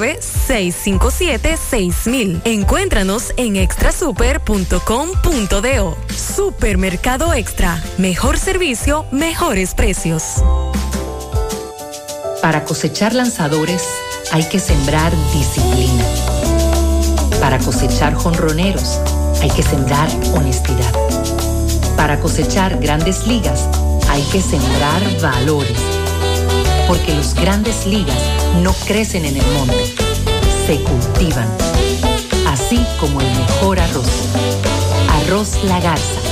657-6000. Encuéntranos en extrasuper.com.do. Supermercado Extra. Mejor servicio, mejores precios. Para cosechar lanzadores hay que sembrar disciplina. Para cosechar jonroneros hay que sembrar honestidad. Para cosechar grandes ligas hay que sembrar valores. Porque los grandes ligas no crecen en el monte, se cultivan. Así como el mejor arroz. Arroz La Garza.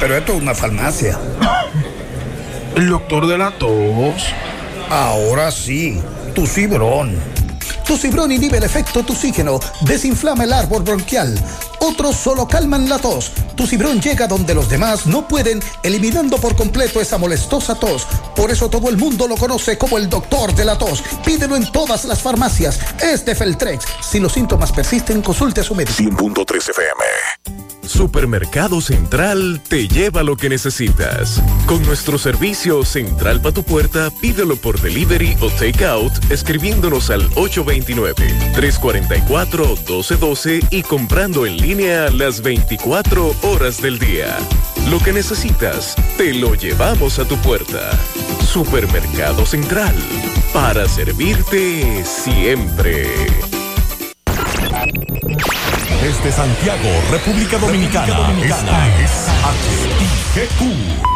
pero esto es una farmacia. ¿El doctor de la tos? Ahora sí, tu cibrón. Tu cibrón inhibe el efecto toxígeno, desinflama el árbol bronquial. Otros solo calman la tos. Tu cibrón llega donde los demás no pueden, eliminando por completo esa molestosa tos. Por eso todo el mundo lo conoce como el doctor de la tos. Pídelo en todas las farmacias. Es de Feltrex. Si los síntomas persisten, consulte a su médico. 100.3 FM. Supermercado Central te lleva lo que necesitas. Con nuestro servicio Central para tu puerta, pídelo por delivery o takeout escribiéndonos al 829-344-1212 y comprando en línea las 24 horas del día. Lo que necesitas, te lo llevamos a tu puerta. Supermercado Central, para servirte siempre. Desde Santiago, República Dominicana. Dominicana. Esta es HIGQ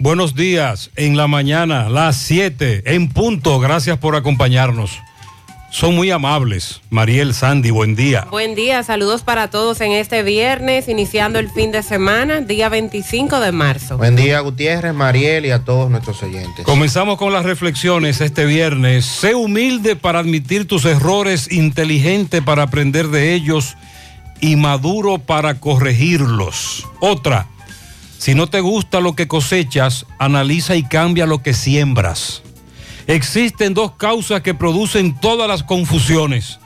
Buenos días. En la mañana, las 7, en punto. Gracias por acompañarnos. Son muy amables. Mariel, Sandy, buen día. Buen día, saludos para todos en este viernes, iniciando el fin de semana, día 25 de marzo. Buen día, Gutiérrez, Mariel y a todos nuestros oyentes. Comenzamos con las reflexiones este viernes. Sé humilde para admitir tus errores, inteligente para aprender de ellos y maduro para corregirlos. Otra. Si no te gusta lo que cosechas, analiza y cambia lo que siembras. Existen dos causas que producen todas las confusiones.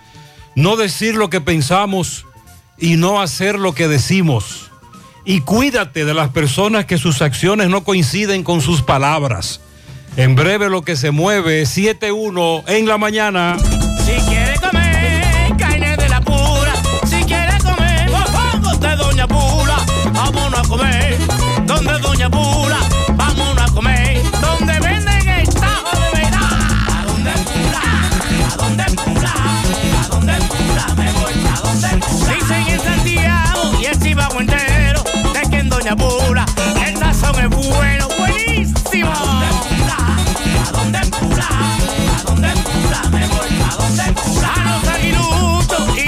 No decir lo que pensamos y no hacer lo que decimos. Y cuídate de las personas que sus acciones no coinciden con sus palabras. En breve lo que se mueve es 7-1 en la mañana. Si quiere comer carne de la pura, si quiere comer de Doña Pula, vámonos a comer vámonos a comer. Donde venden el de ¿A dónde pula? ¿A dónde pula? ¿A dónde pula? Me voy a dónde pula. Dicen en Santiago y el entero de que en Doña Pula el sazón es bueno, buenísimo. ¿A dónde ¿A dónde pula? ¿A dónde pula? Me voy a dónde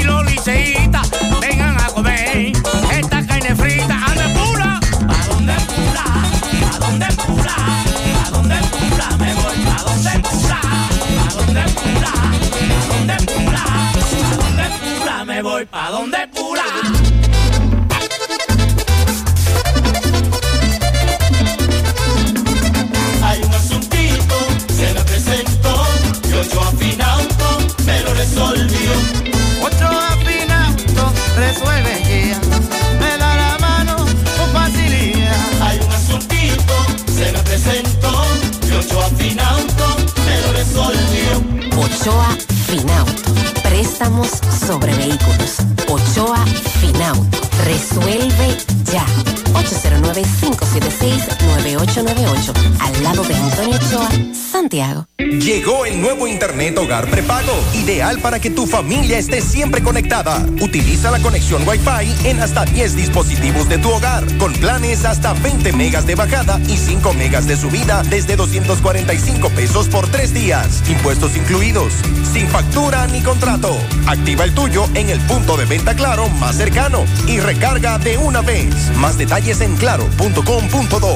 los liceitas, vengan Me voy. ¿A dónde pula? Hay un asuntito, se me presentó, y ocho afinauto me lo resolvió. Ocho afinauto resuelve ya. Me da la mano con facilidad. Hay un asuntito, se me presentó, y ocho afinauto me lo resolvió. Ochoa Finauto. Préstamos sobre vehículos. Ochoa Finauto. Resuelve ya. 809-576-9898. Al lado de Antonio Ochoa, Santiago. Llegó el nuevo Internet Hogar Prepago, ideal para que tu familia esté siempre conectada. Utiliza la conexión Wi-Fi en hasta 10 dispositivos de tu hogar, con planes hasta 20 megas de bajada y 5 megas de subida desde 245 pesos por tres días, impuestos incluidos, sin factura ni contrato. Activa el tuyo en el punto de venta Claro más cercano y recarga de una vez. Más detalles en claro.com.do.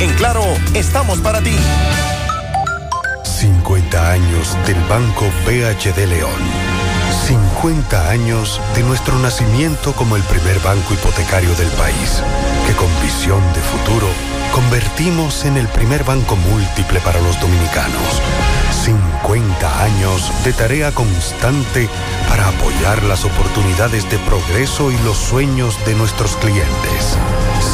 En Claro, estamos para ti. 50 años del Banco BHD León. 50 años de nuestro nacimiento como el primer banco hipotecario del país, que con visión de futuro convertimos en el primer banco múltiple para los dominicanos. 50 años de tarea constante para apoyar las oportunidades de progreso y los sueños de nuestros clientes.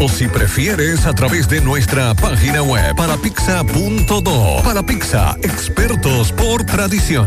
O si prefieres, a través de nuestra página web parapizza.do. Para Pizza, expertos por tradición.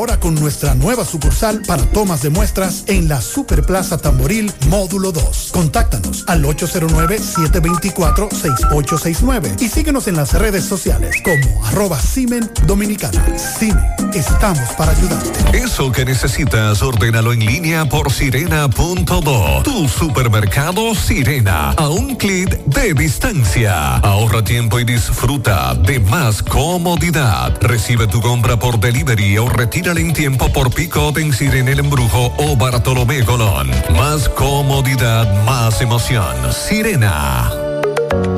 con nuestra nueva sucursal para tomas de muestras en la Superplaza Tamboril Módulo 2. Contáctanos al 809-724-6869 y síguenos en las redes sociales como arroba Simen Dominicana. Simen, estamos para ayudarte. Eso que necesitas, ordénalo en línea por sirena.do. Tu supermercado Sirena, a un clic de distancia. Ahorra tiempo y disfruta de más comodidad. Recibe tu compra por delivery o en tiempo por pick-up en Sirena El Embrujo o Bartolomé Colón. Más comodidad, más emoción. Sirena.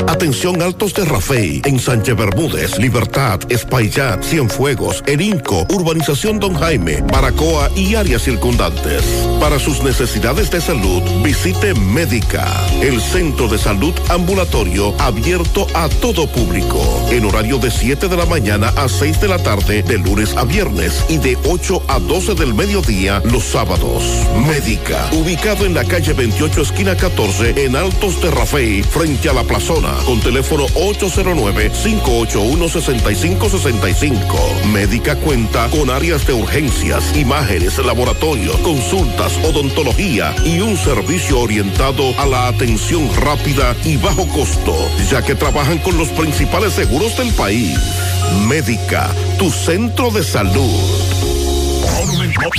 Atención Altos de Rafey, en Sánchez Bermúdez, Libertad, Espaillat, Cienfuegos, Erinco, Urbanización Don Jaime, Baracoa y áreas circundantes. Para sus necesidades de salud, visite Médica, el centro de salud ambulatorio abierto a todo público, en horario de 7 de la mañana a 6 de la tarde, de lunes a viernes y de 8 a 12 del mediodía los sábados. Médica, ubicado en la calle 28 esquina 14 en Altos de Rafey, frente a la con teléfono 809-581-6565. Médica cuenta con áreas de urgencias, imágenes, laboratorio, consultas, odontología y un servicio orientado a la atención rápida y bajo costo, ya que trabajan con los principales seguros del país. Médica, tu centro de salud. Monumental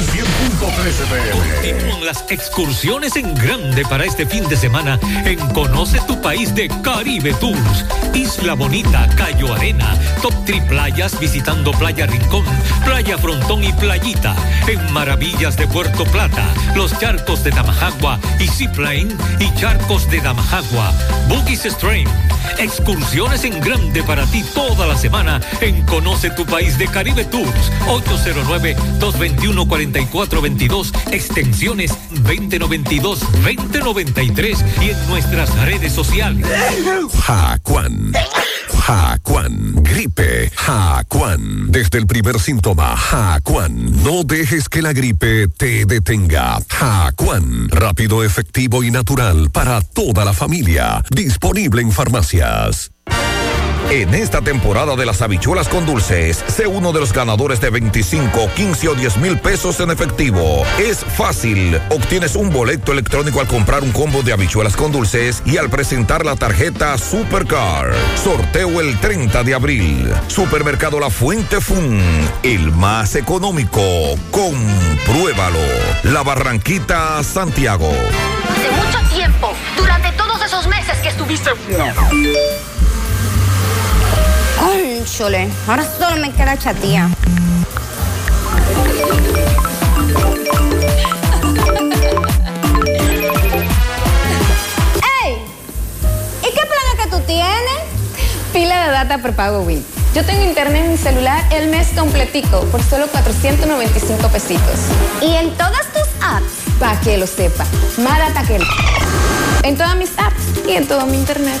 100.13 pm. Continúan las excursiones en grande para este fin de semana en Conoce tu País de Caribe Tours. Isla Bonita, Cayo Arena, Top Tri Playas visitando Playa Rincón, Playa Frontón y Playita. En Maravillas de Puerto Plata, los charcos de Damajagua y Seaplane y charcos de Damajagua. Boogies Stream. Excursiones en grande para ti toda la semana en Conoce tu País de Caribe Tours. 809-221-4422, extensiones 2092, 2093 y en nuestras redes sociales. Jacuan. Jacuan. Gripe. Jacuan. Desde el primer síntoma, Jacuan. No dejes que la gripe te detenga. Jacuan. Rápido, efectivo y natural para toda la familia. Disponible en farmacias. En esta temporada de las habichuelas con dulces, sé uno de los ganadores de 25, 15 o 10 mil pesos en efectivo. Es fácil. Obtienes un boleto electrónico al comprar un combo de habichuelas con dulces y al presentar la tarjeta Supercar. Sorteo el 30 de abril. Supermercado La Fuente Fun. El más económico. Compruébalo. La Barranquita, Santiago. Hace mucho tiempo, durante todos esos meses que estuviste. Ay, chole, ahora solo me queda chatía. ¡Ey! ¿Y qué plan es que tú tienes? Pila de data prepago Win. Yo tengo internet en mi celular el mes completico por solo 495 pesitos. ¿Y en todas tus apps? Para que lo sepa. Más data que. En todas mis apps y en todo mi internet.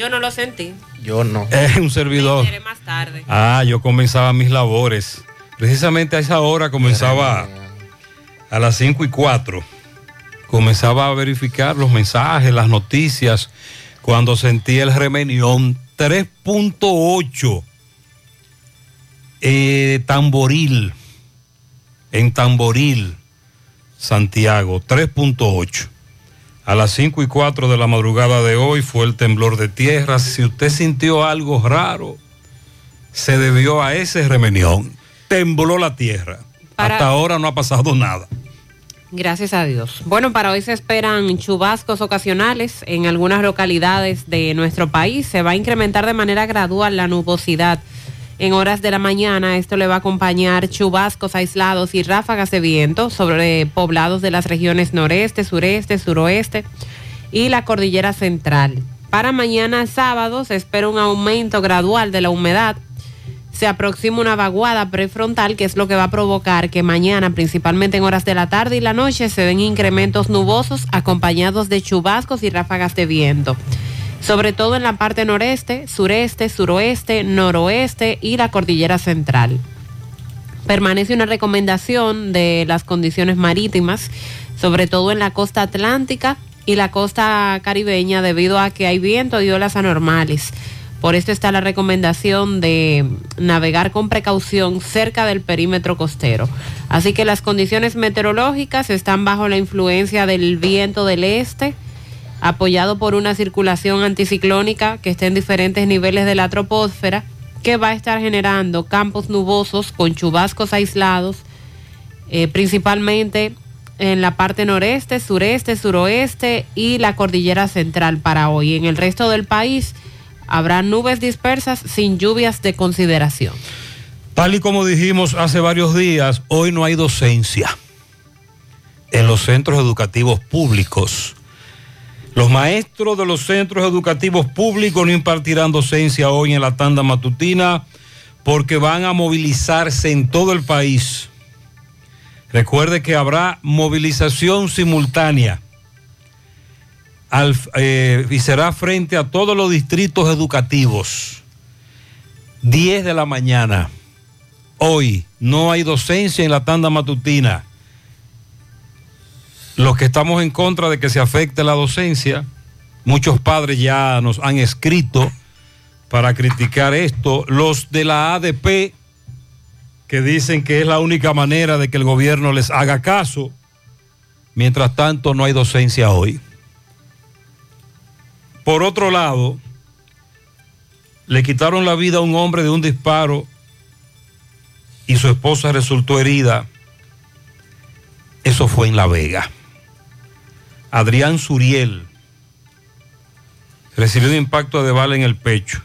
Yo no lo sentí. Yo no. Es un servidor. Enteré más tarde. Ah, yo comenzaba mis labores. Precisamente a esa hora comenzaba a las 5 y 4. Comenzaba a verificar los mensajes, las noticias, cuando sentí el remenión 3.8 eh, Tamboril, en Tamboril, Santiago, 3.8. A las 5 y 4 de la madrugada de hoy fue el temblor de tierra. Si usted sintió algo raro, se debió a ese remenión. Tembló la tierra. Para- Hasta ahora no ha pasado nada. Gracias a Dios. Bueno, para hoy se esperan chubascos ocasionales en algunas localidades de nuestro país. Se va a incrementar de manera gradual la nubosidad. En horas de la mañana esto le va a acompañar chubascos aislados y ráfagas de viento sobre poblados de las regiones noreste, sureste, suroeste y la cordillera central. Para mañana sábado se espera un aumento gradual de la humedad se aproxima una vaguada prefrontal que es lo que va a provocar que mañana, principalmente en horas de la tarde y la noche, se den incrementos nubosos acompañados de chubascos y ráfagas de viento. Sobre todo en la parte noreste, sureste, suroeste, noroeste y la cordillera central. Permanece una recomendación de las condiciones marítimas, sobre todo en la costa atlántica y la costa caribeña, debido a que hay viento y olas anormales. Por esto está la recomendación de navegar con precaución cerca del perímetro costero. Así que las condiciones meteorológicas están bajo la influencia del viento del este, apoyado por una circulación anticiclónica que está en diferentes niveles de la troposfera, que va a estar generando campos nubosos con chubascos aislados, eh, principalmente en la parte noreste, sureste, suroeste y la cordillera central para hoy. En el resto del país Habrá nubes dispersas sin lluvias de consideración. Tal y como dijimos hace varios días, hoy no hay docencia en los centros educativos públicos. Los maestros de los centros educativos públicos no impartirán docencia hoy en la tanda matutina porque van a movilizarse en todo el país. Recuerde que habrá movilización simultánea eh, y será frente a todos los distritos educativos. 10 de la mañana. Hoy no hay docencia en la tanda matutina. Los que estamos en contra de que se afecte la docencia, muchos padres ya nos han escrito para criticar esto. Los de la ADP, que dicen que es la única manera de que el gobierno les haga caso. Mientras tanto, no hay docencia hoy. Por otro lado, le quitaron la vida a un hombre de un disparo y su esposa resultó herida. Eso fue en La Vega. Adrián Suriel recibió un impacto de bala en el pecho.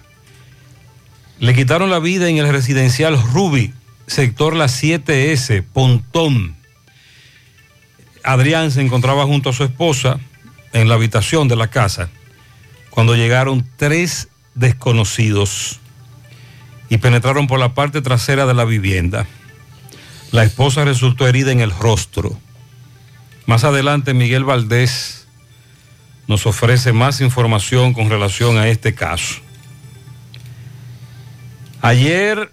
Le quitaron la vida en el residencial Ruby, sector La 7S, Pontón. Adrián se encontraba junto a su esposa en la habitación de la casa cuando llegaron tres desconocidos y penetraron por la parte trasera de la vivienda. La esposa resultó herida en el rostro. Más adelante Miguel Valdés nos ofrece más información con relación a este caso. Ayer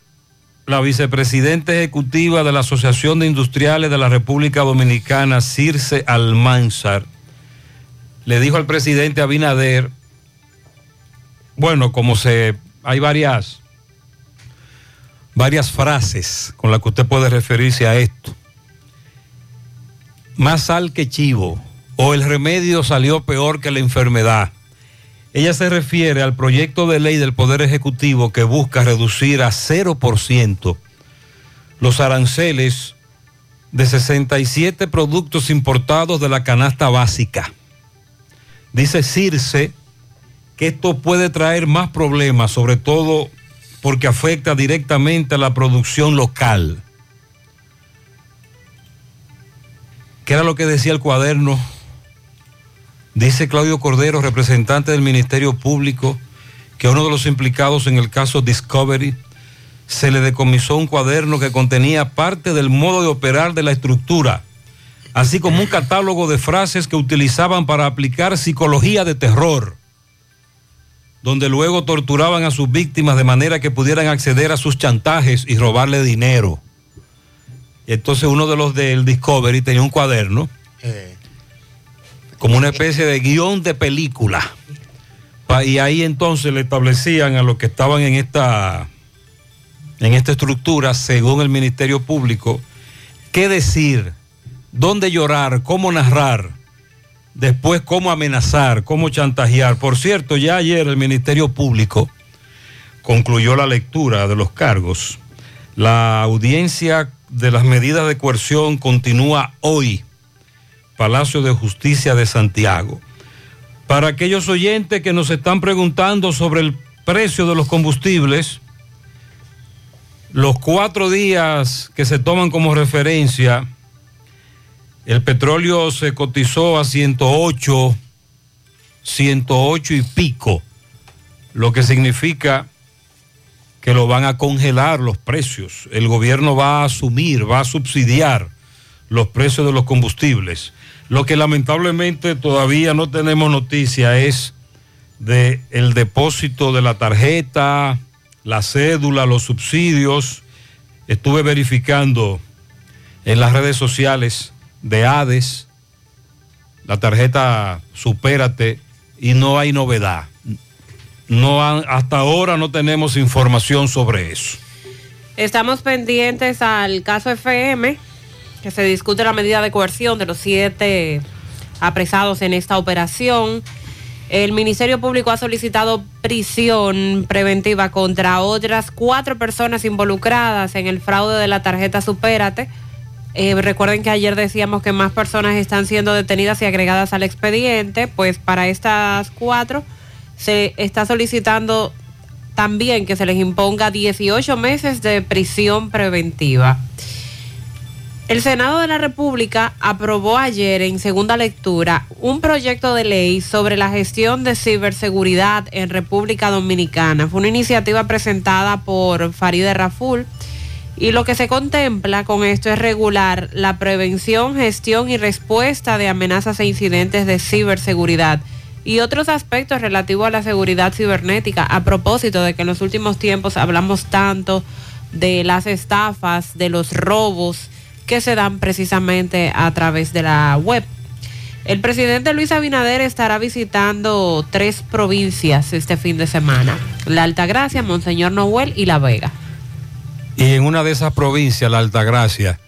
la vicepresidenta ejecutiva de la Asociación de Industriales de la República Dominicana, Circe Almanzar, le dijo al presidente Abinader, bueno, como se hay varias varias frases con las que usted puede referirse a esto. Más sal que chivo o el remedio salió peor que la enfermedad. Ella se refiere al proyecto de ley del Poder Ejecutivo que busca reducir a 0% los aranceles de 67 productos importados de la canasta básica. Dice Circe que esto puede traer más problemas, sobre todo porque afecta directamente a la producción local. ¿Qué era lo que decía el cuaderno? Dice Claudio Cordero, representante del Ministerio Público, que a uno de los implicados en el caso Discovery se le decomisó un cuaderno que contenía parte del modo de operar de la estructura, así como un catálogo de frases que utilizaban para aplicar psicología de terror, donde luego torturaban a sus víctimas de manera que pudieran acceder a sus chantajes y robarle dinero. Y entonces uno de los del Discovery tenía un cuaderno como una especie de guion de película. Y ahí entonces le establecían a los que estaban en esta, en esta estructura, según el Ministerio Público, qué decir, dónde llorar, cómo narrar, después cómo amenazar, cómo chantajear. Por cierto, ya ayer el Ministerio Público concluyó la lectura de los cargos. La audiencia de las medidas de coerción continúa hoy. Palacio de Justicia de Santiago. Para aquellos oyentes que nos están preguntando sobre el precio de los combustibles, los cuatro días que se toman como referencia, el petróleo se cotizó a 108, 108 y pico, lo que significa que lo van a congelar los precios. El gobierno va a asumir, va a subsidiar los precios de los combustibles. Lo que lamentablemente todavía no tenemos noticia es de el depósito de la tarjeta, la cédula, los subsidios. Estuve verificando en las redes sociales de ADES, la tarjeta Supérate, y no hay novedad. No han- hasta ahora no tenemos información sobre eso. Estamos pendientes al caso FM, que se discute la medida de coerción de los siete apresados en esta operación. El Ministerio Público ha solicitado prisión preventiva contra otras cuatro personas involucradas en el fraude de la tarjeta Supérate. Eh, recuerden que ayer decíamos que más personas están siendo detenidas y agregadas al expediente, pues para estas cuatro se está solicitando también que se les imponga 18 meses de prisión preventiva. El Senado de la República aprobó ayer en segunda lectura un proyecto de ley sobre la gestión de ciberseguridad en República Dominicana. Fue una iniciativa presentada por Faride Raful y lo que se contempla con esto es regular la prevención, gestión y respuesta de amenazas e incidentes de ciberseguridad y otros aspectos relativos a la seguridad cibernética. A propósito de que en los últimos tiempos hablamos tanto de las estafas, de los robos que se dan precisamente a través de la web. El presidente Luis Abinader estará visitando tres provincias este fin de semana, La Altagracia, Monseñor Noel y La Vega. Y en una de esas provincias, la Altagracia,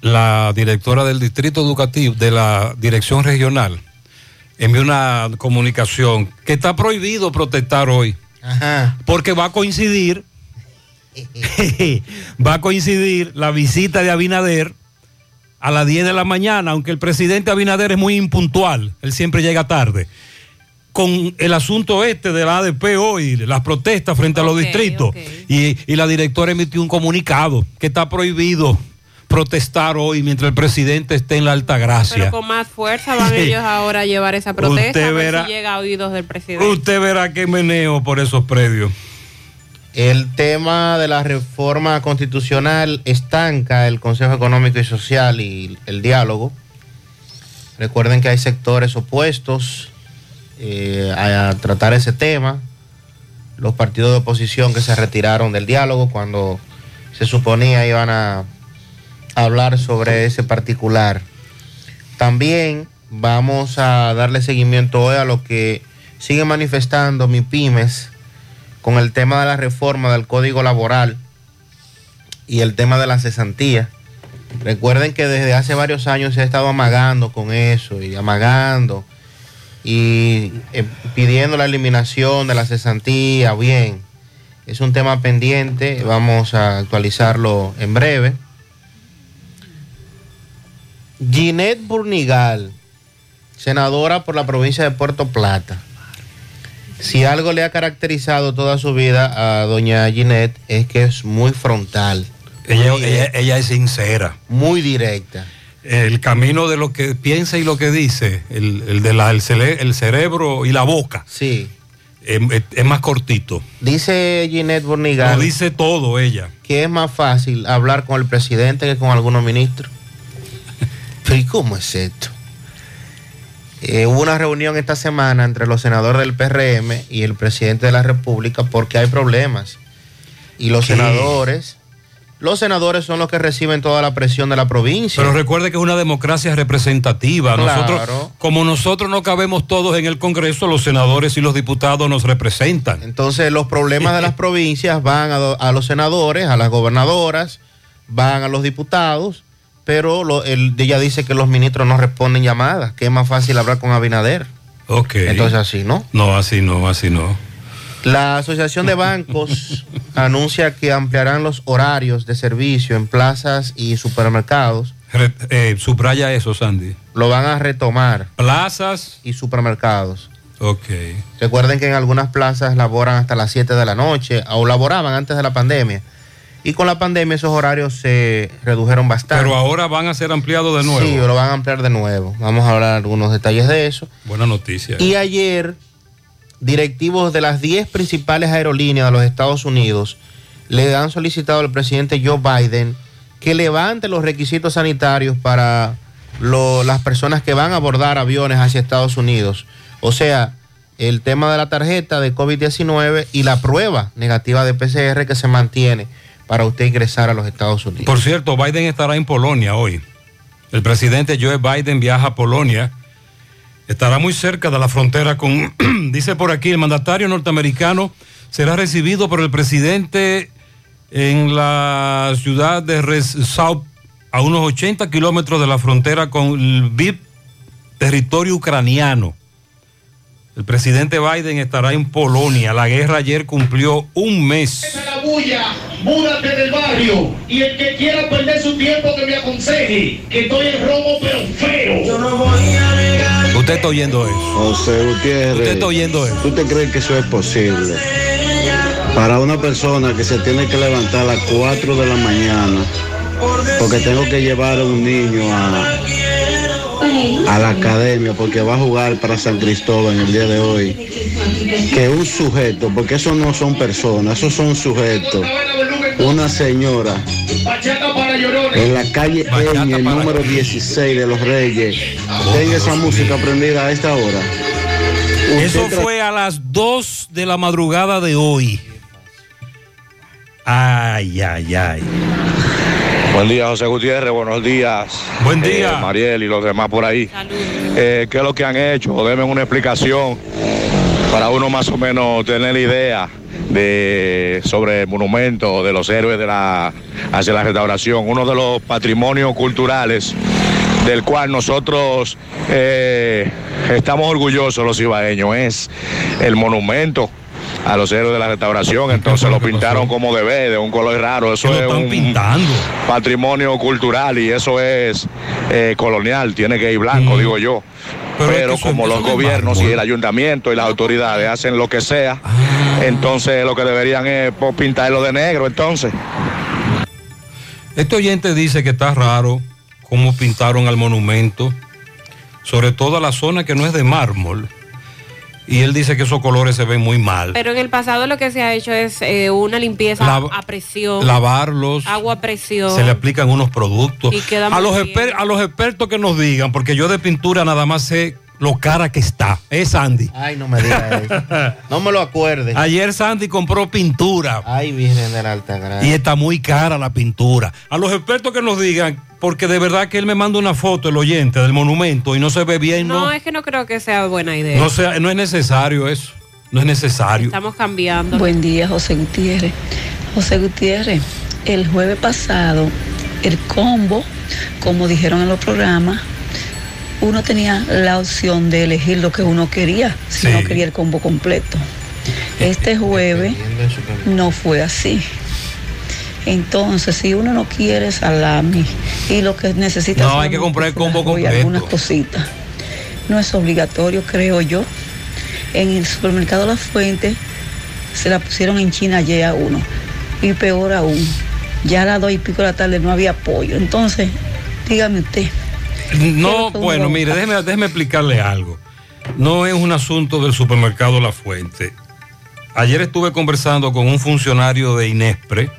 la directora del distrito educativo, de la dirección regional, envió una comunicación que está prohibido protestar hoy. Porque va a coincidir, va a coincidir la visita de Abinader a las 10 de la mañana, aunque el presidente Abinader es muy impuntual, él siempre llega tarde. Con el asunto este de la ADP hoy, las protestas frente a los distritos, y, y la directora emitió un comunicado que está prohibido protestar hoy mientras el presidente esté en la Alta Gracia. Pero con más fuerza van ellos ahora a llevar esa protesta Usted a ver verá. si llega a oídos del presidente. Usted verá que meneo por esos predios. El tema de la reforma constitucional estanca el Consejo Económico y Social y el diálogo. Recuerden que hay sectores opuestos eh, a tratar ese tema. Los partidos de oposición que se retiraron del diálogo cuando se suponía iban a hablar sobre ese particular. También vamos a darle seguimiento hoy a lo que sigue manifestando mi pymes con el tema de la reforma del Código Laboral y el tema de la cesantía. Recuerden que desde hace varios años se ha estado amagando con eso y amagando y eh, pidiendo la eliminación de la cesantía. Bien, es un tema pendiente, vamos a actualizarlo en breve. Ginette Burnigal, senadora por la provincia de Puerto Plata. Si algo le ha caracterizado toda su vida a doña Ginette es que es muy frontal. Ella, muy ella, directa, ella es sincera. muy directa. El camino de lo que piensa y lo que dice, el, el de la, el, cerebro y la boca, Sí. es, es- es más cortito. Dice Ginette Burnigal Lo dice todo ella. que es más fácil hablar con el presidente que con algunos ministros. ¿Y cómo es esto? Eh, hubo una reunión esta semana entre los senadores del PRM y el presidente de la República porque hay problemas. Y los ¿Qué? senadores, los senadores son los que reciben toda la presión de la provincia. Pero recuerde que es una democracia representativa. Claro. Nosotros, como nosotros no cabemos todos en el Congreso, los senadores y los diputados nos representan. Entonces los problemas de las provincias van a los senadores, a las gobernadoras, van a los diputados, pero lo- el- ella dice que los ministros no responden llamadas, que es más fácil hablar con Abinader. Ok. Entonces así, ¿no? No, así no, así no. La Asociación de Bancos anuncia que ampliarán los horarios de servicio en plazas y supermercados. Re- eh, subraya eso, Sandy. Lo van a retomar. Plazas y supermercados. Ok. Recuerden que en algunas plazas laboran hasta las 7 de la noche o laboraban antes de la pandemia. Y con la pandemia esos horarios se redujeron bastante. Pero ahora van a ser ampliados de nuevo. Sí, lo van a ampliar de nuevo. Vamos a hablar algunos detalles de eso. Buena noticia. Y ayer, directivos de las 10 principales aerolíneas de los Estados Unidos le han solicitado al presidente Joe Biden que levante los requisitos sanitarios para lo- las personas que van a abordar aviones hacia Estados Unidos. O sea, el tema de la tarjeta de COVID-19 y la prueba negativa de PCR que se mantiene para usted ingresar a los Estados Unidos. Por cierto, Biden estará en Polonia hoy. El presidente Joe Biden viaja a Polonia. Estará muy cerca de la frontera con, dice por aquí, el mandatario norteamericano será recibido por el presidente en la ciudad de Rezau, a unos 80 kilómetros de la frontera con el VIP, territorio ucraniano. El presidente Biden estará en Polonia. La guerra ayer cumplió un mes. Múdate del barrio. Y el que quiera perder su tiempo que me aconseje, que estoy en robo pero feo. Yo no voy a negar. Usted está oyendo eso. José Gutiérrez. Usted está oyendo eso. ¿Tú te crees que eso es posible? para una persona que se tiene que levantar a las 4 de la mañana, porque tengo que llevar a un niño a, a la academia, porque va a jugar para San Cristóbal en el día de hoy, que un sujeto, porque eso no son personas, esos son sujetos, una señora en la calle Eñe, el número 16 de Los Reyes, tenga esa música prendida a esta hora. Eso Usted fue a las 2 de la madrugada de hoy. Ay, ay, ay. Buen día, José Gutiérrez. Buenos días. Buen día. Eh, Mariel y los demás por ahí. Eh, ¿Qué es lo que han hecho? Denme una explicación para uno más o menos tener idea de sobre el monumento de los héroes de la hacia la restauración, uno de los patrimonios culturales del cual nosotros eh, estamos orgullosos los ibaeños, es el monumento a los héroes de la restauración, entonces lo pintaron como debe, de un color raro, eso es un patrimonio cultural y eso es eh, colonial, tiene que ir blanco, Mm. digo yo. Pero, como los gobiernos y el ayuntamiento y las autoridades hacen lo que sea, Ah. entonces lo que deberían es pues, pintarlo de negro, entonces. Este oyente dice que está raro cómo pintaron al monumento, sobre todo la zona que no es de mármol. Y él dice que esos colores se ven muy mal. Pero en el pasado lo que se ha hecho es eh, una limpieza a presión. Lavarlos, Agua a presión. se le aplican unos productos. Y A los, bien. a los expertos que nos digan, porque yo de pintura nada más sé lo cara que está. Es Sandy. Ay, no me digas eso. No me lo acuerdes. Ayer Sandy compró pintura. Ay, Virgen de la Alta Gracia. Y está muy cara la pintura. A los expertos que nos digan, porque de verdad que él me manda una foto, el oyente, del monumento y no se ve bien, No, no, es que no creo que sea buena idea. no, sea- no es necesario eso. No es necesario. Estamos cambiando. Buen día, José Gutiérrez. José Gutiérrez, el jueves pasado, el combo, como dijeron en los programas, uno tenía la opción de elegir lo que uno quería, si no quería el combo completo. Este jueves no fue así. Entonces, si uno no quiere salami y lo que necesita No, hay que comprar el combo y completo. algunas cositas, no es obligatorio, creo yo. En el supermercado La Fuente se la pusieron en China ayer a uno. Y peor aún, ya a las dos y pico de la tarde no había pollo. Entonces, dígame usted. No, bueno, mire, déjeme, déjeme explicarle algo. No es un asunto del supermercado La Fuente. Ayer estuve conversando con un funcionario de Inespre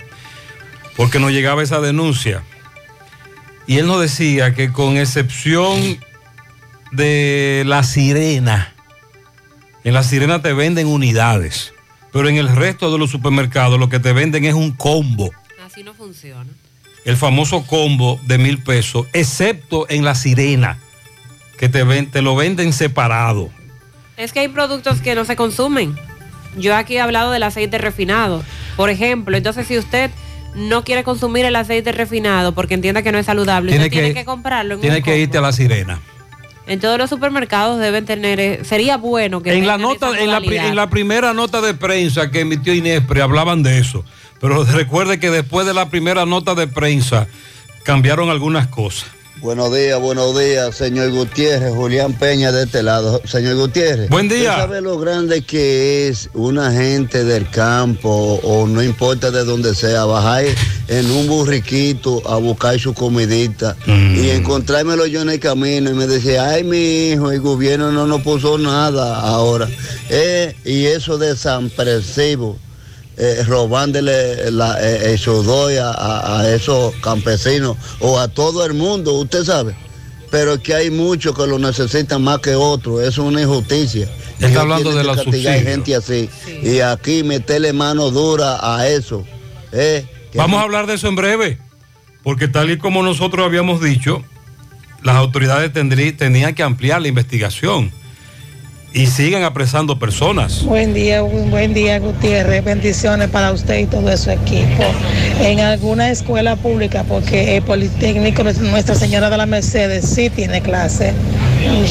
porque nos llegaba esa denuncia. Y él nos decía que con excepción de la sirena, en la sirena te venden unidades, pero en el resto de los supermercados lo que te venden es un combo Así no funciona. El famoso combo de mil pesos, excepto en la sirena, que te, ven- te lo venden separado. Es que hay productos que no se consumen. Yo aquí he hablado del aceite refinado, por ejemplo. Entonces, si usted no quiere consumir el aceite refinado porque entienda que no es saludable, Tiene usted tiene que- que comprarlo. En, Tienes un que combo. irte a la sirena. en todos los supermercados deben tener. eh, sería bueno que En la, nota, en, la, en la primera nota de prensa que emitió Inespre hablaban de eso. Pero recuerde que después de la primera nota de prensa cambiaron algunas cosas. Buenos días, buenos días, señor Gutiérrez, Julián Peña de este lado. Señor Gutiérrez. Buen día. ¿Usted sabe lo grande que es una gente del campo o no importa de donde sea, bajar en un burriquito a buscar su comidita Mm. y encontrármelo yo en el camino y me decía, ay mi hijo, el gobierno no nos puso nada ahora. Eh, y eso de San Presivo eh, robándole la, eh, el sudor a, a- a esos campesinos o a todo el mundo, usted sabe. Pero es que hay muchos que lo necesitan más que otros, eso es una injusticia. Está hablando de castigar subsidios. gente así. Y aquí meterle mano dura a eso. eh, Vamos a hablar de eso en breve, porque tal y como nosotros habíamos dicho, las autoridades tendrí- tenían que ampliar la investigación y siguen apresando personas. Buen día, bu- buen día Gutiérrez, bendiciones para usted y todo su equipo. En alguna escuela pública, porque el Politécnico Nuestra Señora de la Mercedes sí tiene clase.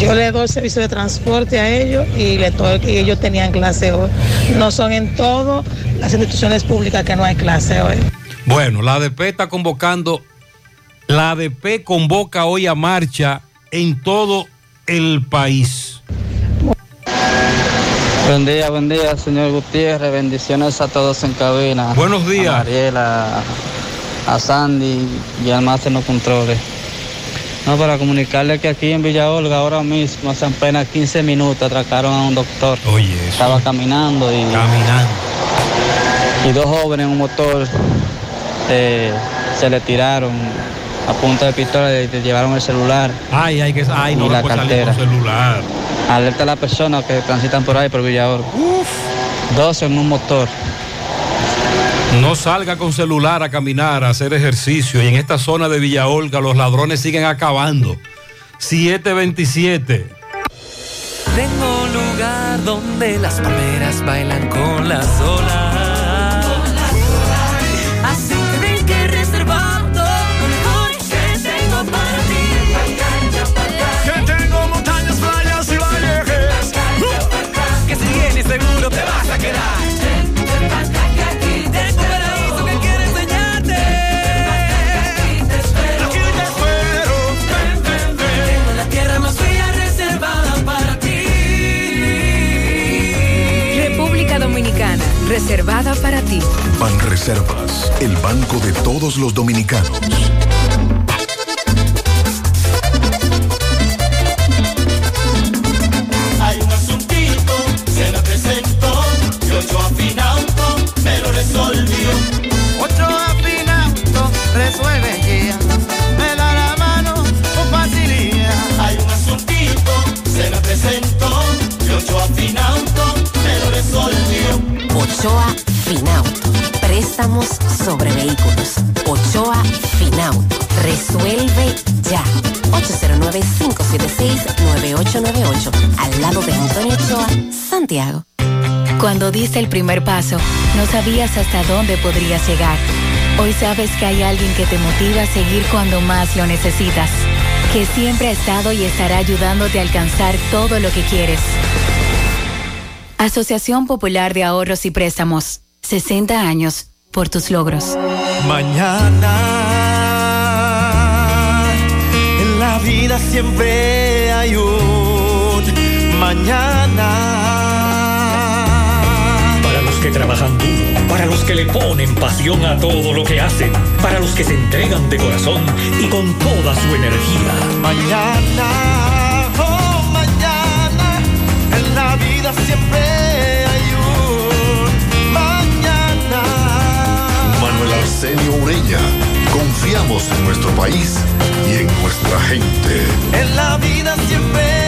Yo le doy servicio de transporte a ellos y, le y ellos tenían clase hoy. No son en todas las instituciones públicas que no hay clase hoy. Bueno, la ADP está convocando, la ADP convoca hoy a marcha en todo el país. Buen día, buen día, señor Gutiérrez. Bendiciones a todos en cabina. Buenos días. A Mariela, a Sandy y al máster no controles. No, para comunicarle que aquí en Villa Olga ahora mismo, hace apenas 15 minutos, atracaron a un doctor. Oye, Estaba caminando y. Caminando. Y dos jóvenes en un motor eh, se le tiraron a punta de pistola y le llevaron el celular. Ay, hay que. Ay, no y la cartera. celular. Alerta a las personas que transitan por ahí por Villa Olga. Dos en un motor. No salga con celular a caminar, a hacer ejercicio. Y en esta zona de Villa Olga los ladrones siguen acabando. 727. Tengo un lugar donde las palmeras bailan con las olas. Para ti. Ban Reservas, el banco de todos los dominicanos. Hay un asuntito, se me presentó. Y ocho afinauto me lo resolvió. Otro afinauto resuelve guía. Me da la mano con facilidad. Hay un asuntito, se me presentó. Y ocho afinauto me lo resolvió. Ochoa. Préstamos sobre vehículos. Ochoa Finauto. Resuelve ya. 809-576-9898. Al lado de Antonio Ochoa, Santiago. Cuando diste el primer paso, no sabías hasta dónde podrías llegar. Hoy sabes que hay alguien que te motiva a seguir cuando más lo necesitas, que siempre ha estado y estará ayudándote a alcanzar todo lo que quieres. Asociación Popular de Ahorros y Préstamos, 60 años por tus logros. Mañana, en la vida siempre hay un mañana. Para los que trabajan duro, para los que le ponen pasión a todo lo que hacen, para los que se entregan de corazón y con toda su energía. Mañana, oh Arsenio Ureña, confiamos en nuestro país y en nuestra gente. En la vida siempre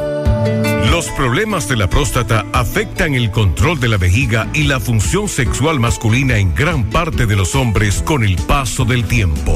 Los problemas de la próstata afectan el control de la vejiga y la función sexual masculina en gran parte de los hombres con el paso del tiempo.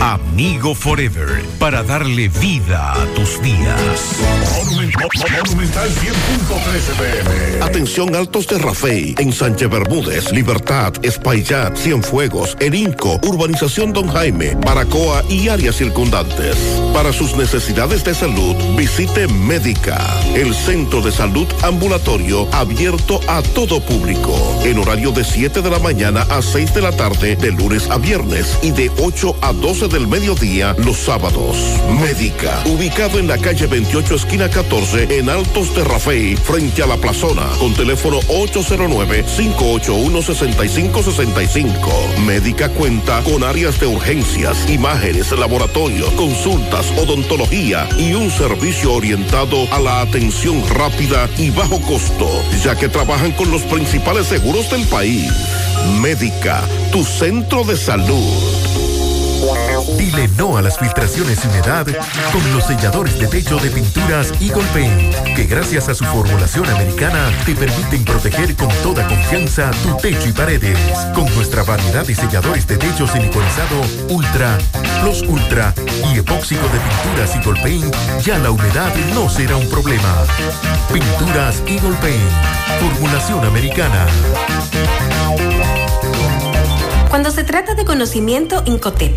Amigo Forever, para darle vida a tus días. Monumental 100.13 pm. Atención Altos de Rafey, en Sánchez Bermúdez, Libertad, Espaillat, Cienfuegos, El Inco, Urbanización Don Jaime, Baracoa y áreas circundantes. Para sus necesidades de salud, visite Médica, el centro de salud ambulatorio abierto a todo público, en horario de 7 de la mañana a 6 de la tarde, de lunes a viernes, y de 8 a 12 del mediodía los sábados. Médica, ubicado en la calle 28, esquina 14, en Altos de frente a la plazona, con teléfono 809-581-6565. Médica cuenta con áreas de urgencias, imágenes, laboratorios, consultas, odontología y un servicio orientado a la atención rápida y bajo costo, ya que trabajan con los principales seguros del país. Médica, tu centro de salud. Dile no a las filtraciones y humedad con los selladores de techo de pinturas Eagle Paint, que gracias a su formulación americana te permiten proteger con toda confianza tu techo y paredes. Con nuestra variedad de selladores de techo siliconizado Ultra, Plus Ultra y epóxico de pinturas Eagle Paint, ya la humedad no será un problema. Pinturas Eagle Paint, formulación americana. Cuando se trata de conocimiento, Incotep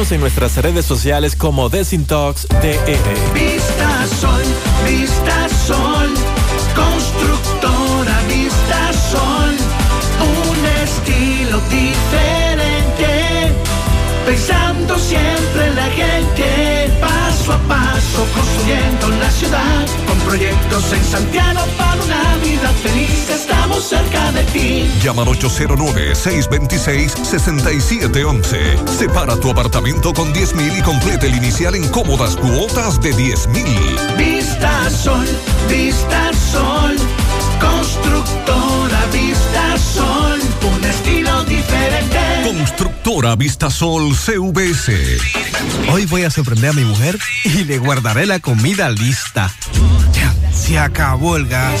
en nuestras redes sociales como Desintox DR. Vista Sol, Vista Sol, constructora Vista Sol, un estilo diferente, pensando siempre en la gente, paso a paso construyendo la ciudad, con proyectos en Santiago para una vida feliz, estamos cerca de ti. Llama al 809-626-6711. Separa tu apartamento con 10 mil y complete el inicial en cómodas cuotas de 10 mil. Vista Sol, Vista Sol, constructora Vista Sol, un estilo diferente. Constructora Vistasol CVS. Hoy voy a sorprender a mi mujer y le guardaré la comida lista. Ya, se acabó el gas.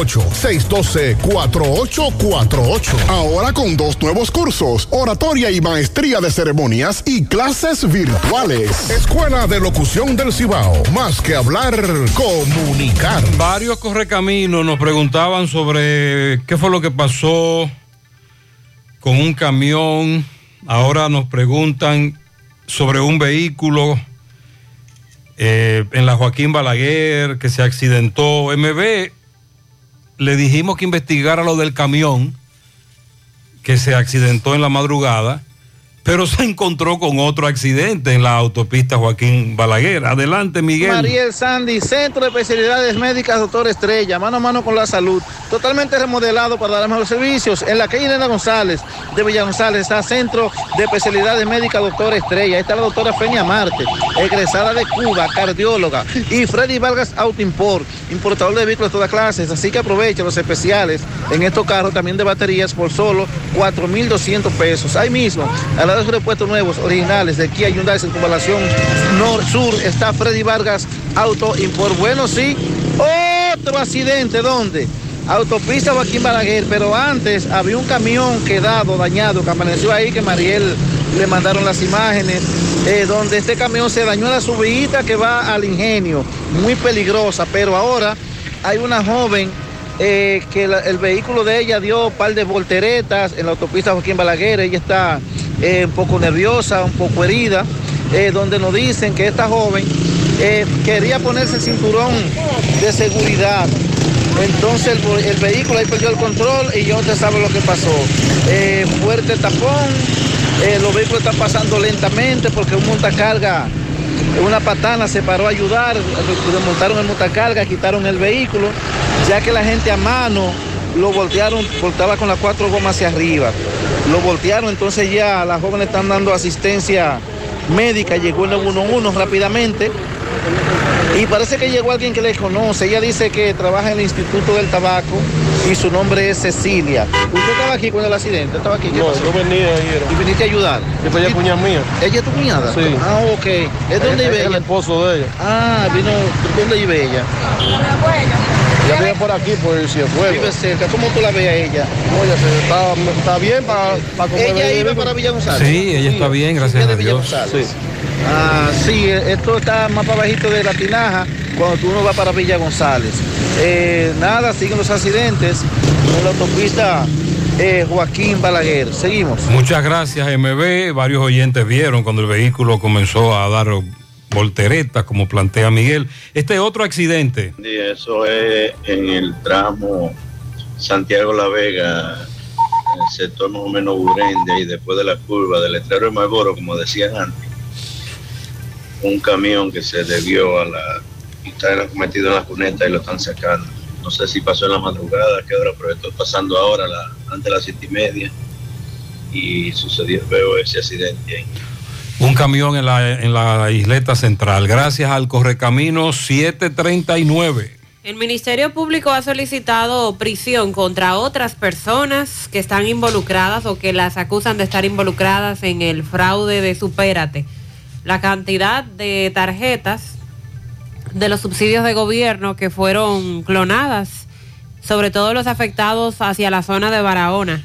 612-4848. Ahora con dos nuevos cursos, oratoria y maestría de ceremonias y clases virtuales. Escuela de Locución del Cibao. Más que hablar, comunicar. Varios correcaminos nos preguntaban sobre qué fue lo que pasó con un camión. Ahora nos preguntan sobre un vehículo eh, en la Joaquín Balaguer que se accidentó. MB le dijimos que investigara lo del camión que se accidentó en la madrugada pero se encontró con otro accidente en la autopista Joaquín Balaguer. Adelante, Miguel. Mariel Sandy, Centro de Especialidades Médicas Doctor Estrella, mano a mano con la salud. Totalmente remodelado para dar mejores servicios. En la calle Elena González de Villa González está Centro de Especialidades Médicas Doctor Estrella. Ahí está la doctora Feña Marte, egresada de Cuba, cardióloga. Y Freddy Vargas Auto Import, importador de vehículos de todas clases. Así que aprovecha los especiales en estos carros también de baterías por solo 4.200 pesos. Ahí mismo, al lado de los repuestos nuevos, originales de Kia Hyundai Circunvalación Nor-Sur, está Freddy Vargas Auto Import. Bueno, sí, otro accidente, ¿dónde? Autopista Joaquín Balaguer, pero antes había un camión quedado, dañado, que amaneció ahí, que Mariel le mandaron las imágenes, eh, donde este camión se dañó en la subida que va al ingenio, muy peligrosa, pero ahora hay una joven eh, que el vehículo de ella dio un par de volteretas en la autopista Joaquín Balaguer, ella está eh, un poco nerviosa, un poco herida, eh, donde nos dicen que esta joven eh, quería ponerse el cinturón de seguridad. Entonces el, el vehículo ahí perdió el control y yo usted sabe lo que pasó. Fuerte tapón, los vehículos están pasando lentamente porque un montacarga, una patana se paró a ayudar, desmontaron el montacarga, quitaron el vehículo, ya que la gente a mano lo voltearon, voltaba con las cuatro gomas hacia arriba. Lo voltearon, entonces ya las jóvenes están dando asistencia médica, llegó el 911 rápidamente. Y parece que llegó alguien que le conoce. Ella dice que trabaja en el Instituto del Tabaco y su nombre es Cecilia. ¿Usted estaba aquí con el accidente? ¿Estaba aquí? ¿Qué No, pasó? yo venía ayer. ¿Y viniste a ayudar? Yo pedí a cuñada mía. ¿Ella es tu cuñada? Sí. Ah, ok. ¿Es dónde vive Es el ella? esposo de ella. Ah, vino. ¿Dónde vive ella? Ella vive por aquí, por el Cienfuegos. Vive cerca. ¿Cómo tú la ves a ella? No, ella se- está, está bien para, para comer. Ella iba para Villa González. Sí, ella está bien, gracias a Dios. González. Ah, sí, esto está más para bajito de la tinaja cuando tú no vas para Villa González. Eh, nada, siguen los accidentes en la autopista eh, Joaquín Balaguer. Seguimos. Muchas gracias, MB. Varios oyentes vieron cuando el vehículo comenzó a dar volteretas, como plantea Miguel. Este otro accidente. Sí, eso es en el tramo Santiago La Vega, en el sector más o menos Urende, y después de la curva del letrero de Magoro, como decían antes, un camión que se debió a la y está metido en la cuneta y lo están sacando. No sé si pasó en la madrugada, qué hora, pero esto pasando ahora, la- antes de las siete y media, y sucedió, veo ese accidente ahí. Un camión en la, en la isleta central. Gracias al Correcamino 739. El Ministerio Público ha solicitado prisión contra otras personas que están involucradas o que las acusan de estar involucradas en el fraude de Supérate. La cantidad de tarjetas de los subsidios de gobierno que fueron clonadas, sobre todo los afectados hacia la zona de Barahona.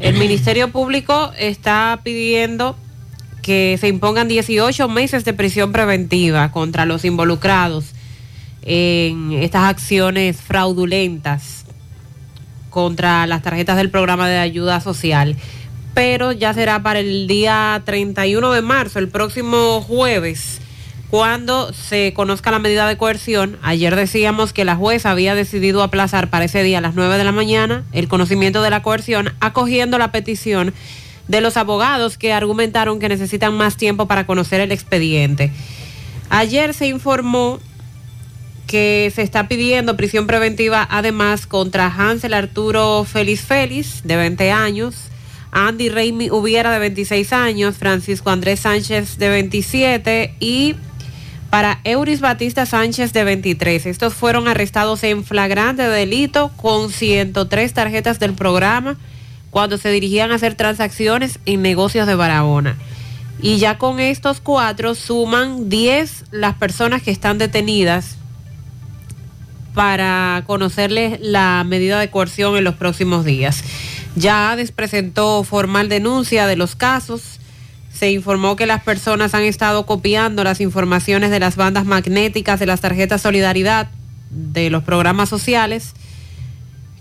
El Ministerio Público está pidiendo que se impongan 18 meses de prisión preventiva contra los involucrados en estas acciones fraudulentas contra las tarjetas del programa de ayuda social. Pero ya será para el día 31 de marzo, el próximo jueves, cuando se conozca la medida de coerción. Ayer decíamos que la jueza había decidido aplazar para ese día a las 9 de la mañana el conocimiento de la coerción, acogiendo la petición de los abogados que argumentaron que necesitan más tiempo para conocer el expediente. Ayer se informó que se está pidiendo prisión preventiva además contra Hansel Arturo Félix Félix, de 20 años, Andy Reimi Hubiera, de 26 años, Francisco Andrés Sánchez, de 27 y para Euris Batista Sánchez, de 23. Estos fueron arrestados en flagrante delito con 103 tarjetas del programa cuando se dirigían a hacer transacciones en negocios de Barahona. Y ya con estos cuatro suman 10 las personas que están detenidas para conocerles la medida de coerción en los próximos días. Ya ADES presentó formal denuncia de los casos. Se informó que las personas han estado copiando las informaciones de las bandas magnéticas de las tarjetas Solidaridad de los programas sociales,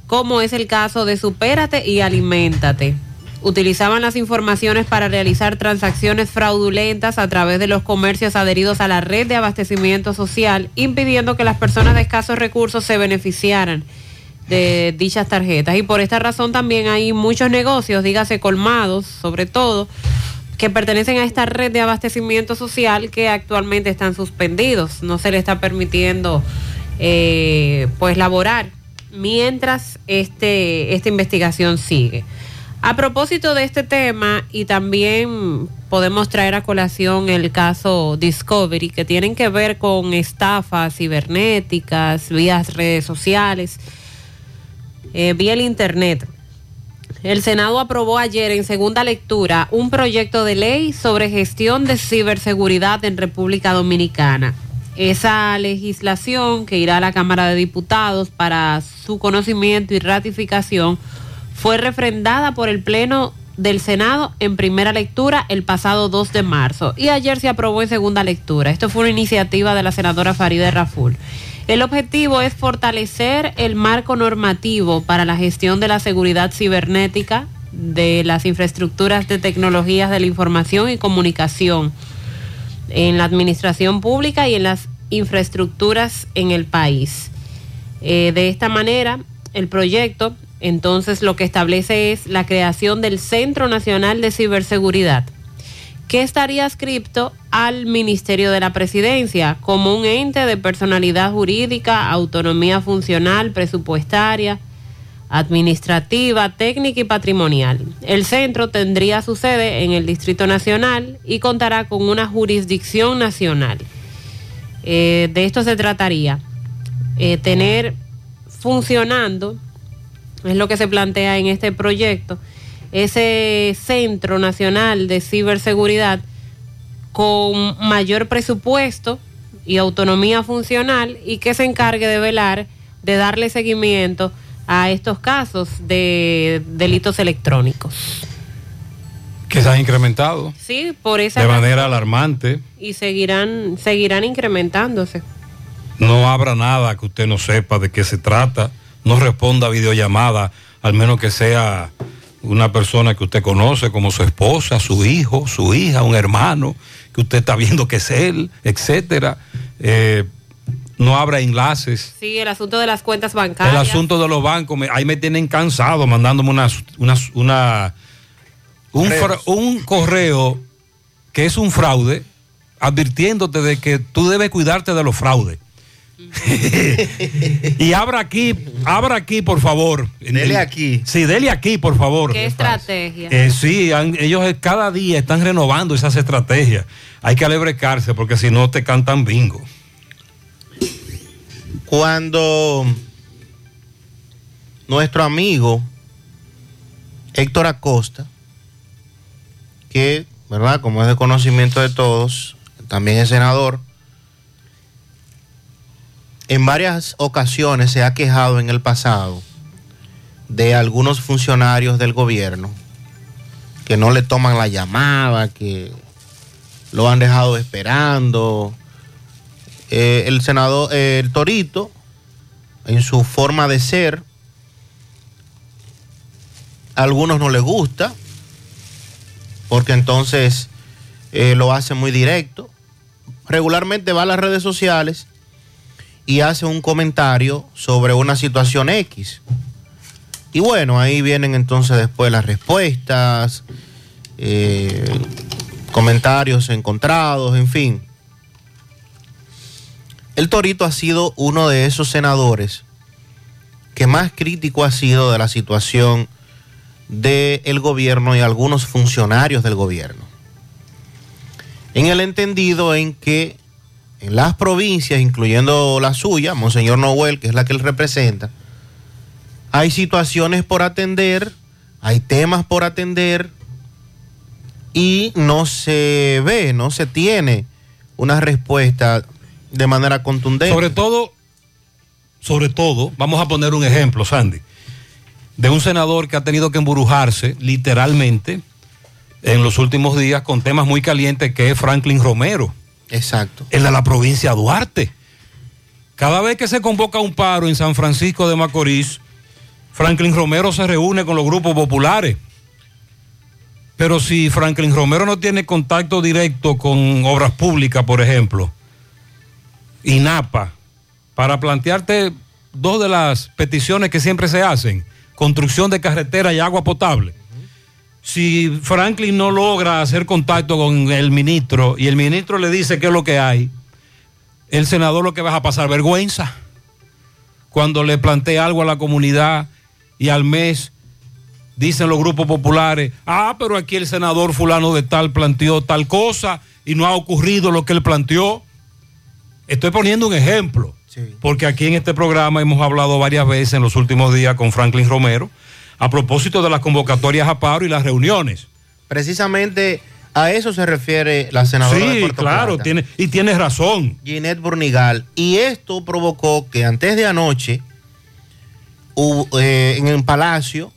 como es el caso de Supérate y Aliméntate. Utilizaban las informaciones para realizar transacciones fraudulentas a través de los comercios adheridos a la red de abastecimiento social, impidiendo que las personas de escasos recursos se beneficiaran de dichas tarjetas. Y por esta razón también hay muchos negocios, dígase colmados, sobre todo, que pertenecen a esta red de abastecimiento social que actualmente están suspendidos. No se le está permitiendo eh, pues laborar mientras este, esta investigación sigue. A propósito de este tema, y también podemos traer a colación el caso Discovery, que tienen que ver con estafas cibernéticas, vías redes sociales, eh, vía el Internet. El Senado aprobó ayer en segunda lectura un proyecto de ley sobre gestión de ciberseguridad en República Dominicana. Esa legislación que irá a la Cámara de Diputados para su conocimiento y ratificación fue refrendada por el Pleno del Senado en primera lectura el pasado 2 de marzo y ayer se aprobó en segunda lectura. Esto fue una iniciativa de la senadora Faride Raful. El objetivo es fortalecer el marco normativo para la gestión de la seguridad cibernética de las infraestructuras de tecnologías de la información y comunicación en la administración pública y en las infraestructuras en el país. Eh, de esta manera, el proyecto entonces lo que establece es la creación del Centro Nacional de Ciberseguridad, que estaría adscripto al Ministerio de la Presidencia como un ente de personalidad jurídica, autonomía funcional, presupuestaria, administrativa, técnica y patrimonial. El centro tendría su sede en el Distrito Nacional y contará con una jurisdicción nacional. Eh, de esto se trataría, eh, tener funcionando es lo que se plantea en este proyecto, ese Centro Nacional de Ciberseguridad con mayor presupuesto y autonomía funcional y que se encargue de velar, de darle seguimiento a estos casos de delitos electrónicos. Que se han incrementado. Sí, por esa De razón. manera alarmante. Y seguirán, seguirán incrementándose. No habrá nada que usted no sepa de qué se trata. No responda a videollamada, al menos que sea una persona que usted conoce como su esposa, su hijo, su hija, un hermano, que usted está viendo que es él, etcétera. Eh, no habrá enlaces. Sí, el asunto de las cuentas El bancarias. asunto de los bancos, me- ahí me tienen cansado mandándome una, una, una- un, fra- un correo que es un fraude, advirtiéndote de que tú debes cuidarte de los fraudes. y abra aquí, abra aquí, por favor. Dele aquí. Sí, dele aquí, por favor. ¿Qué estrategia? Eh, sí, han- ellos cada día están renovando esas estrategias. Hay que alebrecarse porque si no te cantan bingo. Cuando nuestro amigo Héctor Acosta, que, ¿verdad? Como es de conocimiento de todos, también es senador, en varias ocasiones se ha quejado en el pasado de algunos funcionarios del gobierno que no le toman la llamada, que lo han dejado esperando. Eh, el senador, eh, el Torito, en su forma de ser, a algunos no les gusta, porque entonces eh, lo hace muy directo. Regularmente va a las redes sociales y hace un comentario sobre una situación X. Y bueno, ahí vienen entonces después las respuestas, comentarios encontrados, en fin. El Torito ha sido uno de esos senadores que más crítico ha sido de la situación del gobierno y algunos funcionarios del gobierno. En el entendido en que en las provincias, incluyendo la suya, Monseñor Noel, que es la que él representa, hay situaciones por atender, hay temas por atender y no se ve, no se tiene una respuesta de manera contundente. Sobre todo, sobre todo, vamos a poner un ejemplo, Sandy, de un senador que ha tenido que embrujarse literalmente en los últimos días con temas muy calientes que es Franklin Romero. Exacto. El de la provincia de Duarte. Cada vez que se convoca un paro en San Francisco de Macorís, Franklin Romero se reúne con los grupos populares. Pero si Franklin Romero no tiene contacto directo con obras públicas, por ejemplo, INAPA, para plantearte dos de las peticiones que siempre se hacen, construcción de carretera y agua potable. si Franklin no logra hacer contacto con el ministro y el ministro le dice qué es lo que hay, el senador lo que va a pasar vergüenza cuando le plantea algo a la comunidad y al mes dicen los grupos populares, ah, pero aquí el senador fulano de tal planteó tal cosa y no ha ocurrido lo que él planteó. Estoy poniendo un ejemplo, porque aquí en este programa hemos hablado varias veces en los últimos días con Franklin Romero a propósito de las convocatorias a paro y las reuniones. Precisamente a eso se refiere la senadora de Sí, Puerto claro, Plata. tiene, y tienes razón. Ginette Burnigal. Y esto provocó que antes de anoche, hubo, eh, en el Palacio,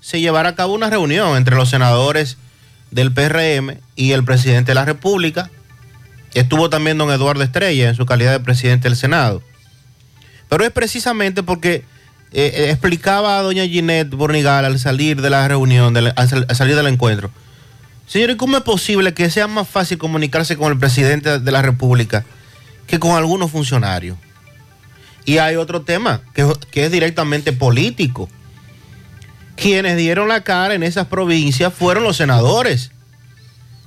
se llevara a cabo una reunión entre los senadores del PRM y el presidente de la República. Estuvo también don Eduardo Estrella en su calidad de presidente del Senado. Pero es precisamente porque eh, explicaba a doña Ginette Burnigal al salir de la reunión, al, sal- al salir del encuentro. Señor, ¿y cómo es posible que sea más fácil comunicarse con el presidente de la República que con algunos funcionarios? Y hay otro tema que es directamente político. Quienes dieron la cara en esas provincias fueron los senadores.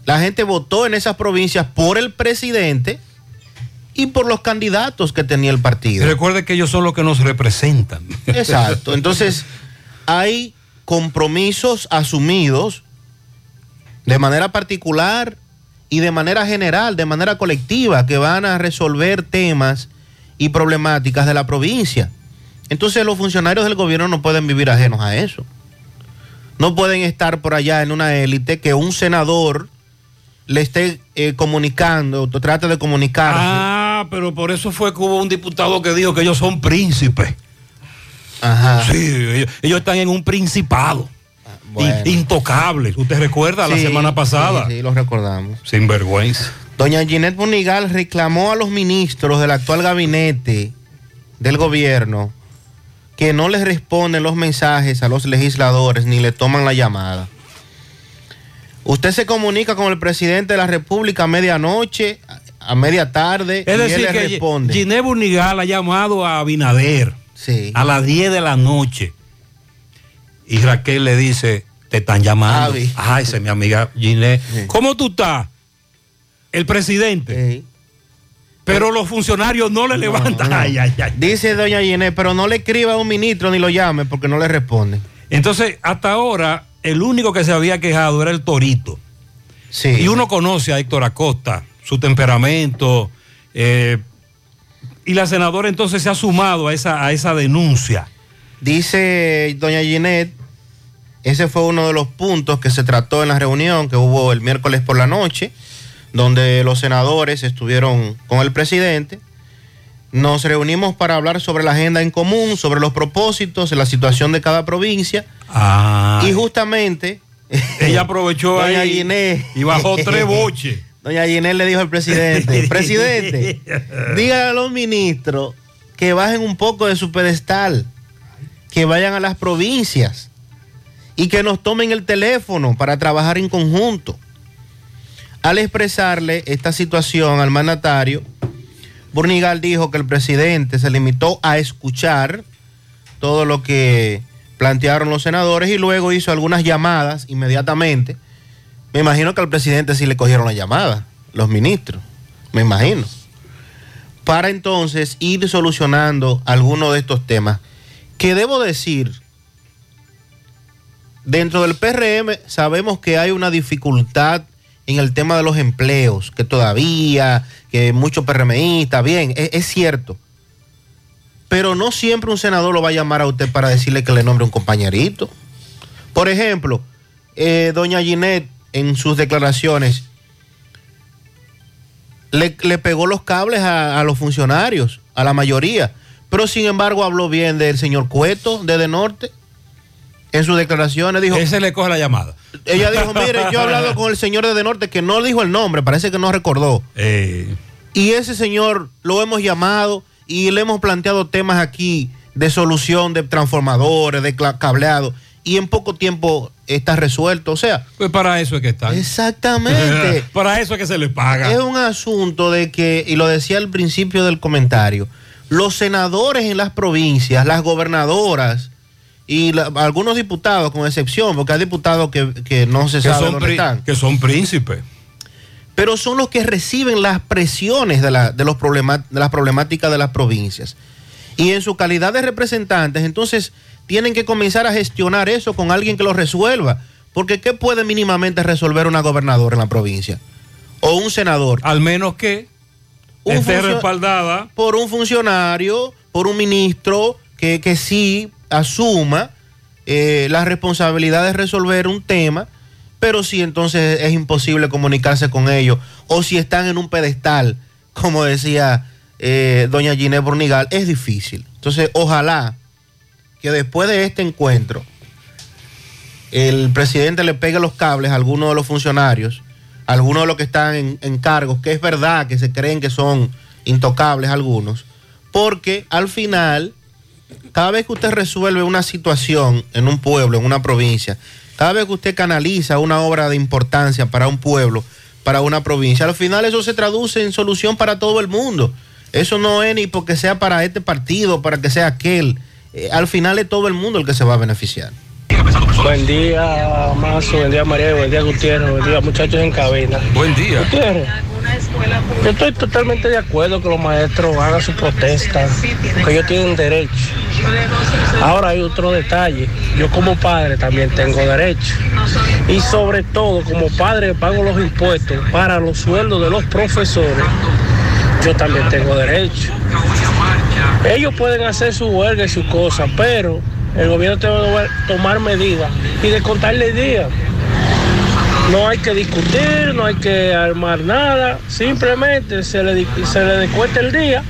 La gente votó en esas provincias por el presidente y por los candidatos que tenía el partido. Recuerde que ellos son los que nos representan. Exacto. Entonces, hay compromisos asumidos de manera particular y de manera general, de manera colectiva, que van a resolver temas y problemáticas de la provincia. Entonces los funcionarios del gobierno no pueden vivir ajenos a eso. No pueden estar por allá en una élite que un senador le esté eh, comunicando, o trate de comunicarse. Ah, pero por eso fue que hubo un diputado que dijo que ellos son príncipes. Ajá. Sí, ellos, ellos están en un principado. bueno. In- intocables. ¿Usted recuerda la semana pasada? Sí, sí, lo recordamos. Sin vergüenza. Doña Ginette Bonigal reclamó a los ministros del actual gabinete del gobierno que no les responden los mensajes a los legisladores ni le toman la llamada. Usted se comunica con el presidente de la República a medianoche, a- media tarde, Es y decir, él le que responde. Ginés Burnigal ha llamado a Abinader Sí. a las 10 de la noche. Y Raquel le dice, te están llamando. Ay, esa es mi amiga Ginés. ¿Cómo tú estás? El presidente. Pero los funcionarios no le levantan. Ay, ay, ay. Dice doña Ginette, pero no le escriba a un ministro ni lo llame porque no le responde. Entonces, hasta ahora, el único que se había quejado era el Torito. Sí. Y uno conoce a Héctor Acosta, su temperamento. eh, y la senadora entonces se ha sumado a esa, a esa denuncia. Dice doña Ginette, ese fue uno de los puntos que se trató en la reunión que hubo el miércoles por la noche, donde los senadores estuvieron con el presidente. Nos reunimos para hablar sobre la agenda en común, sobre los propósitos, la situación de cada provincia. Ah. Y justamente... Ella aprovechó doña ahí y bajó tres boches. Doña Ginette le dijo al presidente, presidente, dígale a los ministros que bajen un poco de su pedestal, que vayan a las provincias y que nos tomen el teléfono para trabajar en conjunto. Al expresarle esta situación al mandatario, Burnigal dijo que el presidente se limitó a escuchar todo lo que plantearon los senadores y luego hizo algunas llamadas inmediatamente. Me imagino que al presidente sí le cogieron la llamada, los ministros, me imagino. Para entonces ir solucionando algunos de estos temas. Que debo decir, dentro del PRM sabemos que hay una dificultad en el tema de los empleos, que todavía, que muchos PRMistas, bien, es, cierto. Pero no siempre un senador lo va a llamar a usted para decirle que le nombre un compañerito. Por ejemplo, eh, doña Ginette en sus declaraciones le, pegó los cables a, a los funcionarios, a la mayoría. Pero sin embargo habló bien del señor Cueto de De Norte. En sus declaraciones dijo... Ese le coge la llamada. Ella dijo, mire, yo he hablado con el señor de De Norte que no dijo el nombre, parece que no recordó. Eh, Y ese señor lo hemos llamado y le hemos planteado temas aquí de solución de transformadores, de cableado, y en poco tiempo está resuelto. O sea, pues para eso es que están. Exactamente. para eso es que se le paga. es un asunto de que, y lo decía al principio del comentario, los senadores en las provincias, las gobernadoras y la- algunos diputados, con excepción, porque hay diputados que, que no se que, sabe dónde están. que son príncipes. pero son los que reciben las presiones de, la- de los de las problemáticas de las provincias. Y en su calidad de representantes, entonces tienen que comenzar a gestionar eso con alguien que lo resuelva. Porque ¿qué puede mínimamente resolver una gobernadora en la provincia? O un senador. Al menos que esté respaldada. Por un funcionario, por un ministro que, que sí asuma eh, la responsabilidad de resolver un tema, pero si entonces es imposible comunicarse con ellos, o si están en un pedestal, como decía eh, doña Ginés Bornigal, es difícil. Entonces, ojalá que después de este encuentro, el presidente le pegue los cables a algunos de los funcionarios, a algunos de los que están en, en cargos, que es verdad que se creen que son intocables algunos, porque al final, cada vez que usted resuelve una situación en un pueblo, en una provincia, cada vez que usted canaliza una obra de importancia para un pueblo, para una provincia, al final eso se traduce en solución para todo el mundo. Eso no es ni porque sea para este partido, para que sea aquel. Eh, al final es todo el mundo el que se va a beneficiar. Buen día, Mazo, buen día, María, buen día, Gutiérrez, buen día, muchachos en cabina. Buen día. Gutiérrez, yo estoy totalmente de acuerdo que los maestros hagan su protesta, que ellos tienen derecho. Ahora hay otro detalle, yo como padre también tengo derecho. Y sobre todo, como padre que pago los impuestos para los sueldos de los profesores, yo también tengo derecho. Ellos pueden hacer su huelga y sus cosas, pero el gobierno debe tomar medidas y descontarle días. No hay que discutir, no hay que armar nada, simplemente se le, se le descuenta el día,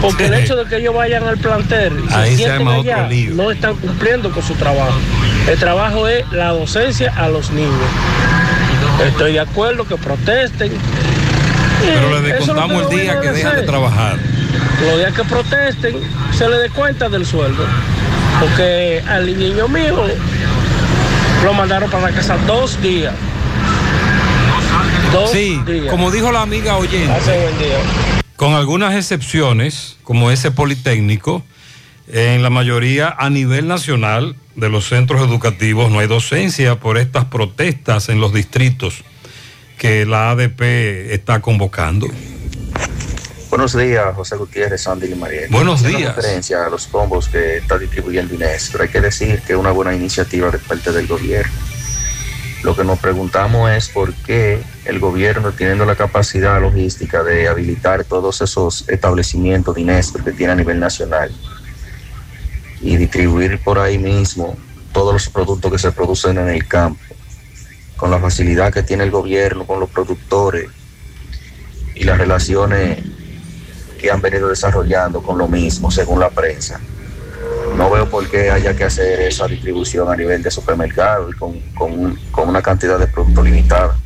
porque el hecho de que ellos vayan al plantel y Ahí se sienten allá, no están cumpliendo con su trabajo. El trabajo es la docencia a los niños. Estoy de acuerdo que protesten. Pero le es lo descontamos el día que dejan de trabajar. Los días que protesten, se le dé cuenta del sueldo. Porque al niño mío lo mandaron para la casa dos días. Dos Sí, días. como dijo la amiga oyente. Hace buen día. Con algunas excepciones, como ese Politécnico, en la mayoría a nivel nacional de los centros educativos no hay docencia por estas protestas en los distritos que la ADP está convocando. Buenos días, José Gutiérrez, Sandy y María. Buenos días. referencia a los combos que está distribuyendo Inés, pero hay que decir que es una buena iniciativa de parte del gobierno. Lo que nos preguntamos es por qué el gobierno, teniendo la capacidad logística de habilitar todos esos establecimientos de Inés que tiene a nivel nacional y distribuir por ahí mismo todos los productos que se producen en el campo, con la facilidad que tiene el gobierno con los productores y las relaciones que han venido desarrollando con lo mismo, según la prensa. No veo por qué haya que hacer esa distribución a nivel de supermercado y con, con un- con una cantidad de productos limitada,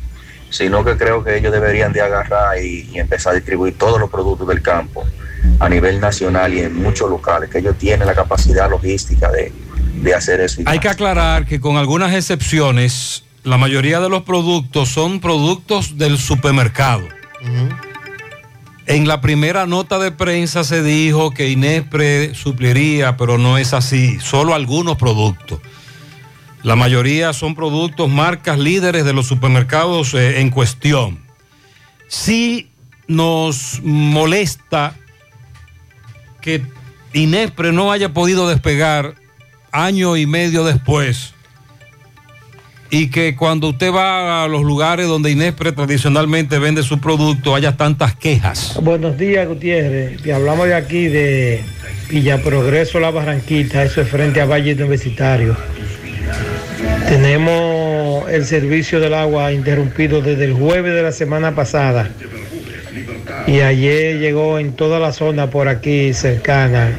sino que creo que ellos deberían de agarrar y, y empezar a distribuir todos los productos del campo a nivel nacional y en muchos locales, que ellos tienen la capacidad logística de, de hacer eso. Hay que aclarar que con algunas excepciones, la mayoría de los productos son productos del supermercado. En la primera nota de prensa se dijo que Inespre supliría, pero no es así, solo algunos productos. La mayoría son productos, marcas líderes de los supermercados eh, en cuestión. Sí nos molesta que Inespre no haya podido despegar año y medio después y que cuando usted va a los lugares donde Inespre tradicionalmente vende su producto haya tantas quejas. Buenos días, Gutiérrez. Te hablamos de aquí de Villa Progreso, La Barranquita, eso es frente a Valle Universitario. Tenemos el servicio del agua interrumpido desde el jueves de la semana pasada. Y ayer llegó en toda la zona por aquí cercana,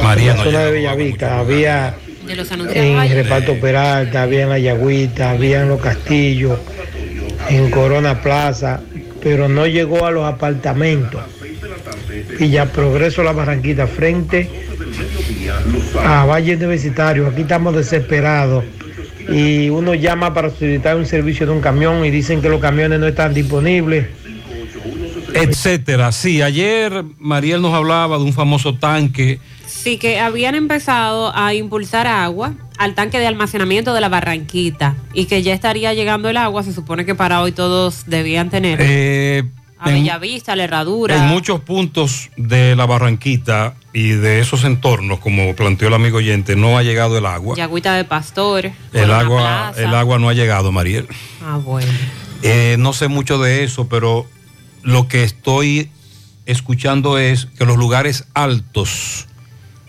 María la no zona de llegó Bellavica. Había De los en. Reparto Peralta, había en La Yagüita, había en Los Castillos, en Corona Plaza, pero no llegó a los apartamentos. Y ya progreso la Barranquita frente a Valle Universitario. Aquí estamos desesperados. Y uno llama para solicitar un servicio de un camión y dicen que los camiones no están disponibles. etcétera. Sí, ayer Mariel nos hablaba de un famoso tanque. Sí, que habían empezado a impulsar agua al tanque de almacenamiento de la Barranquita y que ya estaría llegando el agua. Se supone que para hoy todos debían tener. Eh, a en- Bellavista, la Herradura. En muchos puntos de la Barranquita y de esos entornos, como planteó el amigo oyente, no ha llegado el agua. Yagüita de Pastor. El agua, Plaza. el agua no ha llegado, Mariel. Ah, bueno. Eh, no sé mucho de eso, pero lo que estoy escuchando es que los lugares altos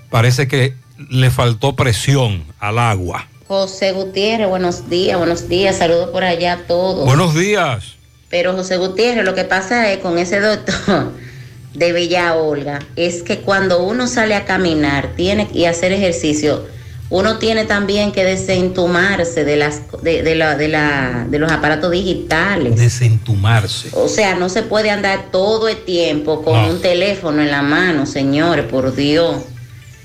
parece que le faltó presión al agua. José Gutiérrez, buenos días, buenos días, saludos por allá a todos. Buenos días. Pero José Gutiérrez, lo que pasa es con ese doctor de Bella Olga, es que cuando uno sale a caminar tiene y hacer ejercicio, uno tiene también que desentumarse de las de, de la- de la- de los aparatos digitales. Desentumarse. O sea, no se puede andar todo el tiempo con No. un teléfono en la mano, señores, por Dios.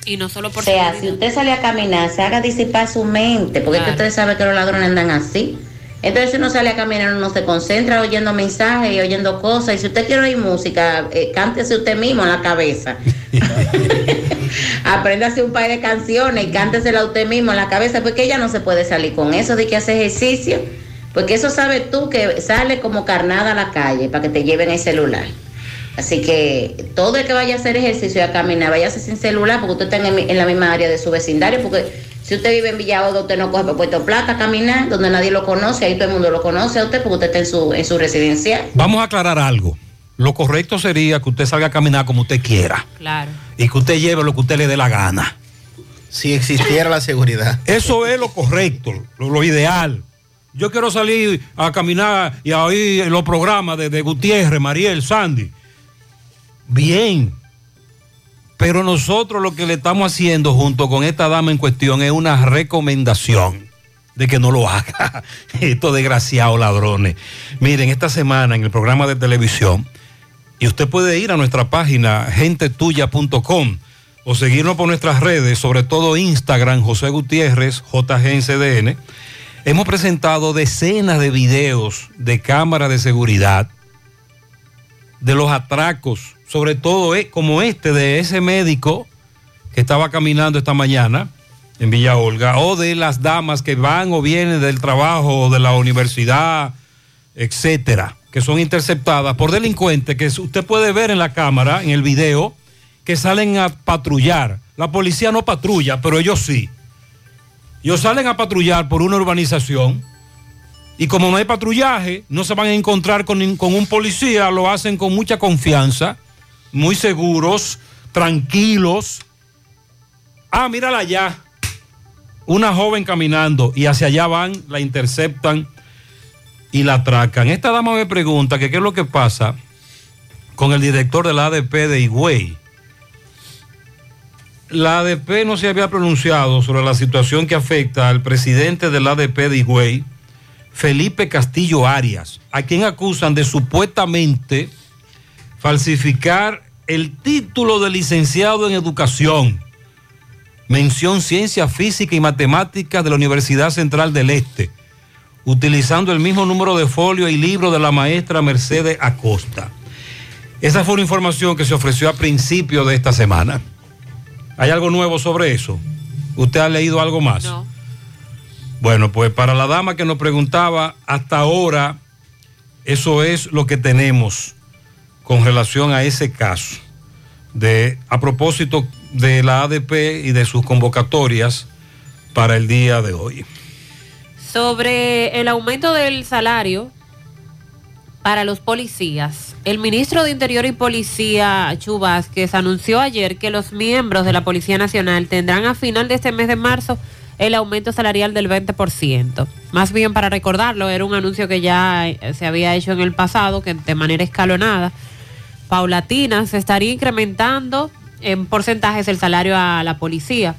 Y no solo por O sea, si usted sale a caminar, se haga disipar su mente, porque es que Claro. ustedes saben que los ladrones andan así. Entonces, si uno sale a caminar, uno se concentra oyendo mensajes y oyendo cosas. Y si usted quiere oír música, eh, cántese usted mismo en la cabeza. Apréndase un par de canciones y cántesela a usted mismo en la cabeza, porque ella no se puede salir con eso de que hace ejercicio. Porque eso sabes tú que sale como carnada a la calle para que te lleven el celular. Así que todo el que vaya a hacer ejercicio y a caminar, váyase sin celular porque usted está en, el- en la misma área de su vecindario. Porque si usted vive en Villahodo, usted no coge para Puerto Plata a caminar, donde nadie lo conoce, ahí todo el mundo lo conoce a usted porque usted está en su, en su residencial. Vamos a aclarar algo. Lo correcto sería que usted salga a caminar como usted quiera Claro. y que usted lleve lo que usted le dé la gana. Si existiera la seguridad. Eso es lo correcto, lo, lo ideal. Yo quiero salir a caminar y a oír los programas de, de Gutiérrez, Mariel, Sandy. Bien. Pero nosotros lo que le estamos haciendo junto con esta dama en cuestión es una recomendación de que no lo haga. Estos desgraciados ladrones. Miren, esta semana en el programa de televisión, y usted puede ir a nuestra página gentetuya.com o seguirnos por nuestras redes, sobre todo Instagram, José Gutiérrez, JGNCDN. Hemos presentado decenas de videos de cámaras de seguridad de los atracos, sobre todo eh, como este de ese médico que estaba caminando esta mañana en Villa Olga, o de las damas que van o vienen del trabajo o de la universidad, etcétera, que son interceptadas por delincuentes que usted puede ver en la cámara, en el video, que salen a patrullar. La policía no patrulla, pero ellos sí. Ellos salen a patrullar por una urbanización y como no hay patrullaje, no se van a encontrar con, un policía, lo hacen con mucha confianza, muy seguros, tranquilos. Ah, mírala allá. Una joven caminando y hacia allá van, la interceptan y la atracan. Esta dama me pregunta qué es lo que pasa con el director de la ADP de Higüey. La ADP no se había pronunciado sobre la situación que afecta al presidente de la ADP de Higüey, Felipe Castillo Arias, a quien acusan de supuestamente falsificar el título de licenciado en educación, mención ciencia física y matemáticas de la Universidad Central del Este, utilizando el mismo número de folio y libro de la maestra Mercedes Acosta. Esa fue una información que se ofreció a principio de esta semana. ¿Hay algo nuevo sobre eso? ¿Usted ha leído algo más? No. Bueno, pues para la dama que nos preguntaba, hasta ahora eso es lo que tenemos con relación a ese caso. De, a propósito de la ADP y de sus convocatorias para el día de hoy. Sobre el aumento del salario para los policías, el ministro de Interior y Policía, Chu Vázquez, anunció ayer que los miembros de la Policía Nacional tendrán a final de este mes de marzo el aumento salarial del 20%. Más bien para recordarlo, era un anuncio que ya eh, se había hecho en el pasado, que de manera escalonada, paulatina, se estaría incrementando en porcentajes el salario a la policía.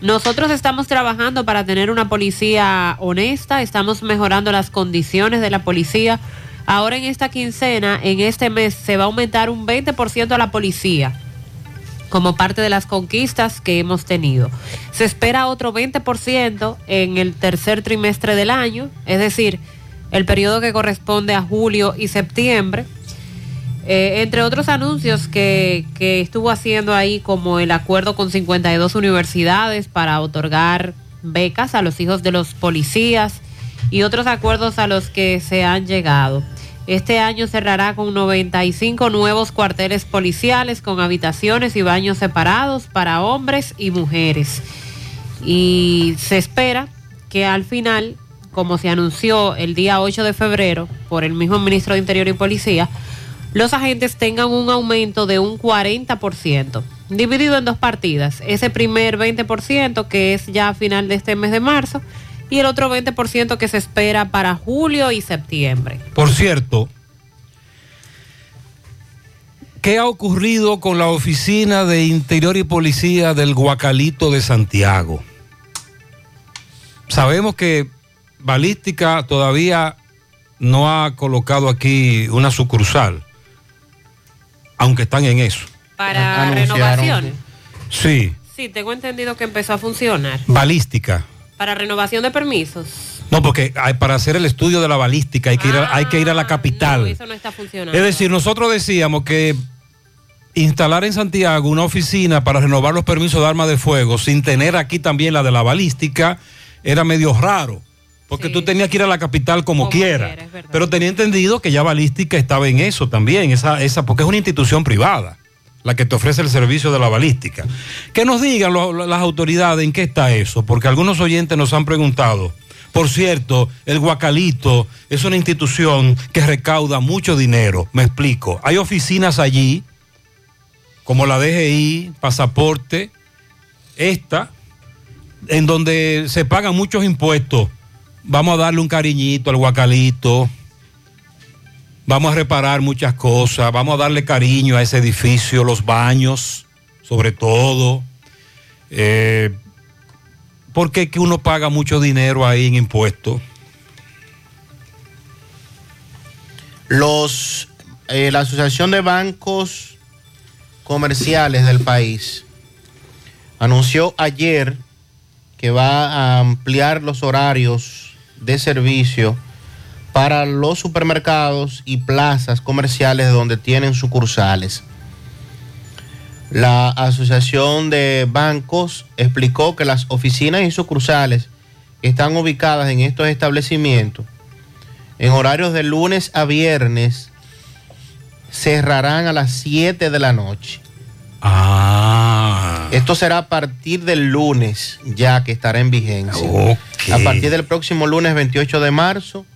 Nosotros estamos trabajando para tener una policía honesta, estamos mejorando las condiciones de la policía. Ahora en esta quincena, en este mes, se va a aumentar un 20% a la policía como parte de las conquistas que hemos tenido. Se espera otro 20% en el tercer trimestre del año, es decir, el periodo que corresponde a julio y septiembre. Eh, entre otros anuncios que, que estuvo haciendo ahí, como el acuerdo con 52 universidades para otorgar becas a los hijos de los policías y otros acuerdos a los que se han llegado. Este año cerrará con 95 nuevos cuarteles policiales con habitaciones y baños separados para hombres y mujeres. Y se espera que al final, como se anunció el día 8 de febrero por el mismo ministro de Interior y Policía, los agentes tengan un aumento de un 40%, dividido en dos partidas. Ese primer 20% que es ya a final de este mes de marzo y el otro 20% que se espera para julio y septiembre. Por cierto, ¿qué ha ocurrido con la oficina de Interior y Policía del Guacalito de Santiago? Sabemos que Balística todavía no ha colocado aquí una sucursal, aunque están en eso. Para Anunciaron, renovación. Sí, Sí, tengo entendido que empezó a funcionar. balística. Para renovación de permisos. No, porque hay- para hacer el estudio de la balística hay que ir a, hay que ir a la capital. No, eso no está funcionando. Es decir, nosotros decíamos que instalar en Santiago una oficina para renovar los permisos de armas de fuego sin tener aquí también la de la balística era medio raro. Porque tú tenías que ir a la capital como, quiera. Pero tenía entendido que ya balística estaba en eso también, esa, esa, porque es una institución privada la que te ofrece el servicio de la balística. Que nos digan las autoridades en qué está eso, porque algunos oyentes nos han preguntado. Por cierto, el Guacalito es una institución que recauda mucho dinero. Me explico. Hay oficinas allí, como la DGI, Pasaporte, esta, en donde se pagan muchos impuestos. Vamos a darle un cariñito al Guacalito. Vamos a reparar muchas cosas. Vamos a darle cariño a ese edificio, los baños, sobre todo. Eh, porque es que uno paga mucho dinero ahí en impuestos. Los, eh, la Asociación de Bancos Comerciales del país anunció ayer que va a ampliar los horarios de servicio para los supermercados y plazas comerciales donde tienen sucursales. La Asociación de Bancos explicó que las oficinas y sucursales que están ubicadas en estos establecimientos en horarios de lunes a viernes cerrarán a las 7 de la noche. Ah. Esto será a partir del lunes, ya que estará en vigencia. A partir del próximo lunes 28 de marzo,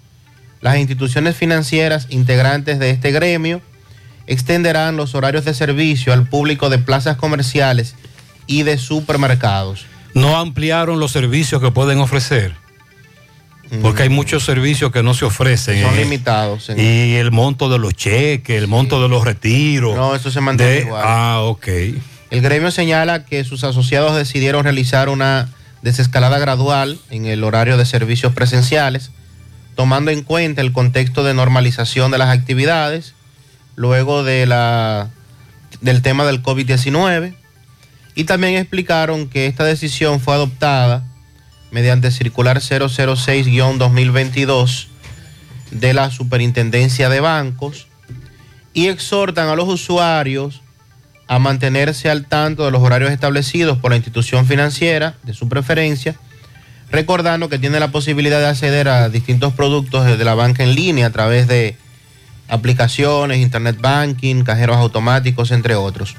las instituciones financieras integrantes de este gremio extenderán los horarios de servicio al público de plazas comerciales y de supermercados. No ampliaron los servicios que pueden ofrecer. Porque hay muchos servicios que no se ofrecen. Son eh. limitados. señor. Y el monto de los cheques, el monto de los retiros. No, eso se mantiene de- igual. Ah, ok. El gremio señala que sus asociados decidieron realizar una desescalada gradual en el horario de servicios presenciales, tomando en cuenta el contexto de normalización de las actividades, luego de la, del tema del COVID-19, y también explicaron que esta decisión fue adoptada mediante circular 006-2022 de la Superintendencia de Bancos y exhortan a los usuarios a mantenerse al tanto de los horarios establecidos por la institución financiera de su preferencia, recordando que tiene la posibilidad de acceder a distintos productos de la banca en línea a través de aplicaciones, internet banking, cajeros automáticos, entre otros.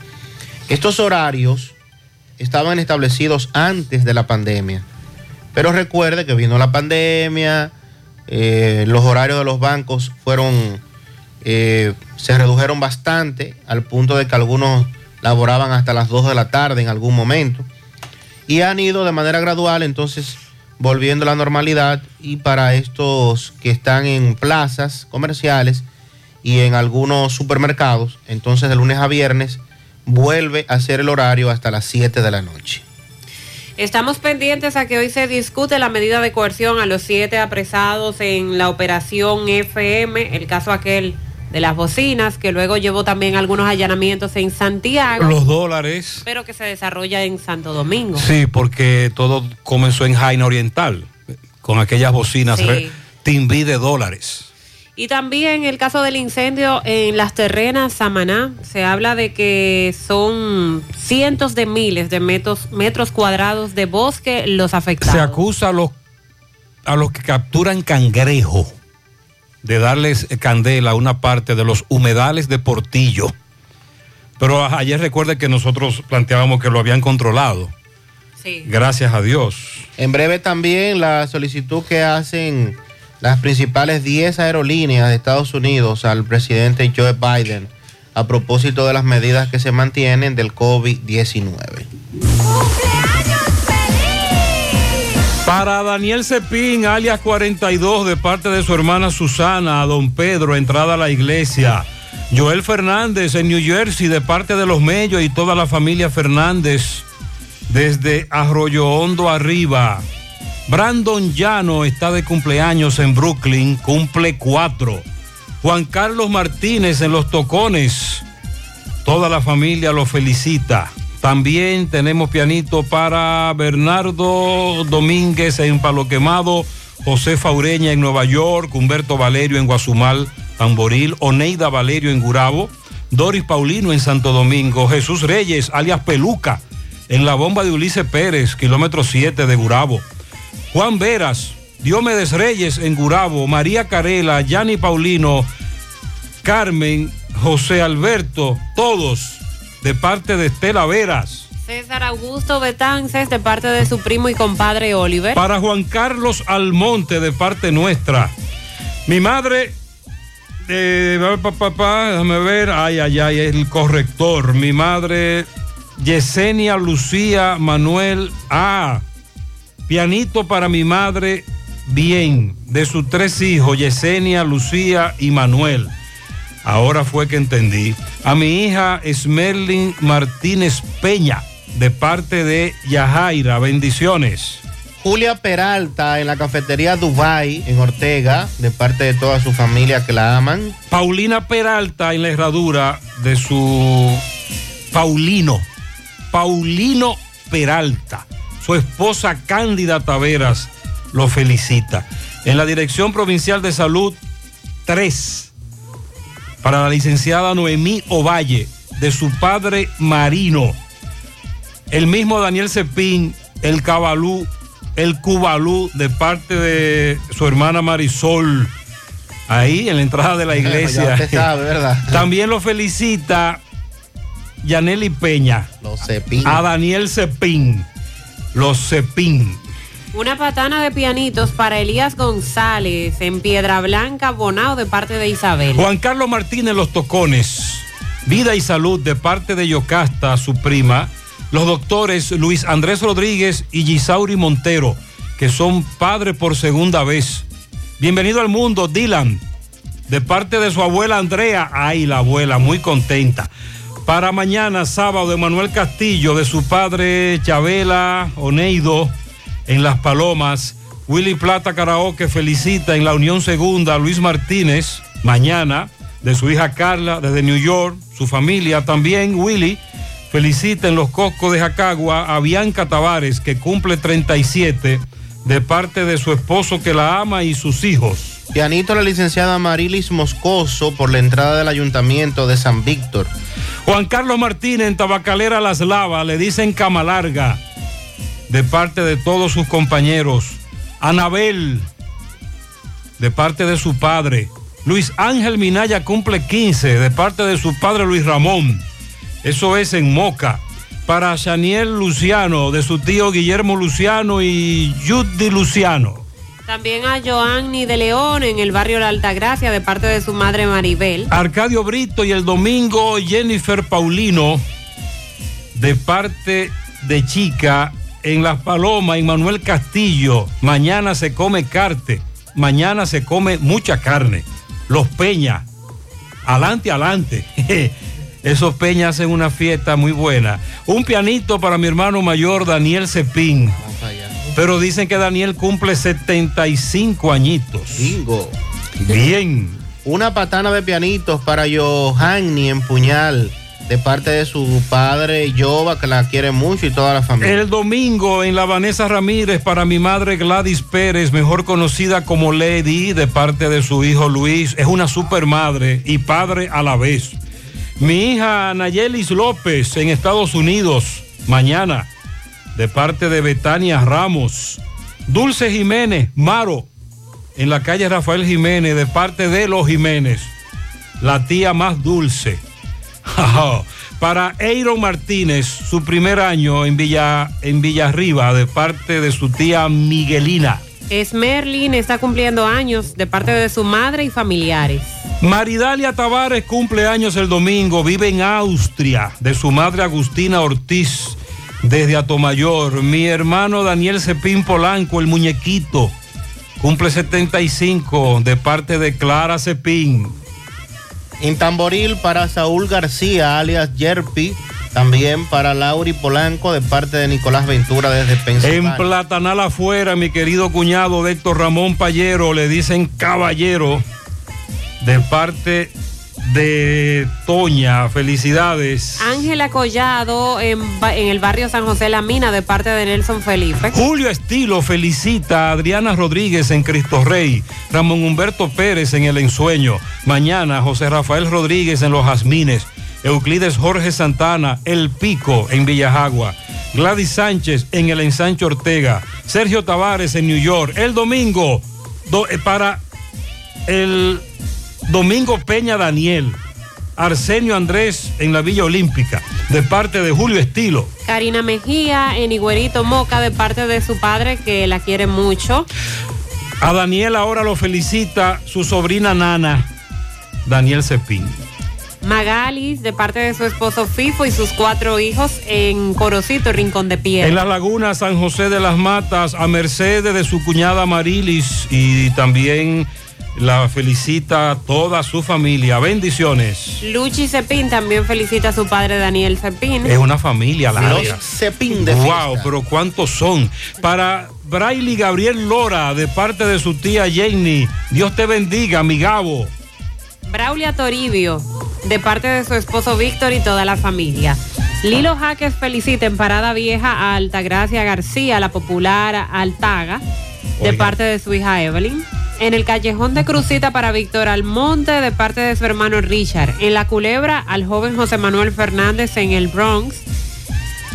Estos horarios estaban establecidos antes de la pandemia, pero recuerde que vino la pandemia, eh, los horarios de los bancos fueron eh, se redujeron bastante al punto de que algunos laboraban hasta las 2 de la tarde en algún momento y han ido de manera gradual entonces volviendo a la normalidad y para estos que están en plazas comerciales y en algunos supermercados, entonces de lunes a viernes vuelve a ser el horario hasta las 7 de la noche. Estamos pendientes a que hoy se discute la medida de coerción a los siete apresados en la operación FM, el caso aquel de las bocinas, que luego llevó también algunos allanamientos en Santiago, Los dólares. pero que se desarrolla en Santo Domingo. Sí, porque todo comenzó en Jaina Oriental, con aquellas bocinas Sí. Timbí de dólares. Y también el caso del incendio en las terrenas Samaná, se habla de que son cientos de miles de metros, metros cuadrados de bosque los afectados. Se acusa a los, a los que capturan cangrejo de darles candela a una parte de los humedales de Portillo. Pero ayer recuerde que nosotros planteábamos que lo habían controlado. Sí. Gracias a Dios. En breve también la solicitud que hacen las principales 10 aerolíneas de Estados Unidos al presidente Joe Biden a propósito de las medidas que se mantienen del COVID-19. Para Daniel Cepín, alias 42, de parte de su hermana Susana, a don Pedro, entrada a la iglesia. Joel Fernández en New Jersey, de parte de los Mellos y toda la familia Fernández, desde Arroyo Hondo arriba. Brandon Llano está de cumpleaños en Brooklyn, cumple cuatro. Juan Carlos Martínez en Los Tocones, toda la familia lo felicita. También tenemos pianito para Bernardo Domínguez en Palo Quemado, José Faureña en Nueva York, Humberto Valerio en Guazumal, Tamboril, Oneida Valerio en Gurabo, Doris Paulino en Santo Domingo, Jesús Reyes, alias Peluca, en la bomba de Ulises Pérez, kilómetro 7 de Gurabo. Juan Veras, Diomedes Reyes en Gurabo, María Carela, Yanni Paulino, Carmen, José Alberto, todos de parte de Estela Veras. César Augusto Betances de parte de su primo y compadre Oliver. Para Juan Carlos Almonte de parte nuestra. Mi madre, eh, papá, papá, déjame ver, ay, ay, ay, el corrector. Mi madre, Yesenia Lucía Manuel, ah, pianito para mi madre, bien, de sus tres hijos, Yesenia, Lucía y Manuel. Ahora fue que entendí. A mi hija Smerlin Martínez Peña, de parte de Yajaira. Bendiciones. Julia Peralta en la cafetería Dubai en Ortega, de parte de toda su familia que la aman. Paulina Peralta en la herradura de su Paulino. Paulino Peralta. Su esposa Cándida Taveras lo felicita. En la Dirección Provincial de Salud 3 para la licenciada Noemí Ovalle, de su padre Marino. El mismo Daniel Cepín, el Cabalú, el Cubalú, de parte de su hermana Marisol, ahí en la entrada de la iglesia. También lo felicita Yaneli Peña. Los Cepín. A Daniel Cepín. Los Cepín. Una patana de pianitos para Elías González en Piedra Blanca, Bonao, de parte de Isabel. Juan Carlos Martínez Los Tocones. Vida y salud de parte de Yocasta, su prima. Los doctores Luis Andrés Rodríguez y Gisauri Montero, que son padres por segunda vez. Bienvenido al mundo, Dylan. De parte de su abuela Andrea. Ay, la abuela, muy contenta. Para mañana, sábado, Emanuel Castillo, de su padre Chabela Oneido en Las Palomas. Willy Plata Karaoke felicita en la Unión Segunda a Luis Martínez, mañana, de su hija Carla, desde New York, su familia también, Willy. Felicita en los Coscos de Jacagua a Bianca Tavares, que cumple 37, de parte de su esposo que la ama y sus hijos. Pianito la licenciada Marilis Moscoso por la entrada del ayuntamiento de San Víctor. Juan Carlos Martínez en Tabacalera Las Lavas, le dicen cama larga, de parte de todos sus compañeros. Anabel, de parte de su padre. Luis Ángel Minaya cumple 15, de parte de su padre Luis Ramón. Eso es en Moca. Para Shaniel Luciano, de su tío Guillermo Luciano y Judy Luciano. También a Joanny de León en el barrio La Altagracia, de parte de su madre Maribel. Arcadio Brito y el domingo Jennifer Paulino, de parte de Chica, en Las Palomas, en Manuel Castillo. Mañana se come carte, mañana se come mucha carne. Los Peña, adelante, adelante. Esos Peñas hacen una fiesta muy buena. Un pianito para mi hermano mayor Daniel Cepín. Pero dicen que Daniel cumple 75 añitos. Bingo. Bien. Una patana de pianitos para Johanny en Puñal, de parte de su padre Yoba, que la quiere mucho y toda la familia. El domingo en la Vanessa Ramírez para mi madre Gladys Pérez, mejor conocida como Lady, de parte de su hijo Luis. Es una super madre y padre a la vez. Mi hija Nayelis López en Estados Unidos, mañana, de parte de Betania Ramos. Dulce Jiménez, Maro, en la calle Rafael Jiménez, de parte de los Jiménez. La tía más dulce. Para Eiro Martínez, su primer año en Villa, en Villarriba, de parte de su tía Miguelina. Esmerlin está cumpliendo años de parte de su madre y familiares. Maridalia Tavares cumple años el domingo, vive en Austria, de su madre Agustina Ortiz, desde Atomayor. Mi hermano Daniel Cepín Polanco, el muñequito, cumple 75, de parte de Clara Cepín. En Tamboril para Saúl García, alias Yerpi. También para Lauri Polanco, de parte de Nicolás Ventura desde Pensilvania. En Platanal afuera, mi querido cuñado de Héctor Ramón Payero, le dicen caballero, de parte de Toña. Felicidades. Ángela Collado en, el barrio San José La Mina de parte de Nelson Felipe. Julio Estilo felicita a Adriana Rodríguez en Cristo Rey, Ramón Humberto Pérez en El Ensueño, mañana José Rafael Rodríguez en Los Jazmines, Euclides Jorge Santana, El Pico en Villajagua, Gladys Sánchez en El Ensancho Ortega, Sergio Tavares en New York, el domingo do- eh, para el Domingo Peña Daniel, Arsenio Andrés en la Villa Olímpica, de parte de Julio Estilo. Karina Mejía en Higuerito Moca de parte de su padre que la quiere mucho. A Daniel ahora lo felicita su sobrina Nana, Daniel Cepín. Magalis de parte de su esposo Fifo y sus cuatro hijos en Corocito, Rincón de Piedra. En las lagunas San José de las Matas, a Mercedes de su cuñada Marilis y también la felicita toda su familia. Bendiciones. Luchi Cepín también felicita a su padre Daniel Cepín. Es una familia larga. Los Cepín de Wow, fiesta. pero ¿cuántos son? Para Braille Gabriel Lora, de parte de su tía Jenny. Dios te bendiga, mi Gabo. Braulia Toribio, de parte de su esposo Víctor y toda la familia. Lilo Jaques felicita en Parada Vieja a Altagracia García, la popular Altaga, de Oiga. parte de su hija Evelyn. En el callejón de Crucita para Víctor Almonte, de parte de su hermano Richard. En La Culebra, al joven José Manuel Fernández en el Bronx.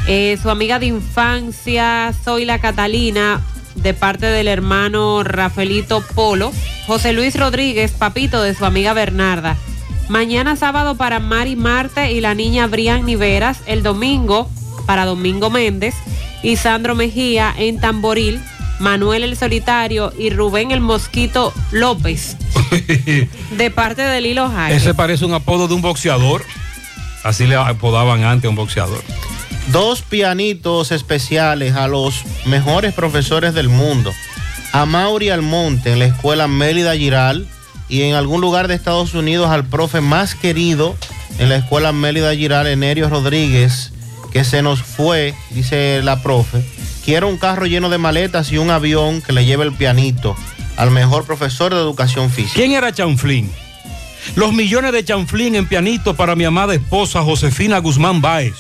Eh, su amiga de infancia, Zoila Catalina, de parte del hermano Rafaelito Polo. José Luis Rodríguez, papito de su amiga Bernarda. Mañana sábado para Mari Marte y la niña Brian Niveras. El domingo para Domingo Méndez y Sandro Mejía en Tamboril. Manuel el Solitario y Rubén el Mosquito López, de parte de Lilo Jaques. Ese parece un apodo de un boxeador. Así le apodaban antes a un boxeador. Dos pianitos especiales a los mejores profesores del mundo. A Mauri Almonte en la escuela Mélida Giral y en algún lugar de Estados Unidos al profe más querido en la escuela Mélida Giral, Enerio Rodríguez, que se nos fue, dice la profe. Quiero un carro lleno de maletas y un avión que le lleve el pianito al mejor profesor de educación física. ¿Quién era Chanflín? Los millones de Chanflín en pianito para mi amada esposa Josefina Guzmán Báez.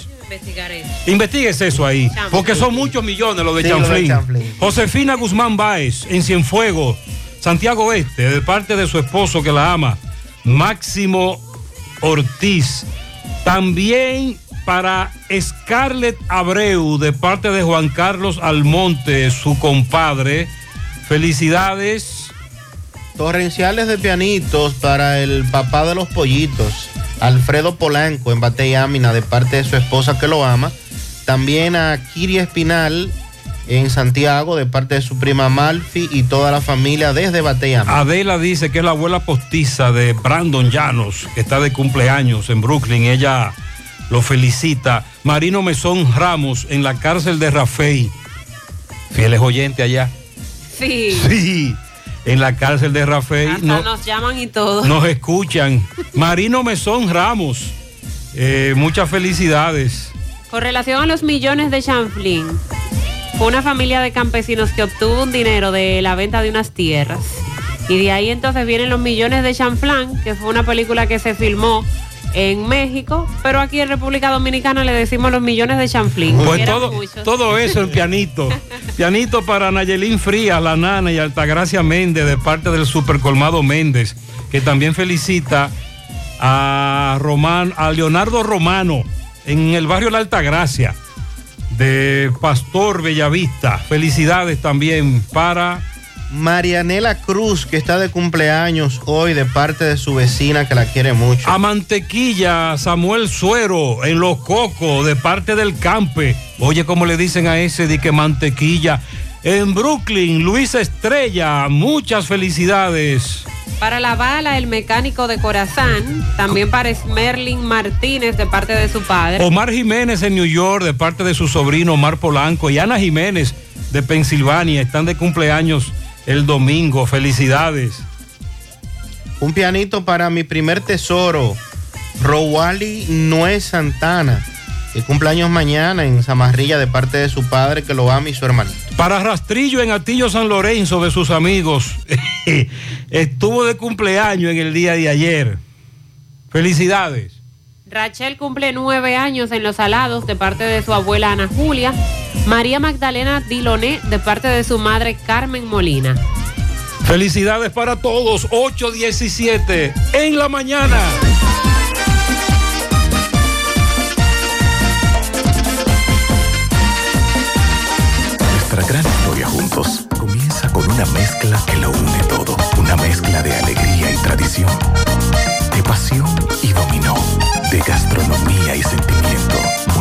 Investigues eso ahí, porque son muchos millones los de Sí, de. Josefina Guzmán Báez en Cienfuegos, Santiago Oeste, de parte de su esposo que la ama, Máximo Ortiz. También para Scarlett Abreu, de parte de Juan Carlos Almonte, su compadre. Felicidades. Torrenciales de pianitos para el papá de los pollitos, Alfredo Polanco en Bateyamina, de parte de su esposa que lo ama. También a Kiri Espinal en Santiago, de parte de su prima Malfi y toda la familia desde Bateyamina. Adela dice que es la abuela postiza de Brandon Llanos, que está de cumpleaños en Brooklyn. Ella lo felicita. Marino Mesón Ramos en la cárcel de Rafey. Fieles oyentes allá. Sí, Sí, en la cárcel de Rafey. hasta No, nos llaman y todo. nos escuchan. Marino Mesón Ramos. eh, muchas felicidades. Con relación a los millones de Chanflín, fue una familia de campesinos que obtuvo un dinero de la venta de unas tierras. Y de ahí entonces vienen los millones de Chanflán, que fue una película que se filmó en México, pero aquí en República Dominicana le decimos los millones de chanflín. Pues todo, eso en pianito. pianito para Nayelín Frías, La Nana y Altagracia Méndez de parte del Supercolmado Méndez, que también felicita a, Román, a Leonardo Romano en el barrio La Altagracia de Pastor Bellavista. Felicidades también para Marianela Cruz, que está de cumpleaños hoy de parte de su vecina que la quiere mucho. A Mantequilla, Samuel Suero, en Los Cocos, de parte del Campe. Oye, como le dicen a ese de que Mantequilla. En Brooklyn, Luis Estrella, muchas felicidades. Para la bala, el mecánico de Corazán, también para Smerlin Martínez de parte de su padre. Omar Jiménez en New York, de parte de su sobrino Omar Polanco. Y Ana Jiménez de Pensilvania, están de cumpleaños el domingo. Felicidades. Un pianito para mi primer tesoro, Rowali Noé Santana, que cumpleaños mañana en Zamarrilla de parte de su padre que lo ama y su hermanito. Para Rastrillo en Atillo San Lorenzo de sus amigos. Estuvo de cumpleaños en el día de ayer. Felicidades. Rachel cumple nueve años en Los Alados de parte de su abuela Ana Julia. María Magdalena Diloné de parte de su madre Carmen Molina. Felicidades para todos. 8.17 en la mañana. Nuestra gran historia juntos comienza con una mezcla que lo une todo. Una mezcla de alegría y tradición, de pasión y dominó, de gastronomía y sentimiento.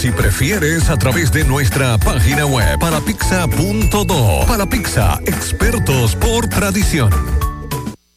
Si prefieres, a través de nuestra página web palapizza.do. Palapizza, expertos por tradición.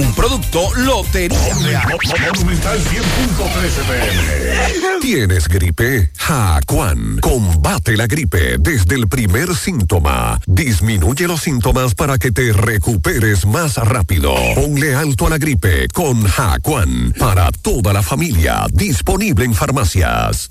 Un producto Lotería Real. Monumental 100.13 pm. ¿Tienes gripe? Jacuan. Combate la gripe desde el primer síntoma. Disminuye los síntomas para que te recuperes más rápido. Ponle alto a la gripe con Jacuan. Para toda la familia. Disponible en farmacias.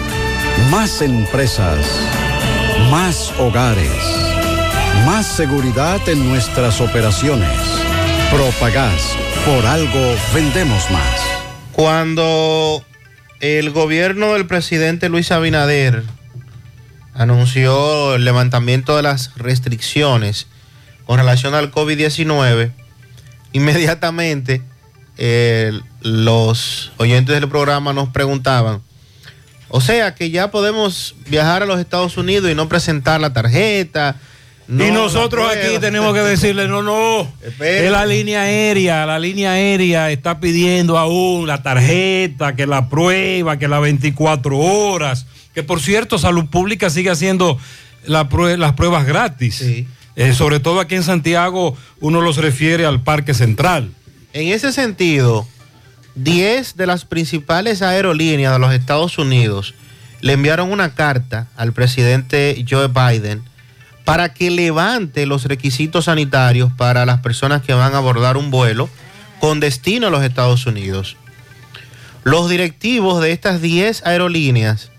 Más empresas. Más hogares. Más seguridad en nuestras operaciones. Propagás. Por algo vendemos más. Cuando el gobierno del presidente Luis Abinader anunció el levantamiento de las restricciones con relación al COVID-19, inmediatamente eh, los oyentes del programa nos preguntaban, o sea que ya podemos viajar a los Estados Unidos y no presentar la tarjeta. no, y nosotros aquí tenemos que decirle, no, no, es la línea aérea, la línea aérea está pidiendo aún la tarjeta, que la prueba, que las 24 horas, que por cierto Salud Pública sigue haciendo la prue- las pruebas gratis. Eh, sobre todo aquí en Santiago uno los refiere al Parque Central. En ese sentido, 10 de las principales aerolíneas de los Estados Unidos le enviaron una carta al presidente Joe Biden para que levante los requisitos sanitarios para las personas que van a abordar un vuelo con destino a los Estados Unidos. Los directivos de estas 10 aerolíneas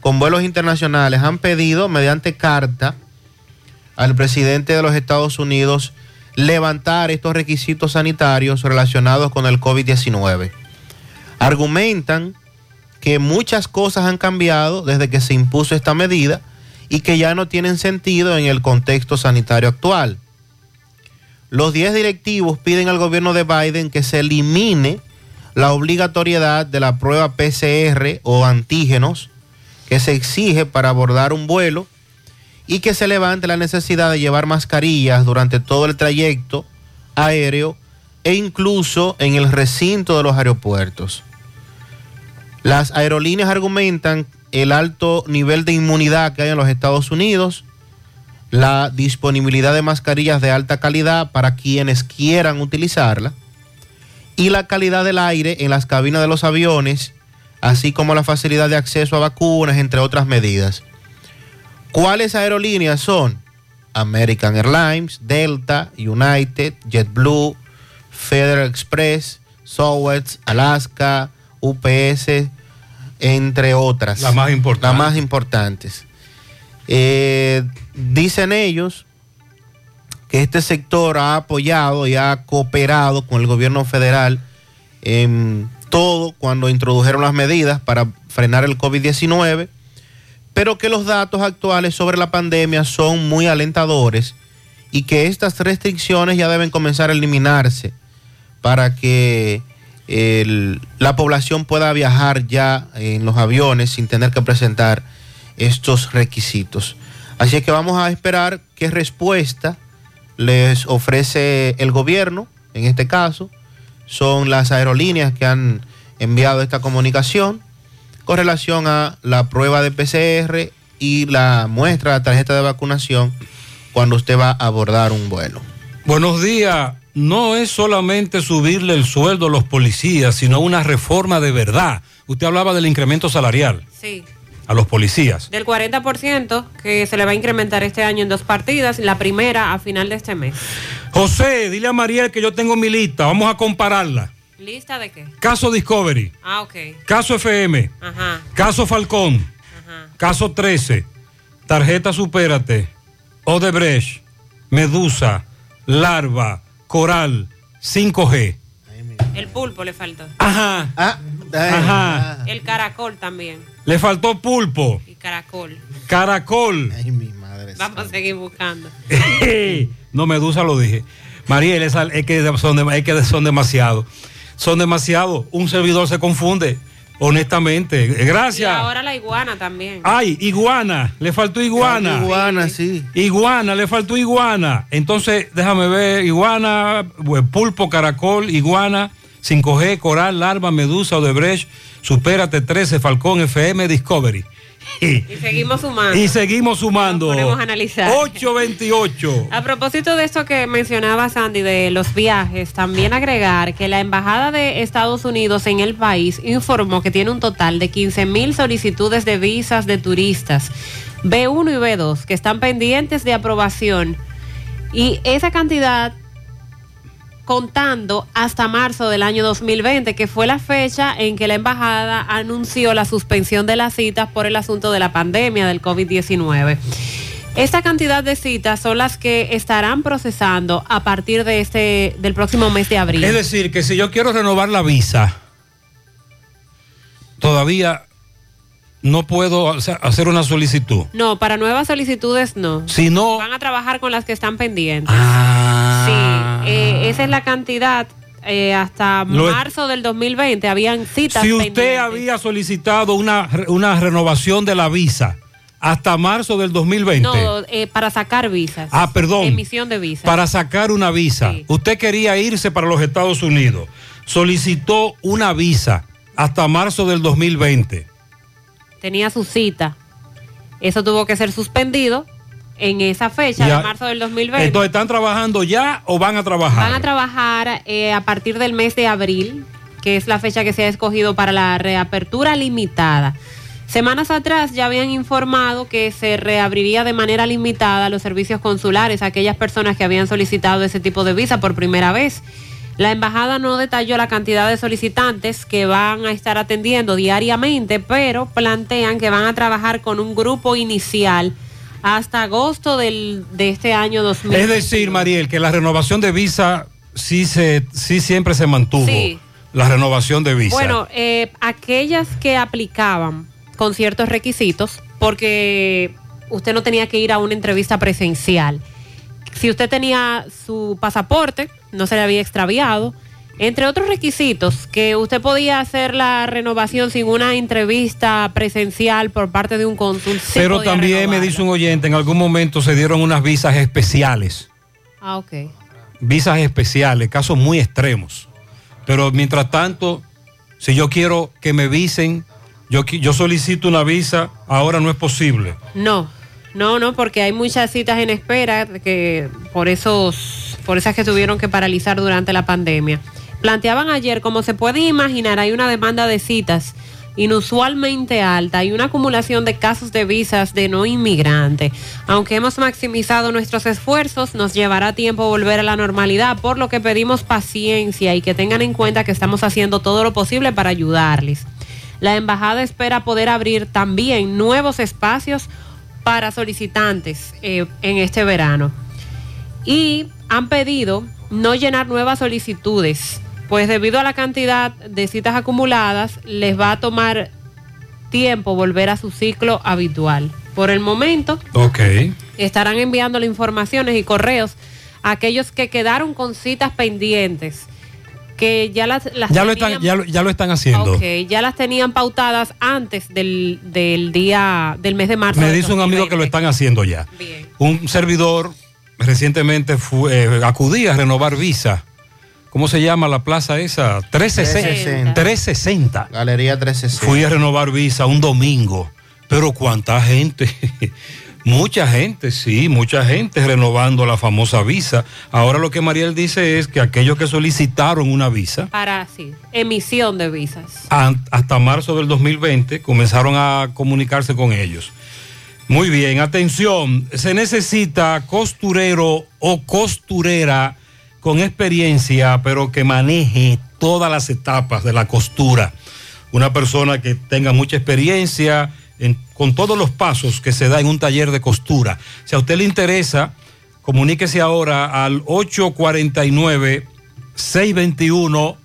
con vuelos internacionales han pedido mediante carta al presidente de los Estados Unidos levantar estos requisitos sanitarios relacionados con el COVID-19. Argumentan que muchas cosas han cambiado desde que se impuso esta medida y que ya no tienen sentido en el contexto sanitario actual. Los 10 directivos piden al gobierno de Biden que se elimine la obligatoriedad de la prueba PCR o antígenos que se exige para abordar un vuelo y que se levante la necesidad de llevar mascarillas durante todo el trayecto aéreo e incluso en el recinto de los aeropuertos. Las aerolíneas argumentan el alto nivel de inmunidad que hay en los Estados Unidos, la disponibilidad de mascarillas de alta calidad para quienes quieran utilizarla y la calidad del aire en las cabinas de los aviones, así como la facilidad de acceso a vacunas, entre otras medidas. ¿Cuáles aerolíneas son? American Airlines, Delta, United, JetBlue, Federal Express, Southwest, Alaska, UPS, entre otras. Las más importantes. Las más importantes. Eh, dicen ellos que este sector ha apoyado y ha cooperado con el gobierno federal en todo cuando introdujeron las medidas para frenar el COVID-19, pero que los datos actuales sobre la pandemia son muy alentadores y que estas restricciones ya deben comenzar a eliminarse para que la población pueda viajar ya en los aviones sin tener que presentar estos requisitos. Así es que vamos a esperar qué respuesta les ofrece el gobierno, en este caso, son las aerolíneas que han enviado esta comunicación con relación a la prueba de PCR y la muestra de la tarjeta de vacunación cuando usted va a abordar un vuelo. Buenos días. No es solamente subirle el sueldo a los policías, sino una reforma de verdad. Usted hablaba del incremento salarial Sí, a los policías. del 40% que se le va a incrementar este año en dos partidas, la primera a final de este mes. José, dile a Mariel que yo tengo mi lista. Vamos a compararla. ¿Lista de qué? Caso Discovery, Ah, ok. caso FM, Ajá. caso Falcón, caso 13, tarjeta Supérate, Odebrecht, Medusa, Larva, Coral, 5G. El pulpo le faltó. Ajá. Ajá. El caracol también. Le faltó pulpo, Y caracol. caracol. Vamos a seguir buscando. no, Medusa lo dije. Mariel, es, que son, es que son demasiado. Son demasiado. Un servidor se confunde, honestamente. Y Gracias. ahora la iguana también. Ay, iguana, le faltó iguana. Iguana, sí. Iguana, le faltó iguana. Entonces, déjame ver, iguana, pues, pulpo, caracol, iguana, 5G, coral, larva, medusa, odebrecht, supérate 13, Falcón, FM, Discovery. Y seguimos sumando. Y seguimos sumando. Nos a analizar. 828. A propósito de esto que mencionaba Sandy de los viajes, también agregar que la Embajada de Estados Unidos en el país informó que tiene un total de 15 mil solicitudes de visas de turistas B1 y B2 que están pendientes de aprobación y esa cantidad contando hasta marzo del año 2020, que fue la fecha en que la embajada anunció la suspensión de las citas por el asunto de la pandemia del COVID-19. Esta cantidad de citas son las que estarán procesando a partir de este del próximo mes de abril. Es decir, que si yo quiero renovar la visa, todavía no puedo hacer- una solicitud. No, para nuevas solicitudes no. Si no, Van a trabajar con las que están pendientes. Ah. Sí, eh, esa es la cantidad. eh, hasta Lo marzo del 2020 habían citas si usted pendientes. había solicitado una, una renovación de la visa hasta marzo del 2020, No, eh, para sacar visas. Ah, perdón. Emisión de visas. para sacar una visa, usted quería irse para los Estados Unidos, solicitó una visa hasta marzo del 2020. Tenía su cita. Eso tuvo que ser suspendido en esa fecha Ya. de marzo del 2020. Entonces, ¿están trabajando ya o van a trabajar? Van a trabajar eh, a partir del mes de abril, que es la fecha que se ha escogido para la reapertura limitada. Semanas atrás ya habían informado que se reabriría de manera limitada los servicios consulares a aquellas personas que habían solicitado ese tipo de visa por primera vez. La embajada no detalló la cantidad de solicitantes que van a estar atendiendo diariamente, pero plantean que van a trabajar con un grupo inicial hasta agosto del, de este año 2000. Es decir, Mariel, que la renovación de visa sí, se, sí siempre se mantuvo. Sí. La renovación de visa. Bueno, eh, aquellas que aplicaban con ciertos requisitos, porque usted no tenía que ir a una entrevista presencial. Si usted tenía su pasaporte, no se le había extraviado, entre otros requisitos, que usted podía hacer la renovación sin una entrevista presencial por parte de un cónsul. sí Pero también me dice un oyente, en algún momento se dieron unas visas especiales. Ah, ok. visas especiales, casos muy extremos. Pero mientras tanto, si yo quiero que me visen, yo, yo solicito una visa, ahora no es posible. No, no, no, porque hay muchas citas en espera que por esos, por esas que tuvieron que paralizar durante la pandemia. Planteaban ayer, como se puede imaginar, hay una demanda de citas inusualmente alta y una acumulación de casos de visas de no inmigrante. Aunque hemos maximizado nuestros esfuerzos, nos llevará tiempo volver a la normalidad, por lo que pedimos paciencia y que tengan en cuenta que estamos haciendo todo lo posible para ayudarles. La embajada espera poder abrir también nuevos espacios para solicitantes eh, en este verano. Y han pedido no llenar nuevas solicitudes, pues debido a la cantidad de citas acumuladas, les va a tomar tiempo volver a su ciclo habitual. Por el momento, estarán enviando las informaciones y correos a aquellos que quedaron con citas pendientes, que ya las, las Ya lo, están, ya, lo, ya lo están haciendo. Ok, ya las tenían pautadas antes del, del día del mes de marzo. Me dice un amigo que lo están haciendo ya. Un servidor recientemente fue, eh, acudí a renovar visa. ¿Cómo se llama la plaza esa? 360. 360. Galería 360. Fui a renovar visa un domingo. Pero cuánta gente. mucha gente, sí, mucha gente renovando la famosa visa. Ahora lo que Mariel dice es que aquellos que solicitaron una visa Para, sí, emisión de visas. hasta marzo del 2020 comenzaron a comunicarse con ellos. Muy bien, atención, se necesita costurero o costurera con experiencia, pero que maneje todas las etapas de la costura. Una persona que tenga mucha experiencia en- con todos los pasos que se da en un taller de costura. Si a usted le interesa, comuníquese ahora al 849 621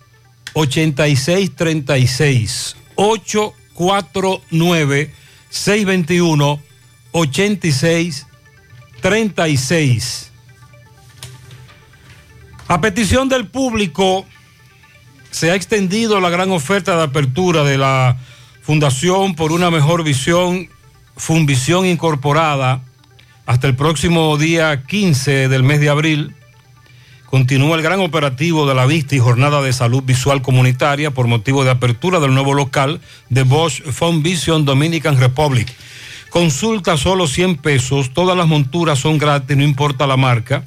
A petición del público se ha extendido la gran oferta de apertura de la Fundación por una mejor visión, Funvisión Incorporada, hasta el próximo día 15 del mes de abril. Continúa el gran operativo de la vista y jornada de salud visual comunitaria por motivo de apertura del nuevo local de Bosch Fund Vision Dominican Republic. Consulta solo 100 pesos, todas las monturas son gratis, no importa la marca.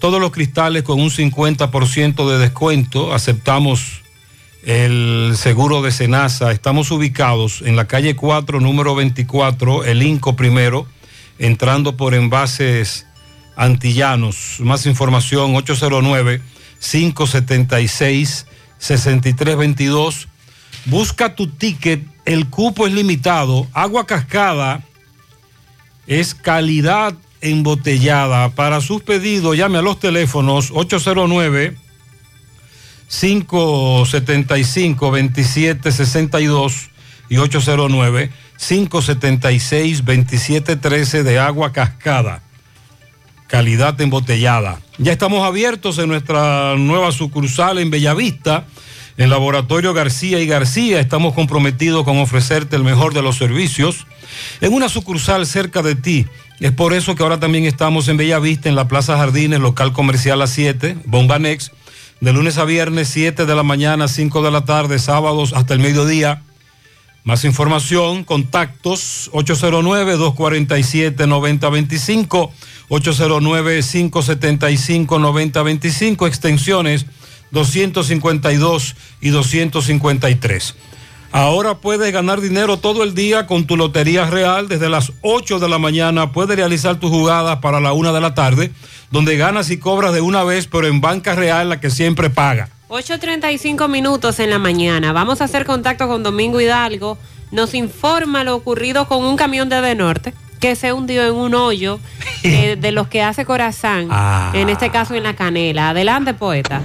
Todos los cristales con un 50% de descuento. Aceptamos el seguro de Senasa. Estamos ubicados en la calle 4, número 24, el Inco primero, entrando por envases antillanos. Más información 809-576-6322. Busca tu ticket, el cupo es limitado. Agua cascada es calidad embotellada. Para sus pedidos, llame a los teléfonos 809 575 2762 y 809 576 2713 de agua cascada. Calidad embotellada. Ya estamos abiertos en nuestra nueva sucursal en Bellavista, en Laboratorio García y García. Estamos comprometidos con ofrecerte el mejor de los servicios en una sucursal cerca de ti. Es por eso que ahora también estamos en Bellavista, en la Plaza Jardines, local comercial a 7, Bomba Next, de lunes a viernes, 7 de la mañana, 5 de la tarde, sábados hasta el mediodía. Más información, contactos 809-247-9025, 809-575-9025, extensiones 252 y 253. Ahora puedes ganar dinero todo el día con tu Lotería Real. Desde las 8 de la mañana puedes realizar tus jugadas para la 1 de la tarde, donde ganas y cobras de una vez, pero en Banca Real, la que siempre paga. 8.35 minutos en la mañana. Vamos a hacer contacto con Domingo Hidalgo. Nos informa lo ocurrido con un camión de De Norte que se hundió en un hoyo eh, de los que hace Corazán, Ah. en este caso en la canela. Adelante, poeta.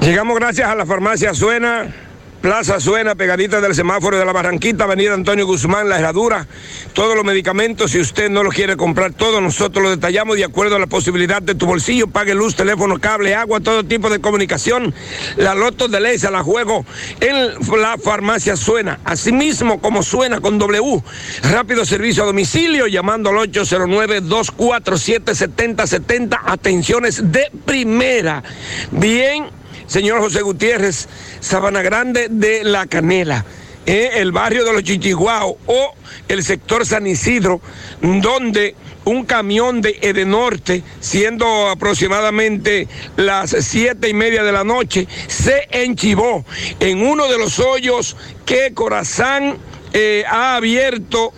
Llegamos gracias a la farmacia Suena, Plaza Suena, pegadita del semáforo de la Barranquita, Avenida Antonio Guzmán, La Herradura. Todos los medicamentos, si usted no los quiere comprar todos, nosotros los detallamos de acuerdo a la posibilidad de tu bolsillo. Pague luz, teléfono, cable, agua, todo tipo de comunicación. La Loto de Ley se la juego en la farmacia Suena. Asimismo, como suena con W. Rápido servicio a domicilio, llamando al 809-247-7070. Atenciones de primera. Bien señor José Gutiérrez, Sabana Grande de La Canela, eh, el barrio de los Chichiguao o el sector San Isidro, donde un camión de Edenorte, siendo aproximadamente las siete y media de la noche, se enchivó en uno de los hoyos que Corazán eh, ha abierto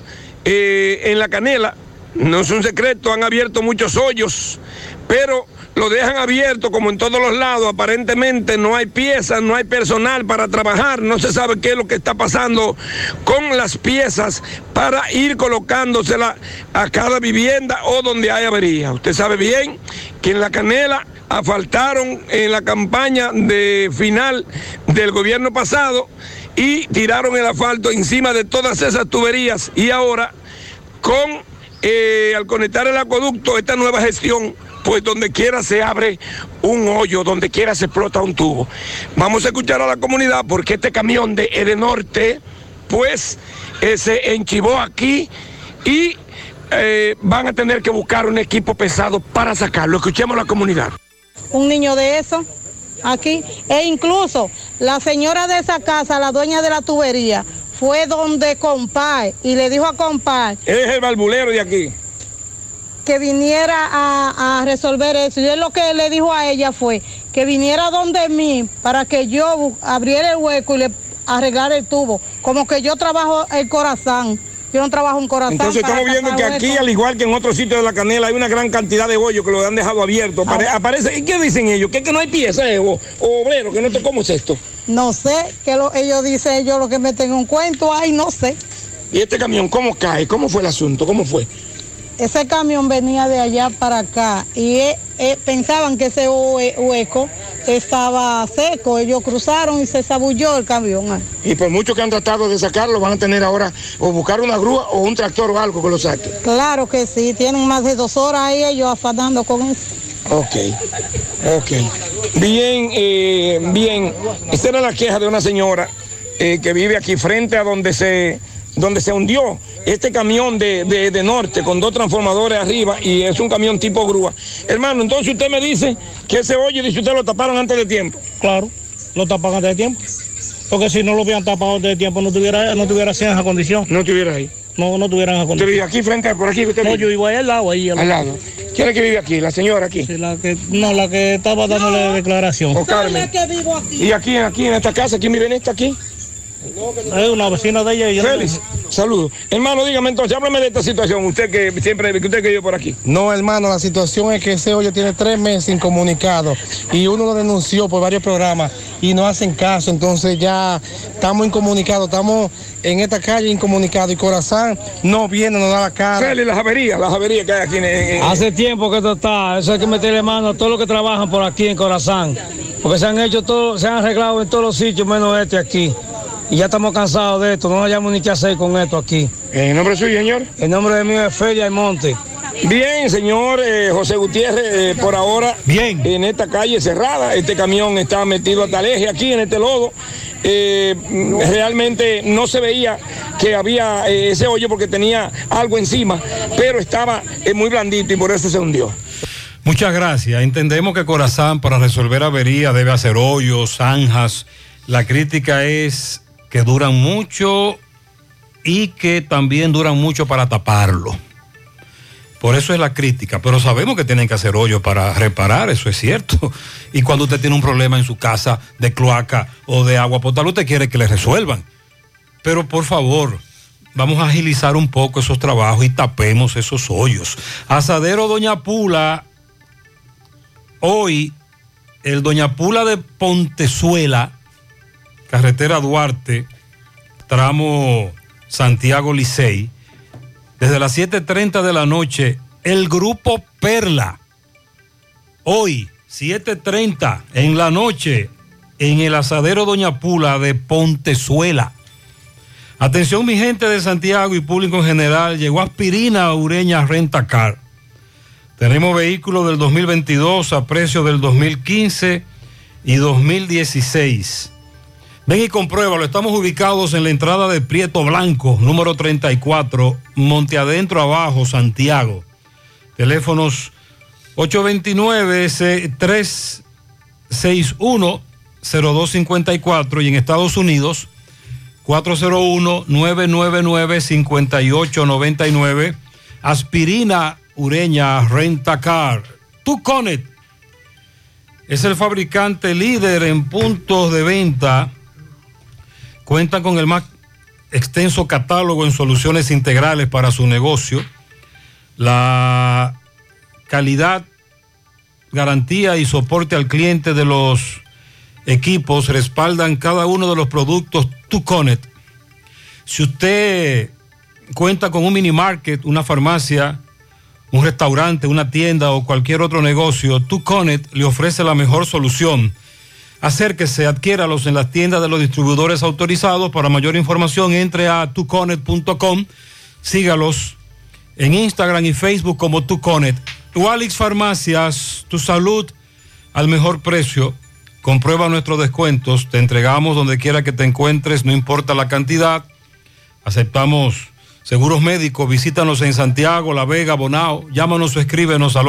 eh, en La Canela. No es un secreto, han abierto muchos hoyos, pero lo dejan abierto como en todos los lados. Aparentemente no hay piezas, no hay personal para trabajar, no se sabe qué es lo que está pasando con las piezas para ir colocándosela a cada vivienda o donde hay avería. Usted sabe bien que en la canela asfaltaron en la campaña de final del gobierno pasado y tiraron el asfalto encima de todas esas tuberías y ahora con eh, al conectar el acueducto, esta nueva gestión, pues donde quiera se abre un hoyo, donde quiera se explota un tubo. Vamos a escuchar a la comunidad porque este camión de Edenorte, pues eh, se enchivó aquí y eh, van a tener que buscar un equipo pesado para sacarlo. Escuchemos a la comunidad. un niño de eso aquí. E incluso la señora de esa casa, la dueña de la tubería, fue donde Compay y le dijo a Compay es el barbulero de aquí. Que viniera a, a resolver eso. Y él lo que le dijo a ella fue que viniera donde mí para que yo abriera el hueco y le arreglara el tubo. Como que yo trabajo el corazón. Yo no trabajo un corazón. Entonces estamos viendo que aquí, al igual que en otros sitios de la canela, hay una gran cantidad de hoyos que lo han dejado abierto. Apare- aparece, ¿y qué dicen ellos? ¿Que, que no hay piezas eh, o, o obreros? ¿Que no te, ¿Cómo es esto? No sé, que lo- ellos dicen, ellos lo que meten un cuento, ay, no sé. ¿Y este camión cómo cae? ¿Cómo fue el asunto? ¿Cómo fue? Ese camión venía de allá para acá y eh, eh, pensaban que ese hue- hueco estaba seco. Ellos cruzaron y se zabulló el camión. Y por mucho que han tratado de sacarlo, van a tener ahora o buscar una grúa o un tractor o algo que lo saque. Claro que sí, tienen más de dos horas ahí ellos afanando con eso. Ok, ok. Bien, eh, bien. Esta era la queja de una señora eh, que vive aquí frente a donde se, donde se hundió este camión de, de- de norte con dos transformadores arriba y es un camión tipo grúa. Hermano, entonces usted me dice que ese hoyo, dice usted, lo taparon antes de tiempo. Claro, lo tapan antes de tiempo. Porque si no lo hubieran tapado antes de tiempo, no tuviera, no tuviera así en esa condición. No estuviera ahí. No, no tuviera en esa condición. vive aquí frente, a- por aquí? Usted no, vive? yo vivo ahí al lado, ahí. Al lado. ¿Quién es que vive aquí? ¿La señora aquí? la que, no, la que estaba dándole declaración. O Carmen. Y aquí, aquí en esta casa, ¿quién vive en esta aquí? Es una vecina de ella y yo. Félix, saludos. Hermano, dígame entonces, háblame de esta situación, usted que siempre, que usted que vive por aquí. No, hermano, la situación es que ese hoyo tiene tres meses incomunicado y uno lo denunció por varios programas y no hacen caso, entonces ya estamos incomunicados, estamos en esta calle incomunicados y Corazán no viene, nos da la cara. Félix, las averías, las averías que hay aquí en, en- Hace tiempo que esto está, eso hay que meterle mano a todos los que trabajan por aquí en Corazán, porque se han hecho todo, se han arreglado en todos los sitios menos este aquí. Y ya estamos cansados de esto, no hayamos ni qué hacer con esto aquí. ¿En nombre suyo, señor? El nombre de mío es Feria Monte. Bien, señor eh, José Gutiérrez, eh, por ahora, Bien. en esta calle cerrada, este camión está metido hasta el eje aquí en este lodo. Eh, realmente no se veía que había eh, ese hoyo porque tenía algo encima, pero estaba eh, muy blandito y por eso se hundió. Muchas gracias. Entendemos que Corazán para resolver averías debe hacer hoyos, zanjas. La crítica es que duran mucho y que también duran mucho para taparlo. Por eso es la crítica, pero sabemos que tienen que hacer hoyos para reparar, eso es cierto. Y cuando usted tiene un problema en su casa de cloaca o de agua potable, usted quiere que le resuelvan. Pero por favor, vamos a agilizar un poco esos trabajos y tapemos esos hoyos. Asadero Doña Pula, hoy el Doña Pula de Pontezuela, carretera Duarte, tramo Santiago Licey, desde las 7.30 de la noche, el grupo Perla. Hoy, 7.30 en la noche, en el asadero Doña Pula de Pontezuela. Atención mi gente de Santiago y público en general, llegó aspirina Ureña Renta Car. Tenemos vehículos del 2022 a precio del 2015 y 2016. Ven y compruébalo, estamos ubicados en la entrada de Prieto Blanco, número 34, Monte Adentro Abajo, Santiago. Teléfonos 829-361-0254 y en Estados Unidos 401-999-5899. Aspirina Ureña Rentacar. Tuconet es el fabricante líder en puntos de venta. Cuenta con el más extenso catálogo en soluciones integrales para su negocio. La calidad, garantía y soporte al cliente de los equipos respaldan cada uno de los productos Tuconet. Si usted cuenta con un mini market, una farmacia, un restaurante, una tienda o cualquier otro negocio, Tuconet le ofrece la mejor solución. Acérquese, adquiéralos en las tiendas de los distribuidores autorizados. Para mayor información, entre a tuconet.com. Sígalos en Instagram y Facebook como Tuconet. Walix Farmacias, tu salud al mejor precio. Comprueba nuestros descuentos. Te entregamos donde quiera que te encuentres, no importa la cantidad. Aceptamos seguros médicos. Visítanos en Santiago, La Vega, Bonao. Llámanos o escríbenos al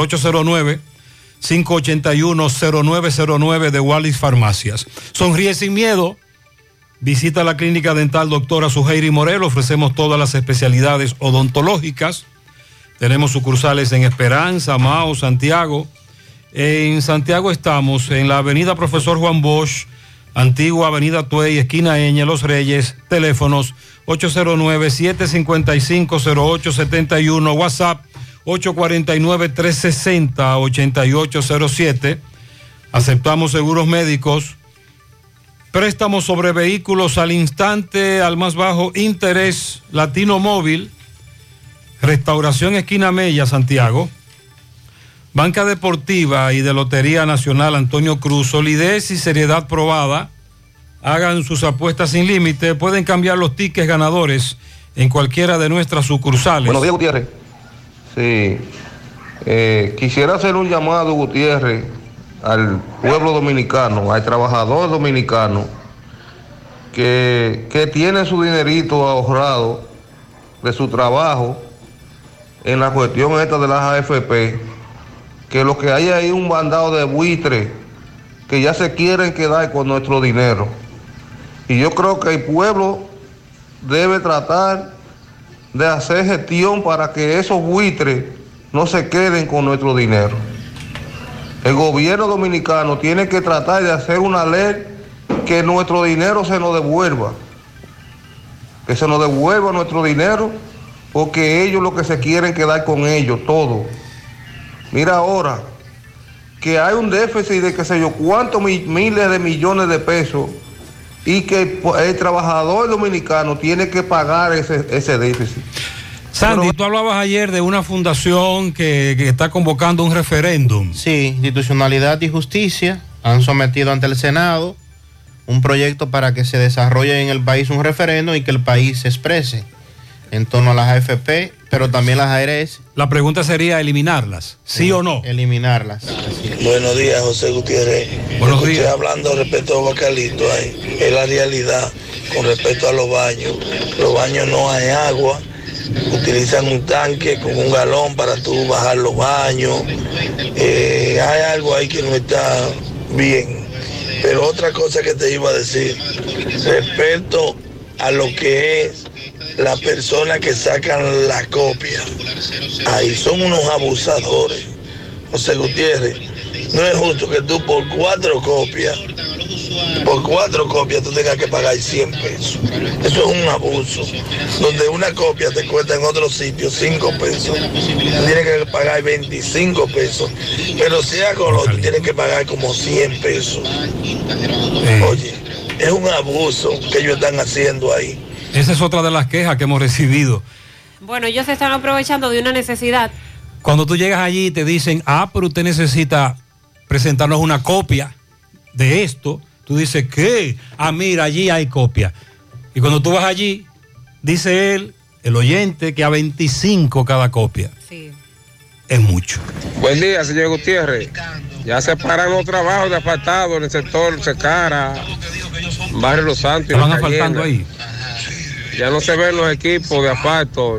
809-581-0909 de Wallis Farmacias. Sonríe sin miedo. Visita la clínica dental doctora Suheiri Morel. Ofrecemos todas las especialidades odontológicas. Tenemos sucursales en Esperanza, Mao, Santiago. En Santiago estamos en la avenida Profesor Juan Bosch, antigua avenida Tuey, esquina Eña, Los Reyes, teléfonos 809-755-0871, WhatsApp 849-360-8807. Aceptamos seguros médicos, préstamos sobre vehículos al instante, al más bajo interés, Latino Móvil, Restauración Esquina Mella, Santiago. Banca Deportiva y de Lotería Nacional Antonio Cruz, solidez y seriedad probada. Hagan sus apuestas sin límite. Pueden cambiar los tickets ganadores en cualquiera de nuestras sucursales. Buenos días, Gutiérrez. Sí. Eh, quisiera hacer un llamado, Gutiérrez, al pueblo dominicano, al trabajador dominicano, que, que tiene su dinerito ahorrado de su trabajo en la cuestión esta de las AFP, que lo que hay ahí es un bandado de buitres que ya se quieren quedar con nuestro dinero. Y yo creo que el pueblo debe tratar de hacer gestión para que esos buitres no se queden con nuestro dinero. El gobierno dominicano tiene que tratar de hacer una ley que nuestro dinero se nos devuelva. Que se nos devuelva nuestro dinero porque ellos lo que se quieren quedar con ellos, todo. Mira ahora que hay un déficit de qué sé yo cuántos miles de millones de pesos y que el trabajador dominicano tiene que pagar ese, ese déficit. Sandy, tú hablabas ayer de una fundación que, que está convocando un referéndum. Sí, institucionalidad y justicia han sometido ante el Senado un proyecto para que se desarrolle en el país un referéndum y que el país se exprese en torno a las AFP, pero también las ARS. La pregunta sería eliminarlas, ¿sí o no? Eliminarlas. Buenos días, José Gutiérrez. Buenos días. Estoy hablando respecto a Bacalito, ahí. es la realidad con respecto a los baños. Los baños no hay agua, utilizan un tanque con un galón para tú bajar los baños. Eh, hay algo ahí que no está bien. Pero otra cosa que te iba a decir, respecto a lo que es la persona que sacan la copia. Ahí son unos abusadores. José Gutiérrez, no es justo que tú por cuatro copias por cuatro copias tú tengas que pagar 100 pesos. Eso es un abuso. Donde una copia te cuesta en otros sitios 5 pesos, tú tienes que pagar 25 pesos. Pero si es color, tú tienes que pagar como 100 pesos. Oye, es un abuso que ellos están haciendo ahí. Esa es otra de las quejas que hemos recibido. Bueno, ellos se están aprovechando de una necesidad. Cuando tú llegas allí y te dicen, ah, pero usted necesita presentarnos una copia de esto, tú dices, ¿qué? Ah, mira, allí hay copia. Y cuando tú vas allí, dice él, el oyente, que a 25 cada copia. Sí. Es mucho. Buen día, señor Gutiérrez. Ya se paran los trabajos de asfaltado en el sector Secara, Barrio Los Santos. y La asfaltando ahí. Ya no se ven los equipos de asfalto.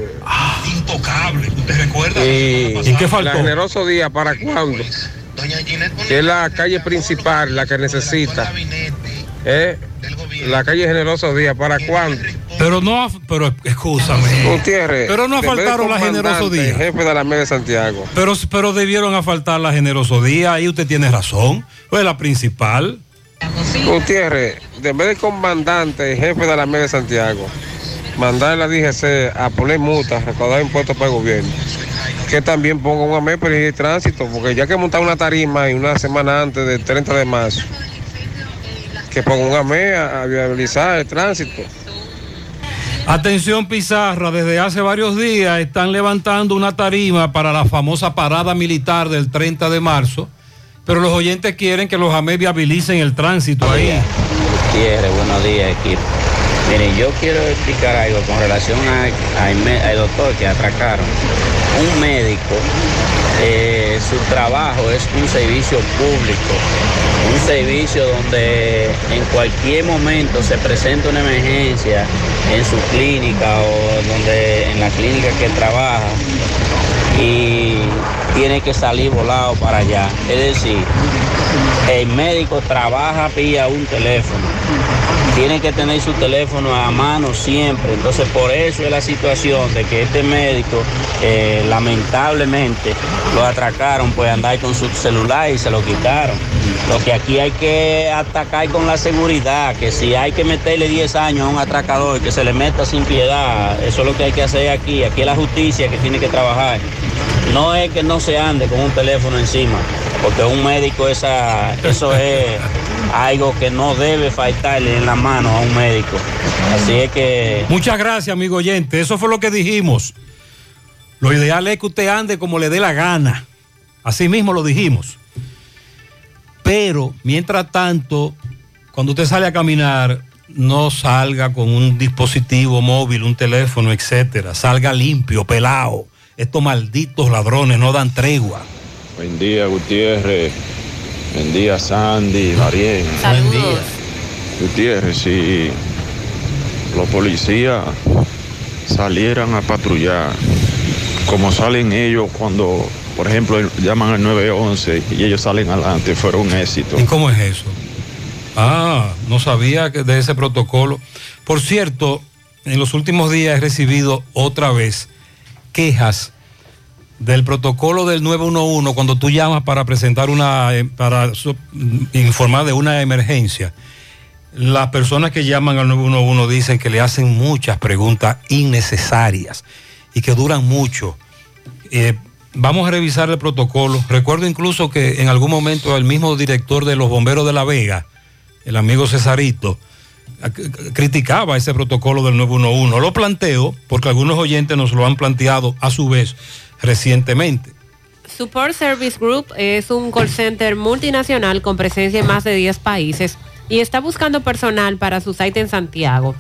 Intocable, ¿usted recuerda? Y, ¿Y qué faltó? La Generoso Día, ¿para cuándo? Que es la calle principal, la que necesita. ¿Eh? La calle Generoso Día, ¿para cuándo? Pero no, pero escúchame. Gutiérrez. Pero no de asfaltaron la Generoso comandante, Día. Jefe de la media de Santiago. Pero, pero debieron asfaltar la Generoso Día, ahí usted tiene razón. Pues la principal. Gutiérrez, en vez de comandante, jefe de la media de Santiago, mandar a la DGC a poner multas, recaudar impuestos para el gobierno. Que también ponga un AME para el tránsito, porque ya que montar una tarima y una semana antes del 30 de marzo, que ponga un AME a, a viabilizar el tránsito. Atención Pizarra, desde hace varios días están levantando una tarima para la famosa parada militar del 30 de marzo, pero los oyentes quieren que los AME viabilicen el tránsito ahí. Gutiérrez, buenos días equipo. Miren, yo quiero explicar algo con relación al doctor que atracaron. Un médico, eh, su trabajo es un servicio público, un servicio donde en cualquier momento se presenta una emergencia en su clínica o donde en la clínica que trabaja y tiene que salir volado para allá. Es decir, el médico trabaja vía un teléfono. Tiene que tener su teléfono a mano siempre. Entonces por eso es la situación de que este médico eh, lamentablemente lo atracaron pues andar con su celular y se lo quitaron. Lo que aquí hay que atacar con la seguridad, que si hay que meterle 10 años a un atracador, que se le meta sin piedad, eso es lo que hay que hacer aquí. Aquí es la justicia que tiene que trabajar. No es que no se ande con un teléfono encima, porque un médico esa, eso es algo que no debe faltarle en la mano a un médico. Así es que Muchas gracias, amigo oyente. Eso fue lo que dijimos. Lo ideal es que usted ande como le dé la gana. Así mismo lo dijimos. Pero, mientras tanto, cuando usted sale a caminar, no salga con un dispositivo móvil, un teléfono, etcétera. Salga limpio, pelado. Estos malditos ladrones no dan tregua. Buen día, Gutiérrez. Buen día, Sandy. Saludos. Buen día. Gutiérrez, si los policías salieran a patrullar, como salen ellos cuando, por ejemplo, llaman al 911 y ellos salen adelante, fuera un éxito. ¿Y cómo es eso? Ah, no sabía que de ese protocolo. Por cierto, en los últimos días he recibido otra vez quejas del protocolo del 911 cuando tú llamas para presentar una, eh, para so- informar de una emergencia. Las personas que llaman al 911 dicen que le hacen muchas preguntas innecesarias y que duran mucho. Eh, vamos a revisar el protocolo. Recuerdo incluso que en algún momento el mismo director de los bomberos de La Vega, el amigo Cesarito, criticaba ese protocolo del 911. Lo planteo porque algunos oyentes nos lo han planteado a su vez recientemente. Support Service Group es un call center multinacional con presencia en más de 10 países y está buscando personal para su site en Santiago.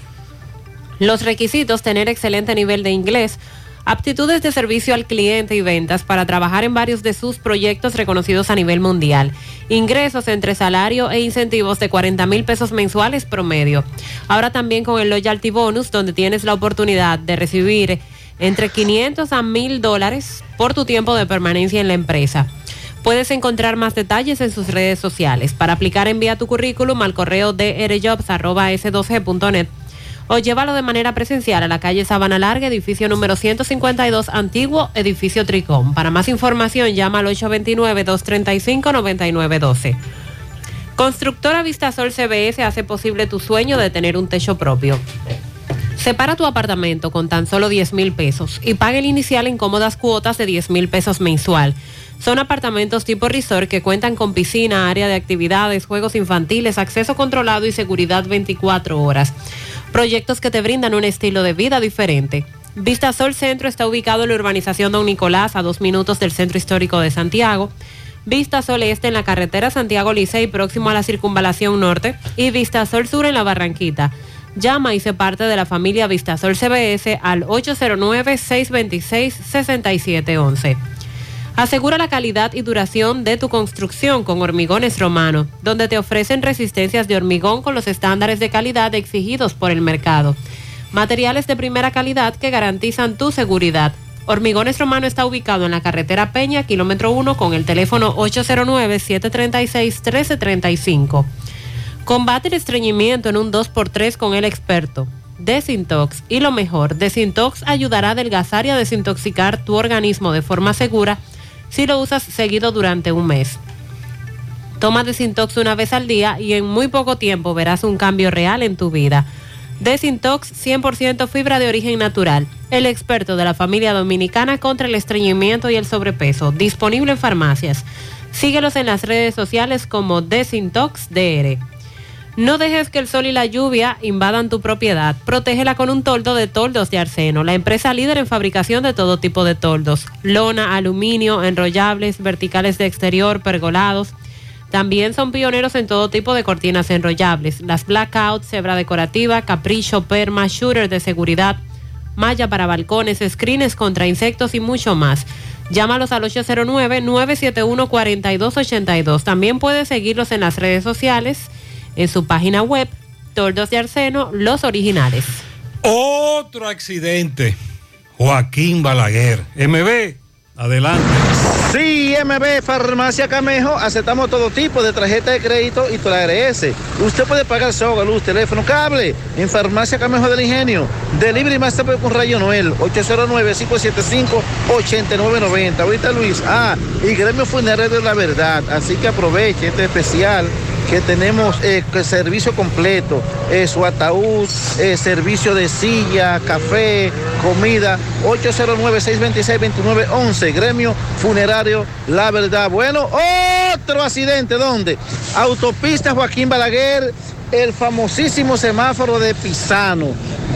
Los requisitos, tener excelente nivel de inglés, aptitudes de servicio al cliente y ventas para trabajar en varios de sus proyectos reconocidos a nivel mundial, ingresos entre salario e incentivos de 40 mil pesos mensuales promedio. Ahora también con el Loyalty Bonus, donde tienes la oportunidad de recibir entre 500 a 1000 dólares por tu tiempo de permanencia en la empresa. Puedes encontrar más detalles en sus redes sociales. Para aplicar envía tu currículum al correo drjobs.s2g.net o llévalo de manera presencial a la calle Sabana Larga, edificio número 152, antiguo edificio Tricón. Para más información llama al 829-235-9912. Constructora Vistasol CBS hace posible tu sueño de tener un techo propio. Separa tu apartamento con tan solo 10 mil pesos y paga el inicial en cómodas cuotas de 10 mil pesos mensual. Son apartamentos tipo resort que cuentan con piscina, área de actividades, juegos infantiles, acceso controlado y seguridad 24 horas. Proyectos que te brindan un estilo de vida diferente. Vistasol Centro está ubicado en la urbanización Don Nicolás, a dos minutos del Centro Histórico de Santiago. Vista Sol Este en la carretera Santiago Licey, próximo a la Circunvalación Norte. Y Vista Sol Sur en la Barranquita. Llama y se parte de la familia Vistasol CBS al 809-626-6711. Asegura la calidad y duración de tu construcción con Hormigones Romano, donde te ofrecen resistencias de hormigón con los estándares de calidad exigidos por el mercado. Materiales de primera calidad que garantizan tu seguridad. Hormigones Romano está ubicado en la carretera Peña, kilómetro 1, con el teléfono 809-736-1335. Combate el estreñimiento en un 2x3 con el experto. Desintox. Y lo mejor, Desintox ayudará a adelgazar y a desintoxicar tu organismo de forma segura si lo usas seguido durante un mes. Toma Desintox una vez al día y en muy poco tiempo verás un cambio real en tu vida. Desintox 100% fibra de origen natural. El experto de la familia dominicana contra el estreñimiento y el sobrepeso. Disponible en farmacias. Síguelos en las redes sociales como Desintox DR. No dejes que el sol y la lluvia invadan tu propiedad. Protégela con un toldo de toldos de Arseno, la empresa líder en fabricación de todo tipo de toldos. Lona, aluminio, enrollables, verticales de exterior, pergolados. También son pioneros en todo tipo de cortinas enrollables. Las blackout, cebra decorativa, capricho, perma, shooter de seguridad, malla para balcones, screens contra insectos y mucho más. Llámalos al 809-971-4282. También puedes seguirlos en las redes sociales, en su página web, Tordos de Arseno, los originales. Otro accidente. Joaquín Balaguer. MB, adelante. Sí, MB Farmacia Camejo, aceptamos todo tipo de tarjeta de crédito y ARS. Usted puede pagar su agua, luz, teléfono, cable en Farmacia Camejo del Ingenio. Delivery más tarde con Rayo Noel, 809-575-8990. Ahorita Luis, ah, y Gremio Funerario de la Verdad. Así que aproveche este especial que tenemos eh, servicio completo, eh, su ataúd, eh, servicio de silla, café, comida, 809-626-2911, gremio funerario La Verdad. Bueno, otro accidente, ¿dónde? Autopista Joaquín Balaguer, el famosísimo semáforo de Pisano.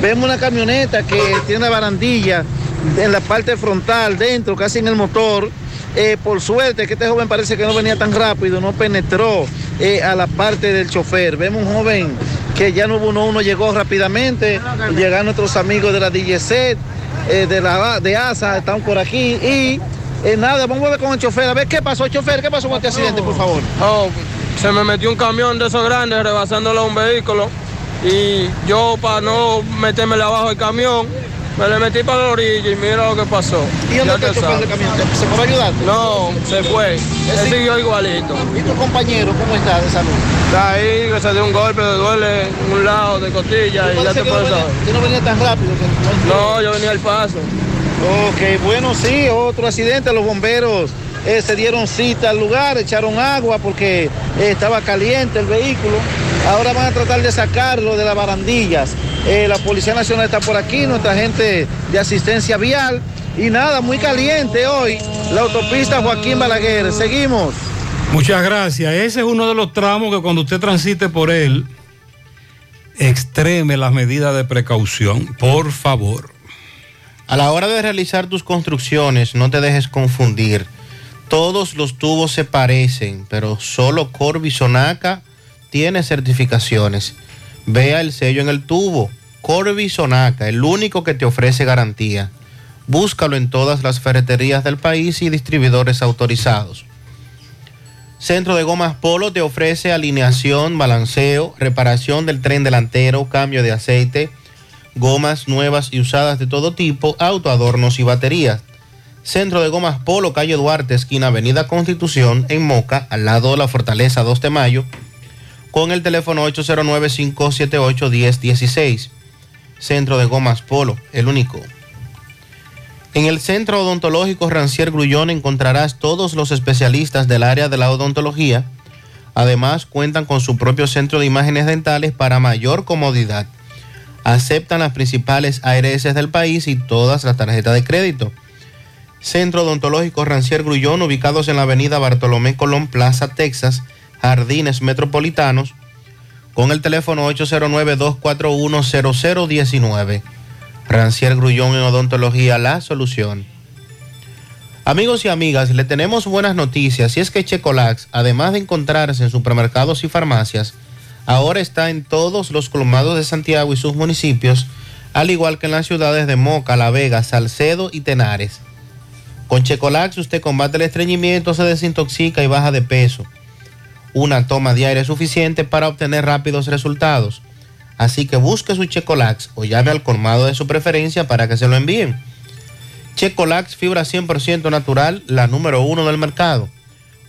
Vemos una camioneta que tiene una barandilla en la parte frontal, dentro, casi en el motor. Eh, por suerte que este joven parece que no venía tan rápido, no penetró eh, a la parte del chofer. Vemos un joven que ya no hubo uno, uno llegó rápidamente, llegaron nuestros amigos de la DGC, eh, de la de ASA, están por aquí y nada, vamos a ver con el chofer, a ver qué pasó, chofer, qué pasó con este accidente, por favor. Oh, se me metió un camión de esos grandes rebasándolo a un vehículo y yo para no meterme abajo del camión me le metí para la orilla y mira lo que pasó. ¿Y dónde el te sabes. del camión? ¿Se puede ayudar? No, se fue. Él siguió igualito. ¿Y tu compañero cómo está de salud? Está ahí, que se dio un golpe, le duele un lado de costilla y ya te puedes saber. no venía tan rápido. No, yo venía al paso. Ok, bueno, sí, otro accidente. Los bomberos eh, se dieron cita al lugar, echaron agua porque eh, estaba caliente el vehículo. Ahora van a tratar de sacarlo de las barandillas. Eh, la Policía Nacional está por aquí, nuestra gente de asistencia vial. Y nada, muy caliente hoy la autopista Joaquín Balaguer. Seguimos. Muchas gracias. Ese es uno de los tramos que cuando usted transite por él, extreme las medidas de precaución, por favor. A la hora de realizar tus construcciones, no te dejes confundir. Todos los tubos se parecen, pero solo Corby Sonaca tiene certificaciones. Vea el sello en el tubo. Corby Sonaca, el único que te ofrece garantía. Búscalo en todas las ferreterías del país y distribuidores autorizados. Centro de Gomas Polo te ofrece alineación, balanceo, reparación del tren delantero, cambio de aceite, gomas nuevas y usadas de todo tipo, autoadornos y baterías. Centro de Gomas Polo, calle Duarte, esquina Avenida Constitución, en Moca, al lado de la Fortaleza 2 de Mayo, con el teléfono 809-578-1016. Centro de Gomas Polo, el único. En el Centro Odontológico Rancier Grullón encontrarás todos los especialistas del área de la odontología, Además, cuentan con su propio centro de imágenes dentales para mayor comodidad. Aceptan las principales ARS del país y todas las tarjetas de crédito. Centro Odontológico Rancier Grullón, ubicados en la avenida Bartolomé Colón, Plaza Texas, Jardines Metropolitanos, con el teléfono 809-241-0019. Rancier Grullón en Odontología, la solución. Amigos y amigas, le tenemos buenas noticias y es que Checolax, además de encontrarse en supermercados y farmacias, ahora está en todos los colmados de Santiago y sus municipios, al igual que en las ciudades de Moca, La Vega, Salcedo y Tenares. Con Checolax usted combate el estreñimiento, se desintoxica y baja de peso. Una toma diaria es suficiente para obtener rápidos resultados. Así que busque su Checolax o llame al colmado de su preferencia para que se lo envíen. Checolax, fibra 100% natural, la número uno del mercado.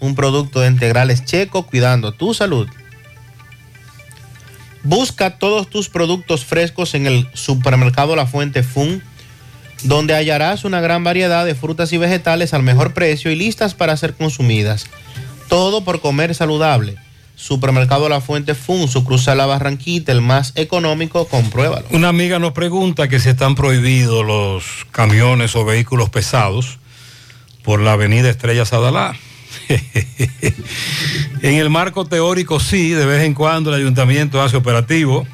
Un producto de integrales checo cuidando tu salud. Busca todos tus productos frescos en el supermercado La Fuente Fun, donde hallarás una gran variedad de frutas y vegetales al mejor precio y listas para ser consumidas. Todo por comer saludable. Supermercado La Fuente Fun, su cruza La Barranquita, el más económico, compruébalo. Una amiga nos pregunta que si están prohibidos los camiones o vehículos pesados por la avenida Estrella Sadalá. en el marco teórico sí, de vez en cuando el ayuntamiento hace operativo.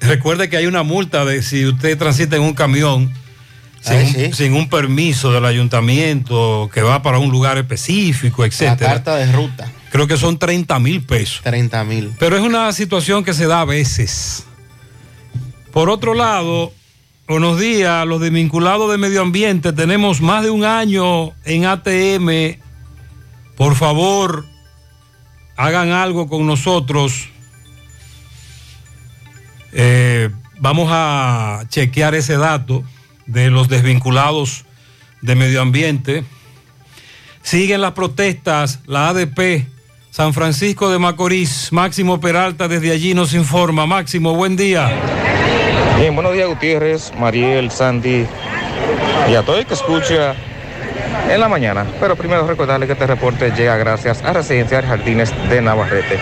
Recuerde que hay una multa de si usted transita en un camión sin, Ay, un, sin un permiso del ayuntamiento que va para un lugar específico, La etcétera. carta de ruta. Creo que son 30 mil pesos. 30 mil. Pero es una situación que se da a veces. Por otro lado, buenos días, los desvinculados de medio ambiente, tenemos más de un año en ATM. Por favor, hagan algo con nosotros. Eh, vamos a chequear ese dato de los desvinculados de medio ambiente. Siguen las protestas, la ADP, San Francisco de Macorís, Máximo Peralta desde allí nos informa. Máximo, buen día. Bien, buenos días Gutiérrez, Mariel, Sandy y a todo el que escucha en la mañana. Pero primero recordarle que este reporte llega gracias a Residencial Jardines de Navarrete.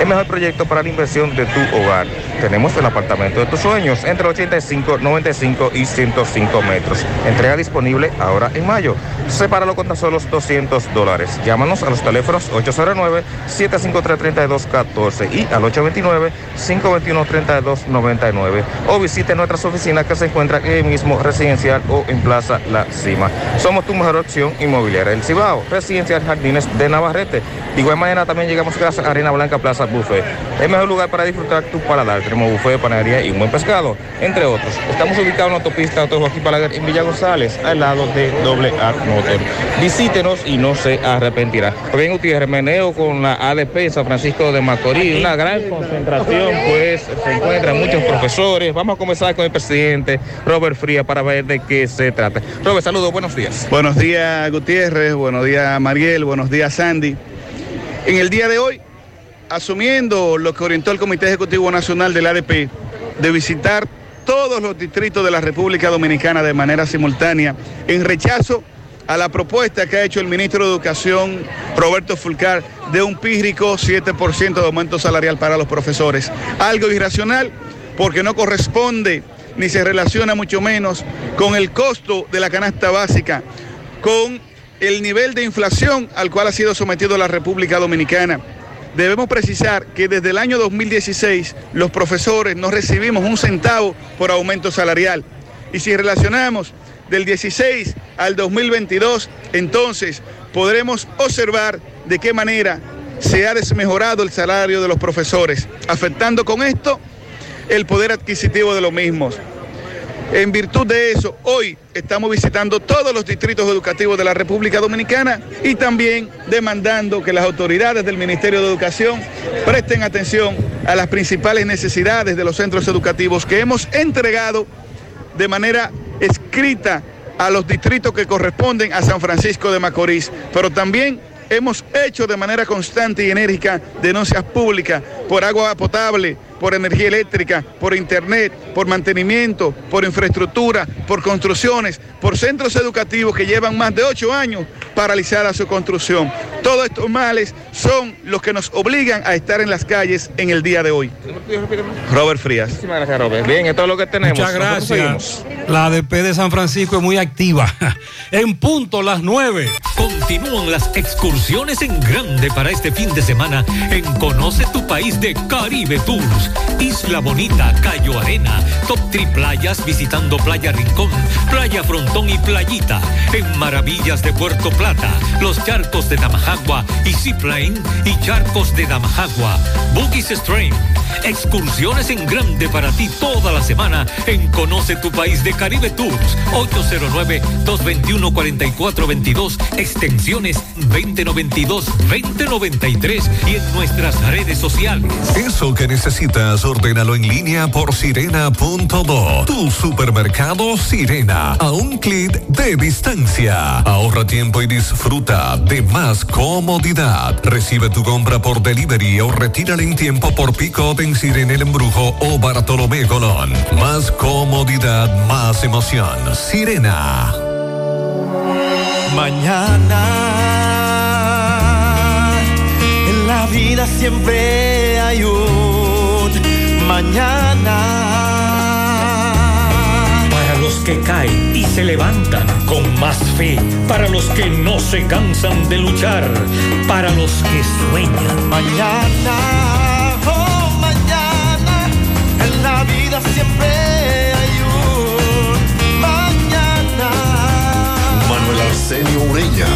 El mejor proyecto para la inversión de tu hogar. Tenemos el apartamento de tus sueños entre 85, 95 y 105 metros. Entrega disponible ahora en mayo. Sepáralo con tan solo 200 dólares. Llámanos a los teléfonos 809-753-3214 y al 829-521-3299 o visite nuestras oficinas que se encuentran en el mismo residencial o en Plaza La Cima. Somos tu mejor opción inmobiliaria del Cibao, Residencial Jardines de Navarrete. De igual manera también llegamos gracias a Arena Blanca Plaza Buffet. El mejor lugar para disfrutar tu paladar. Tenemos buffet, panadería y un buen pescado, entre otros. Estamos ubicados en la autopista Auto Joaquín en Villa González, al lado de Doble A Motor. Visítenos y no se arrepentirá. Bien, Gutiérrez, meneo con la ADP San Francisco de Macorís. Una gran concentración, pues se encuentran muchos profesores. Vamos a comenzar con el presidente Robert Fría para ver de qué se trata. Robert, saludos, buenos días. Buenos días Gutiérrez, buenos días Mariel, buenos días Sandy. En el día de hoy, asumiendo lo que orientó el Comité Ejecutivo Nacional del ADP de visitar todos los distritos de la República Dominicana de manera simultánea, en rechazo a la propuesta que ha hecho el ministro de Educación, Roberto Fulcar, de un pírrico 7% de aumento salarial para los profesores. Algo irracional porque no corresponde ni se relaciona mucho menos con el costo de la canasta básica, con el nivel de inflación al cual ha sido sometido la República Dominicana. Debemos precisar que desde el año 2016 los profesores no recibimos un centavo por aumento salarial. Y si relacionamos del 16 al 2022, entonces podremos observar de qué manera se ha desmejorado el salario de los profesores, afectando con esto el poder adquisitivo de los mismos. En virtud de eso, hoy estamos visitando todos los distritos educativos de la República Dominicana y también demandando que las autoridades del Ministerio de Educación presten atención a las principales necesidades de los centros educativos que hemos entregado de manera escrita a los distritos que corresponden a San Francisco de Macorís, pero también hemos hecho de manera constante y enérgica denuncias públicas por agua potable, por energía eléctrica, por internet, por mantenimiento, por infraestructura, por construcciones, por centros educativos que llevan más de ocho años paralizada su construcción. Todos estos males son los que nos obligan a estar en las calles en el día de hoy. Robert Frías. Muchísimas gracias, Robert. Bien, esto es lo que tenemos. Muchas gracias. La ADP de San Francisco es muy activa. En punto, las nueve. Continúan las excursiones en grande para este fin de semana en Conoce tu país de Caribe Tours. Isla Bonita, Cayo Arena, Top Tri Playas visitando Playa Rincón, Playa Frontón y Playita. En Maravillas de Puerto Plata, los charcos de Damajagua y Zipline y charcos de Damajagua. Boogies Stream. Excursiones en grande para ti toda la semana en Conoce tu país de Caribe Tours. 809-221-4422, extensiones 2092, 2093 y en nuestras redes sociales. Eso que necesitas, ordénalo en línea por sirena.do. Tu supermercado Sirena, a un clic de distancia. Ahorra tiempo y disfruta de más comodidad. Recibe tu compra por delivery o retírala en tiempo por pick-up en Sirena El Embrujo o Bartolomé Colón. Más comodidad, más emoción. Sirena. Mañana, en la vida siempre hay un mañana. Para los que caen y se levantan con más fe, para los que no se cansan de luchar, para los que sueñan. Mañana, oh mañana, en la vida siempre hay un mañana. Manuel Arsenio Ureña.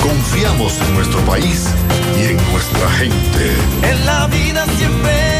Confiamos en nuestro país y en nuestra gente. En la vida siempre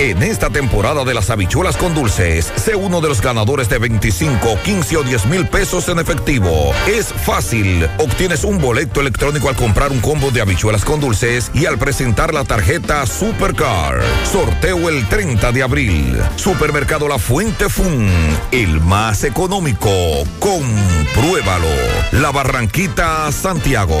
En esta temporada de las habichuelas con dulces, sé uno de los ganadores de 25, 15 o 10 mil pesos en efectivo. Es fácil. Obtienes un boleto electrónico al comprar un combo de habichuelas con dulces y al presentar la tarjeta Supercar. Sorteo el 30 de abril. Supermercado La Fuente Fun. El más económico. Compruébalo. La Barranquita, Santiago.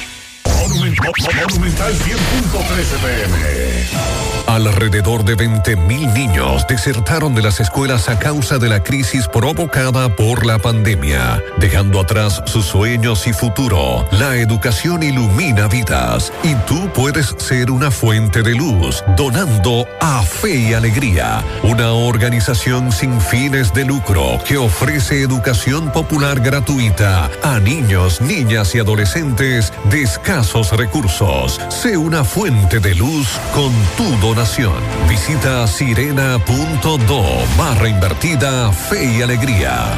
Monumental 100.13 pm. Alrededor de 20.000 niños desertaron de las escuelas a causa de la crisis provocada por la pandemia, dejando atrás sus sueños y futuro. La educación ilumina vidas y tú puedes ser una fuente de luz donando a Fe y Alegría, una organización sin fines de lucro que ofrece educación popular gratuita a niños, niñas y adolescentes de escasos recursos. Sé una fuente de luz con tu donación. Visita sirena.do barra invertida Fe y Alegría.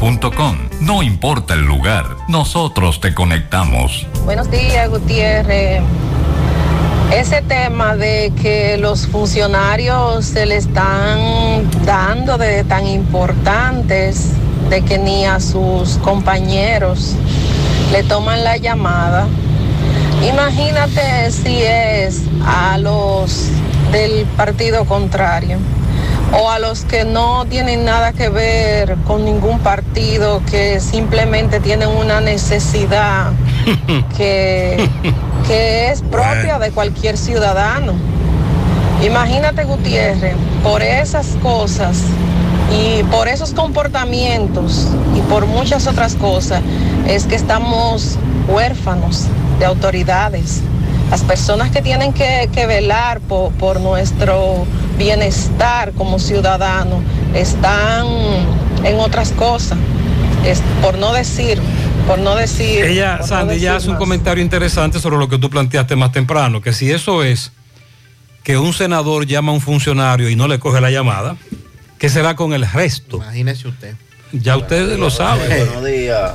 No importa el lugar, nosotros te conectamos. Buenos días, Gutiérrez. Ese tema de que los funcionarios se le están dando de tan importantes, de que ni a sus compañeros le toman la llamada. Imagínate si es a los del partido contrario o a los que no tienen nada que ver con ningún partido, que simplemente tienen una necesidad que, que es propia de cualquier ciudadano. Imagínate Gutiérrez, por esas cosas y por esos comportamientos y por muchas otras cosas, es que estamos huérfanos de autoridades. Las personas que tienen que, que velar por, por nuestro bienestar como ciudadanos están en otras cosas, es, por no decir, por no decir... Ella, no Sandy, decir ya hace un comentario interesante sobre lo que tú planteaste más temprano, que si eso es que un senador llama a un funcionario y no le coge la llamada, ¿qué será con el resto? Imagínese usted. Ya ustedes lo saben. Buenos días.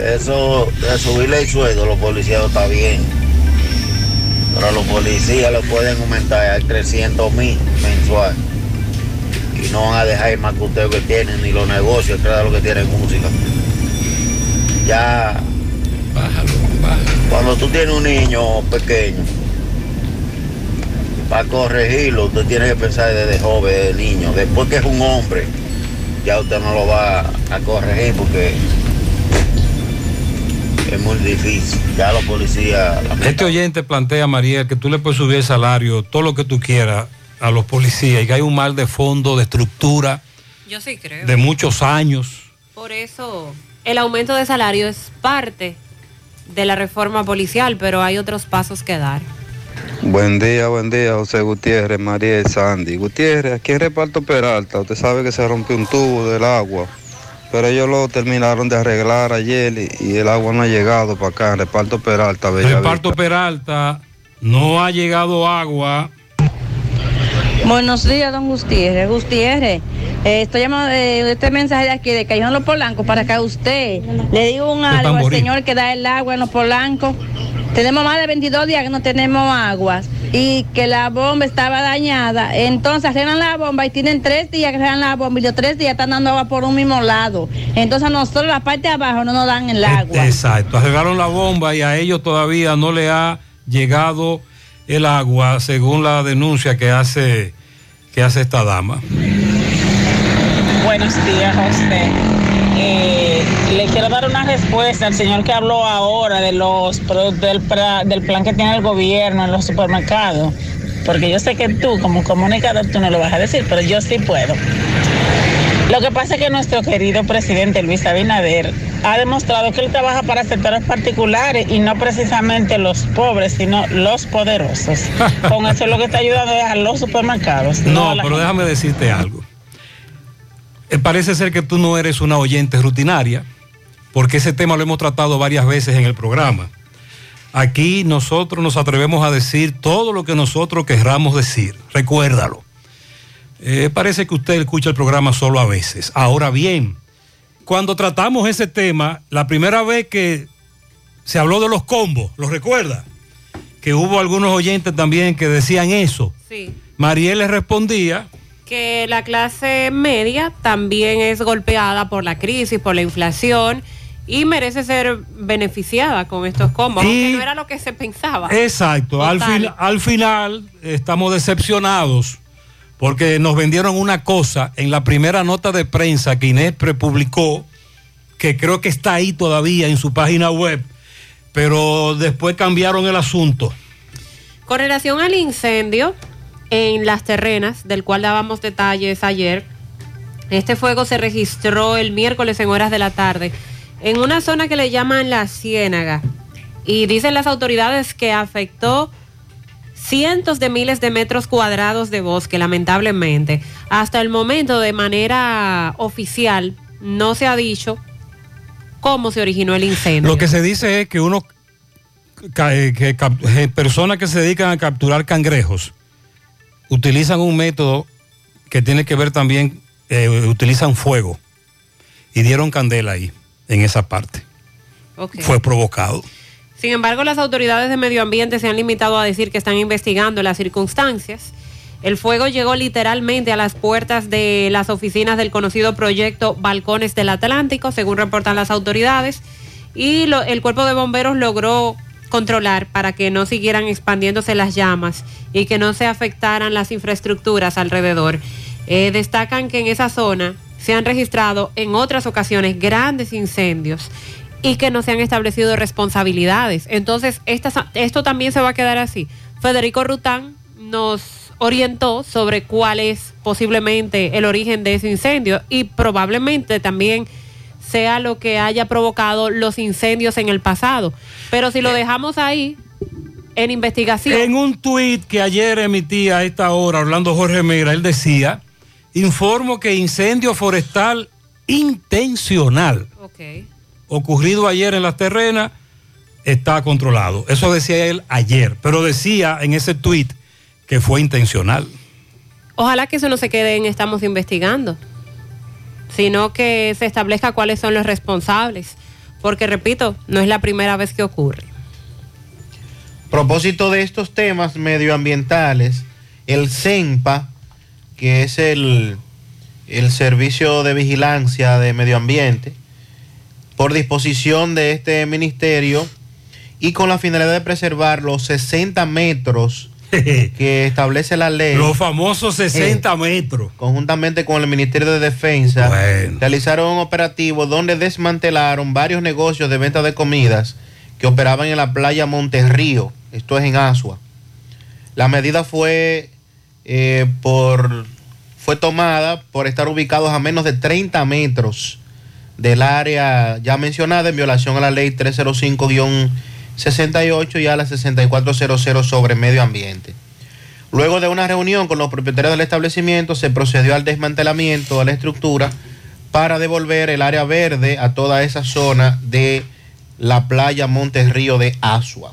Eso de subirle el sueldo a los policías está bien. Pero los policías le pueden aumentar a 300 mil mensual. Y no van a dejar el macuteo que tienen, ni los negocios, que era lo que tienen música. Ya. Cuando tú tienes un niño pequeño, para corregirlo, usted tiene que pensar desde joven, desde niño. Después que es un hombre, ya usted no lo va a corregir porque es muy difícil. Ya los policías, Este oyente plantea, María, que tú le puedes subir el salario, todo lo que tú quieras a los policías y que hay un mal de fondo, de estructura, Yo sí creo. de muchos años. Por eso el aumento de salario es parte de la reforma policial, pero hay otros pasos que dar. Buen día, buen día, José Gutiérrez, María y Sandy. Gutiérrez, aquí en Reparto Peralta, usted sabe que se rompió un tubo del agua, pero ellos lo terminaron de arreglar ayer y, y el agua no ha llegado para acá, en Reparto Peralta, Bellavista. Reparto Peralta, no ha llegado agua. Buenos días, don Gutiérrez. Gutiérrez, eh, estoy llamando de este mensaje de aquí, de Callejón Los Polancos, para que a usted le diga un algo al señor que da el agua en Los Polancos. Tenemos más de 22 días que no tenemos agua y que la bomba estaba dañada. Entonces arreglan la bomba y tienen tres días que arreglan la bomba y los tres días están dando agua por un mismo lado. Entonces a nosotros la parte de abajo no nos dan el agua. Exacto, arreglaron la bomba y a ellos todavía no le ha llegado el agua, según la denuncia que hace, hace esta dama. Buenos días, José. Eh, le quiero dar una respuesta al señor que habló ahora de los del, del plan que tiene el gobierno en los supermercados. Porque yo sé que tú, como comunicador, tú no lo vas a decir, pero yo sí puedo. Lo que pasa es que nuestro querido presidente Luis Abinader ha demostrado que él trabaja para sectores particulares y no precisamente los pobres, sino los poderosos. Con eso es lo que está ayudando a los supermercados. No, pero gente. déjame decirte algo. Eh, parece ser que tú no eres una oyente rutinaria, porque ese tema lo hemos tratado varias veces en el programa. Aquí nosotros nos atrevemos a decir todo lo que nosotros querramos decir. Recuérdalo. Eh, parece que usted escucha el programa solo a veces. Ahora bien, cuando tratamos ese tema, la primera vez que se habló de los combos, ¿lo recuerda? Que hubo algunos oyentes también que decían eso. Sí. Mariel le respondía, que la clase media también es golpeada por la crisis, por la inflación y merece ser beneficiada con estos combos, aunque no era lo que se pensaba. exacto, al, fin- al final estamos decepcionados porque nos vendieron una cosa en la primera nota de prensa que Inespre publicó, que creo que está ahí todavía en su página web, pero después cambiaron el asunto. Con relación al incendio en las terrenas, del cual dábamos detalles ayer, este fuego se registró el miércoles en horas de la tarde en una zona que le llaman la Ciénaga. Y dicen las autoridades que afectó cientos de miles de metros cuadrados de bosque, lamentablemente. Hasta el momento, de manera oficial, no se ha dicho cómo se originó el incendio. Lo que se dice es que uno, ca- eh, que eh, personas que se dedican a capturar cangrejos, utilizan un método que tiene que ver también, eh, utilizan fuego y dieron candela ahí, en esa parte. Fue provocado. Sin embargo, las autoridades de medio ambiente se han limitado a decir que están investigando las circunstancias. El fuego llegó literalmente a las puertas de las oficinas del conocido proyecto Balcones del Atlántico, según reportan las autoridades, y el cuerpo de bomberos logró controlar para que no siguieran expandiéndose las llamas y que no se afectaran las infraestructuras alrededor. Eh, destacan que en esa zona se han registrado en otras ocasiones grandes incendios y que no se han establecido responsabilidades. Entonces, esta- esto también se va a quedar así. Federico Rután nos orientó sobre cuál es posiblemente el origen de ese incendio y probablemente también sea lo que haya provocado los incendios en el pasado. Pero si lo dejamos ahí, en investigación... En un tuit que ayer emitía a esta hora Orlando Jorge Mera, él decía, informo que incendio forestal intencional Ok. Ocurrido ayer en las terrenas está controlado. Eso decía él ayer, pero decía en ese tuit que fue intencional. Ojalá que eso no se quede en estamos investigando, sino que se establezca cuáles son los responsables, porque repito, no es la primera vez que ocurre. propósito de estos temas medioambientales, el CENPA, que es el, el Servicio de Vigilancia de Medio Ambiente, por disposición de este ministerio y con la finalidad de preservar los 60 metros que establece la ley. Los famosos 60 metros. Conjuntamente con el Ministerio de Defensa, realizaron un operativo donde desmantelaron varios negocios de venta de comidas que operaban en la playa Monterrío, esto es en Asua. La medida fue, eh, por, fue tomada por estar ubicados a menos de 30 metros del área ya mencionada en violación a la ley 305-68 y a la 6400 sobre medio ambiente. Luego de una reunión con los propietarios del establecimiento, se procedió al desmantelamiento de la estructura para devolver el área verde a toda esa zona de la playa Monterrío de Asua.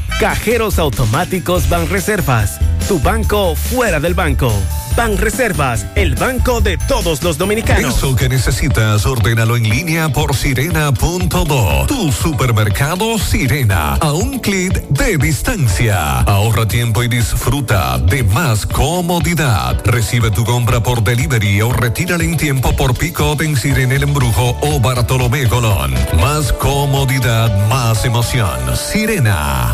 Cajeros automáticos Banreservas, tu banco fuera del banco. Banreservas, el banco de todos los dominicanos. Eso que necesitas, ordénalo en línea por sirena.do. Tu supermercado Sirena, a un clic de distancia. Ahorra tiempo y disfruta de más comodidad. Recibe tu compra por delivery o retírala en tiempo por pick-up en Sirena El Embrujo o Bartolomé Colón. Más comodidad, más emoción. Sirena.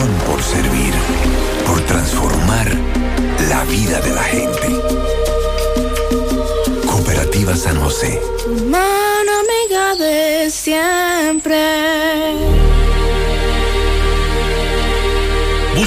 por servir, por transformar la vida de la gente. Cooperativa San José. Mano amiga de siempre.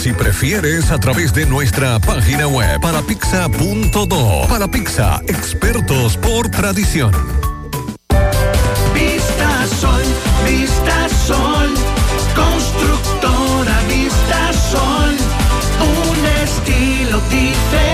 Si prefieres, a través de nuestra página web palapizza.do. Palapizza, expertos por tradición. Vista Sol, Vista Sol, constructora Vista Sol, un estilo diferente,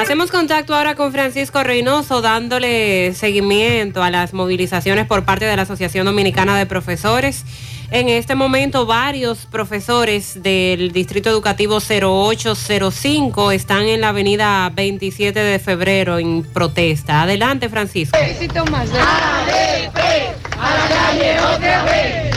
Hacemos contacto ahora con Francisco Reynoso dándole seguimiento a las movilizaciones por parte de la Asociación Dominicana de Profesores. En este momento varios profesores del Distrito Educativo 0805 están en la avenida 27 de febrero en protesta. Adelante, Francisco. a la calle otra vez.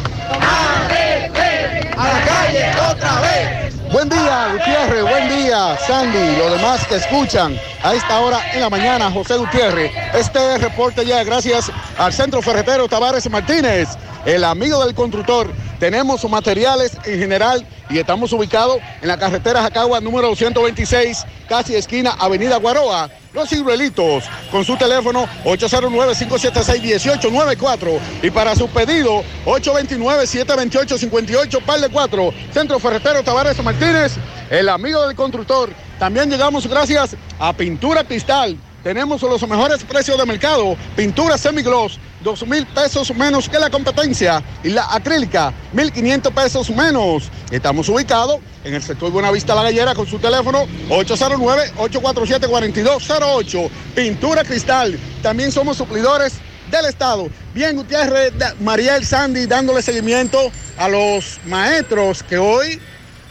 Buen día, Gutiérrez, buen día, Sandy, los demás que escuchan a esta hora en la mañana, José Gutiérrez. Este reporte ya gracias al Centro Ferretero Tavares Martínez, el amigo del constructor. Tenemos materiales en general y estamos ubicados en la carretera Jacagua número 226, casi esquina Avenida Guaroa. Los ciruelitos con su teléfono 809-576-1894 y para su pedido 829-728-58 par de 4 Centro Ferretero Tavares Martínez, el amigo del constructor. También llegamos gracias a Pintura Cristal. Tenemos los mejores precios de mercado. Pintura semigloss, dos mil pesos menos que la competencia. Y la acrílica, 1.500 pesos menos. Estamos ubicados en el sector Buenavista La Gallera con su teléfono 809-847-4208. Pintura Cristal. También somos suplidores del Estado. Bien, Gutiérrez, Mariel Sandy dándole seguimiento a los maestros que hoy,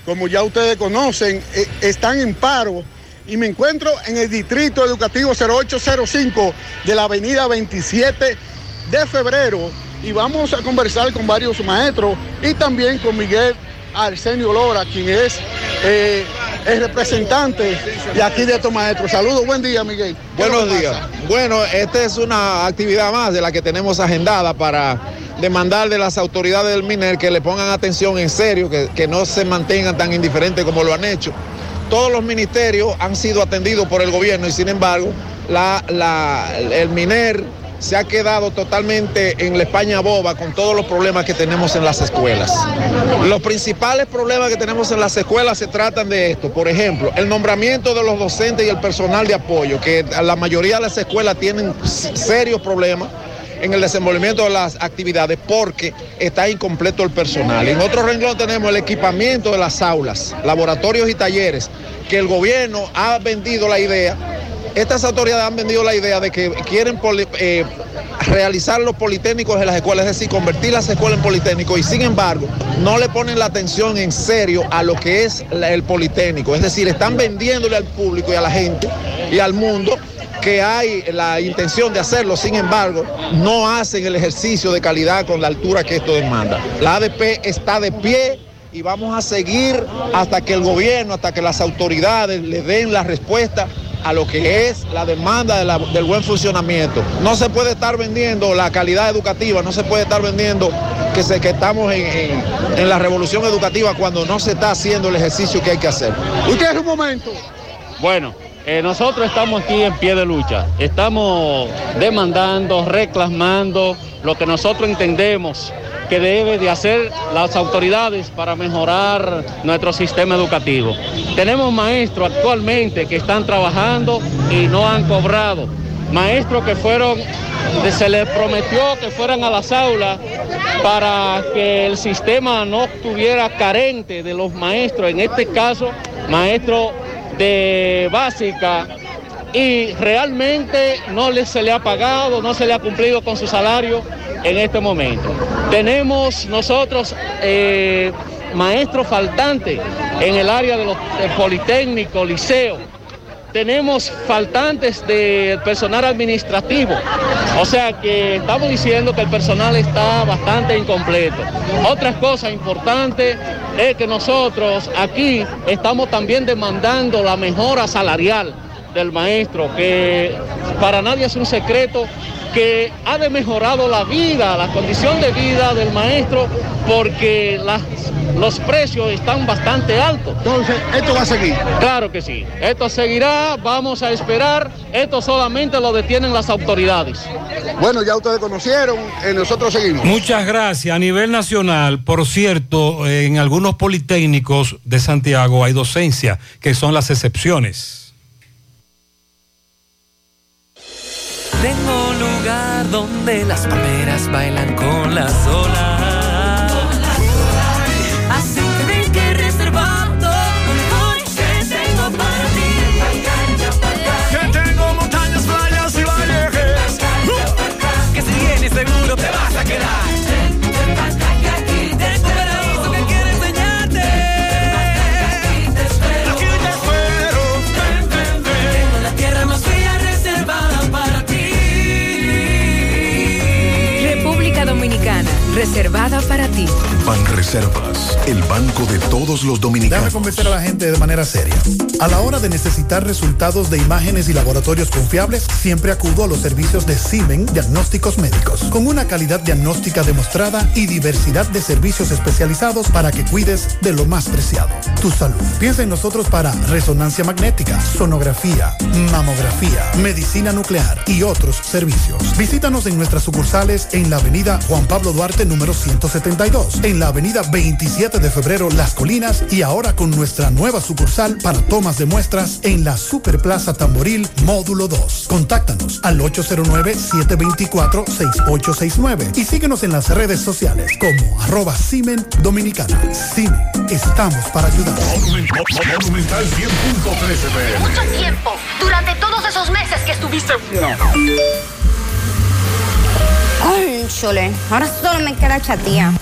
como ya ustedes conocen, eh, están en paro y me encuentro en el Distrito Educativo 0805 de la Avenida 27 de Febrero y vamos a conversar con varios maestros y también con Miguel Arsenio Lora, quien es eh, el representante de aquí de estos maestros. Saludos, buen día Miguel. ¿Qué es lo Buenos días. Bueno, esta es una actividad más de la que tenemos agendada para demandar de las autoridades del MINER que le pongan atención en serio, que, que no se mantengan tan indiferentes como lo han hecho. Todos los ministerios han sido atendidos por el gobierno y sin embargo el MINER se ha quedado totalmente en la España boba con todos los problemas que tenemos en las escuelas. Los principales problemas que tenemos en las escuelas se tratan de esto. Por ejemplo, el nombramiento de los docentes y el personal de apoyo, que la mayoría de las escuelas tienen serios problemas en el desenvolvimiento de las actividades porque está incompleto el personal. En otro renglón tenemos el equipamiento de las aulas, laboratorios y talleres, que el gobierno ha vendido la idea estas autoridades han vendido la idea de que quieren eh, realizar los politécnicos en las escuelas, es decir, convertir las escuelas en politécnicos y sin embargo no le ponen la atención en serio a lo que es el politécnico. Es decir, están vendiéndole al público y a la gente y al mundo que hay la intención de hacerlo, sin embargo, no hacen el ejercicio de calidad con la altura que esto demanda. La ADP está de pie y vamos a seguir hasta que el gobierno, hasta que las autoridades le den la respuesta a lo que es la demanda del buen funcionamiento. No se puede estar vendiendo la calidad educativa, no se puede estar vendiendo que, estamos en, en- en la revolución educativa cuando no se está haciendo el ejercicio que hay que hacer. Usted es un momento. Bueno, eh, nosotros estamos aquí en pie de lucha. Estamos demandando, reclamando lo que nosotros entendemos que debe de hacer las autoridades para mejorar nuestro sistema educativo. Tenemos maestros actualmente que están trabajando y no han cobrado. Maestros que fueron, se les prometió que fueran a las aulas para que el sistema no estuviera carente de los maestros, en este caso, maestros de básica y realmente no se le ha pagado, no se le ha cumplido con su salario en este momento. Tenemos nosotros eh, maestros faltantes en el área de los de Politécnico, Liceo. Tenemos faltantes de personal administrativo. O sea que estamos diciendo que el personal está bastante incompleto. Otra cosa importante es que nosotros aquí estamos también demandando la mejora salarial del maestro, que para nadie es un secreto que ha de mejorado la vida, la condición de vida del maestro, porque las- los precios están bastante altos. Entonces, ¿esto va a seguir? Claro que sí. Esto seguirá, vamos a esperar. Esto solamente lo detienen las autoridades. Bueno, ya ustedes conocieron, eh, nosotros seguimos. Muchas gracias. A nivel nacional, por cierto, en algunos politécnicos de Santiago hay docencia, que son las excepciones. Donde las palmeras bailan con las olas. Reservada para ti. Ban Reservas, el banco de todos los Déjame dominicanos. convencer a la gente de manera seria. A la hora de necesitar resultados de imágenes y laboratorios confiables, siempre acudo a los servicios de Simen Diagnósticos Médicos, con una calidad diagnóstica demostrada y diversidad de servicios especializados para que cuides de lo más preciado, tu salud. Piensa en nosotros para resonancia magnética, sonografía, mamografía, medicina nuclear y otros servicios. Visítanos en nuestras sucursales en la avenida Juan Pablo Duarte número 172, en la avenida 27 de febrero Las Colinas y ahora con nuestra nueva sucursal para tomas de muestras en la Superplaza Tamboril Módulo 2. Contáctanos al 809-724-6869 y síguenos en las redes sociales como arroba Simen Dominicana. Simen, estamos para ayudar. Monumental 100.13 pm. Mucho tiempo. Durante todos esos meses que estuviste. Ay, chole. Ahora solo me queda chatía.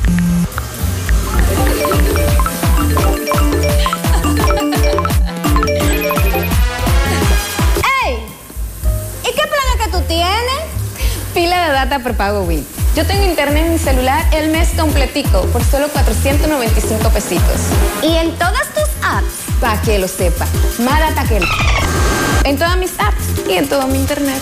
¡Ey! ¿Y qué plan es que tú tienes? Pila de data prepago Win. Yo tengo internet en mi celular el mes completico por solo 495 pesitos. ¿Y en todas tus apps? Para que lo sepa. Más data que el... En todas mis apps y en todo mi internet.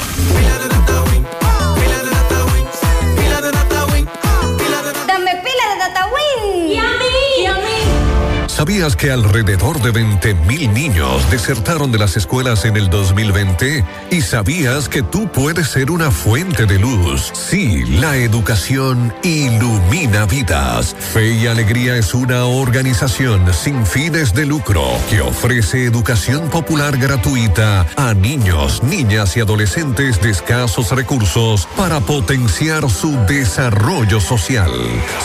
¿Sabías que alrededor de 20.000 niños desertaron de las escuelas en el 2020? ¿Y sabías que tú puedes ser una fuente de luz? Sí, la educación ilumina vidas. Fe y Alegría es una organización sin fines de lucro que ofrece educación popular gratuita a niños, niñas y adolescentes de escasos recursos para potenciar su desarrollo social.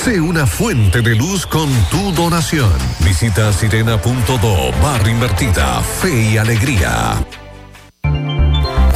Sé una fuente de luz con tu donación. Visita sirena.do barra invertida. Fe y Alegría.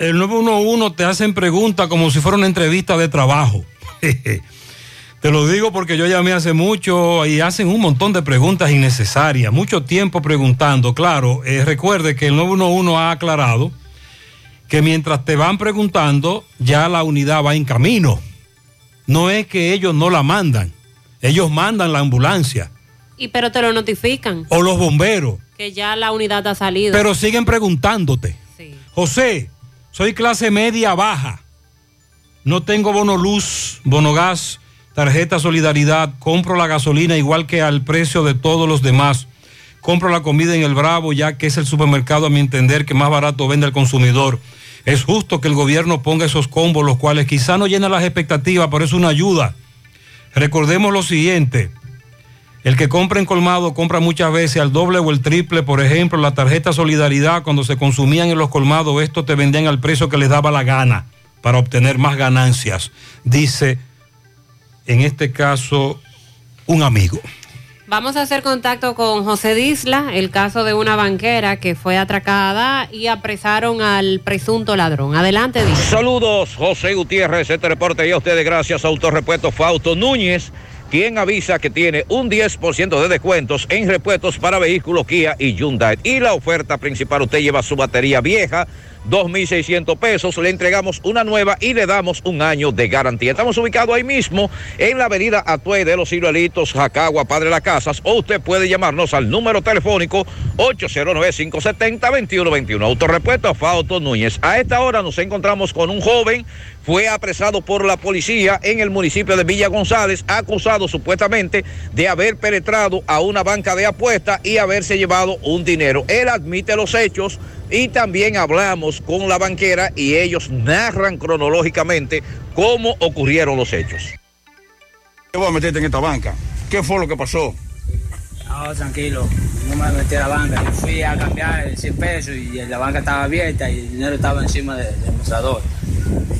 el 911 te hacen preguntas como si fuera una entrevista de trabajo. Te lo digo porque yo llamé hace mucho y hacen un montón de preguntas innecesarias, mucho tiempo preguntando. Claro, eh, recuerde que el 911 ha aclarado que mientras te van preguntando, ya la unidad va en camino. No es que ellos no la mandan, ellos mandan la ambulancia Y pero te lo notifican, o los bomberos, que ya la unidad ha salido. pero siguen preguntándote. José, soy clase media baja. No tengo bono luz, bono gas, tarjeta solidaridad. Compro la gasolina igual que al precio de todos los demás. Compro la comida en el Bravo ya que es el supermercado a mi entender que más barato vende al consumidor. Es justo que el gobierno ponga esos combos, los cuales quizá no llenan las expectativas, pero es una ayuda. Recordemos lo siguiente. El que compra en colmado compra muchas veces al doble o el triple. Por ejemplo, la tarjeta Solidaridad, cuando se consumían en los colmados, esto te vendían al precio que les daba la gana para obtener más ganancias. Dice, en este caso, un amigo. Vamos a hacer contacto con José Disla, el caso de una banquera que fue atracada y apresaron al presunto ladrón. Adelante, Disla. Saludos, José Gutiérrez, este reporte y a ustedes gracias a Autorepuesto Fausto Núñez, quien avisa que tiene un 10% de descuentos en repuestos para vehículos Kia y Hyundai. Y la oferta principal, usted lleva su batería vieja, 2.600 pesos, le entregamos una nueva y le damos un año de garantía. Estamos ubicados ahí mismo en la avenida Atue de los Ciruelitos, Jacagua, Padre Las Casas, o usted puede llamarnos al número telefónico 809-570-2121. Autorepuesto Fausto Núñez. A esta hora nos encontramos con un joven, fue apresado por la policía en el municipio de Villa González, acusado supuestamente de haber penetrado a una banca de apuestas y haberse llevado un dinero. Él admite los hechos y también hablamos con la banquera y ellos narran cronológicamente cómo ocurrieron los hechos. Yo voy a meterte en esta banca. ¿Qué fue lo que pasó? No, tranquilo, no me metí a la banca. Yo fui a cambiar el 100 pesos y la banca estaba abierta y el dinero estaba encima de- del mostrador.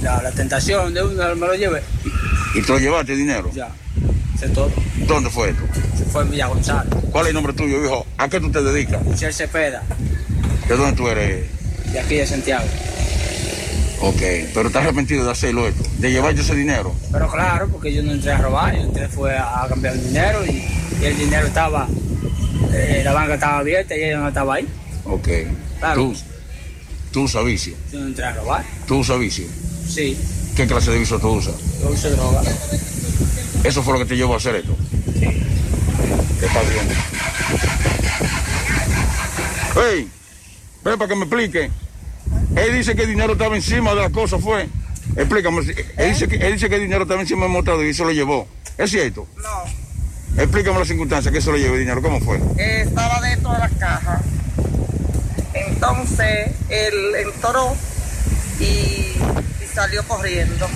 La, la tentación de uno me lo llevé. ¿Y te lo llevaste el dinero? Ya, todo. ¿Dónde fue esto? Se fue en Villa González. ¿Cuál es el nombre tuyo, hijo? ¿A qué tú te dedicas? Michelle Cepeda, ¿De dónde tú eres? de aquí de Santiago. Ok, pero estás arrepentido de hacerlo esto, de llevarte ese dinero. Pero claro, porque yo no entré a robar, yo entré fue a, a cambiar el dinero y, y el dinero estaba, eh, la banca estaba abierta y ella no estaba ahí. Ok. Claro. Tú, tú usas vicio. Yo no entré a robar. Tú usas vicio. Sí, ¿Qué clase de vicio tú usas? yo uso droga. ¿Eso fue lo que te llevó a hacer esto? Sí. Está bien. Hey, ven para que me explique. Él dice que el dinero estaba encima de la cosa, ¿fue? Explícame. Él dice que, él dice que el dinero estaba encima del mostrador y se lo llevó. ¿Es cierto? No, Explícame las circunstancias que se lo llevó el dinero. ¿Cómo fue? eh, estaba dentro de la caja. Entonces él entró y, y salió corriendo.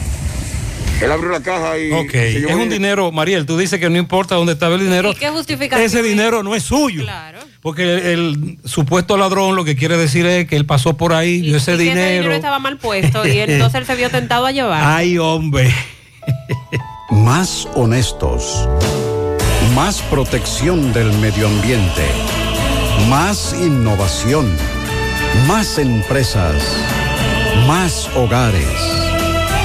Él abrió la caja y Ok, se llevó es un dinero, Mariel, tú dices que no importa dónde estaba el dinero. ¿Y qué justificación Ese dinero no es suyo. Claro. Porque el, supuesto ladrón lo que quiere decir es que él pasó por ahí, vio ese Y que ese dinero. dinero estaba mal puesto y entonces él se vio tentado a llevar. Ay, hombre. Más honestos. Más protección del medio ambiente. Más innovación. Más empresas. Más hogares.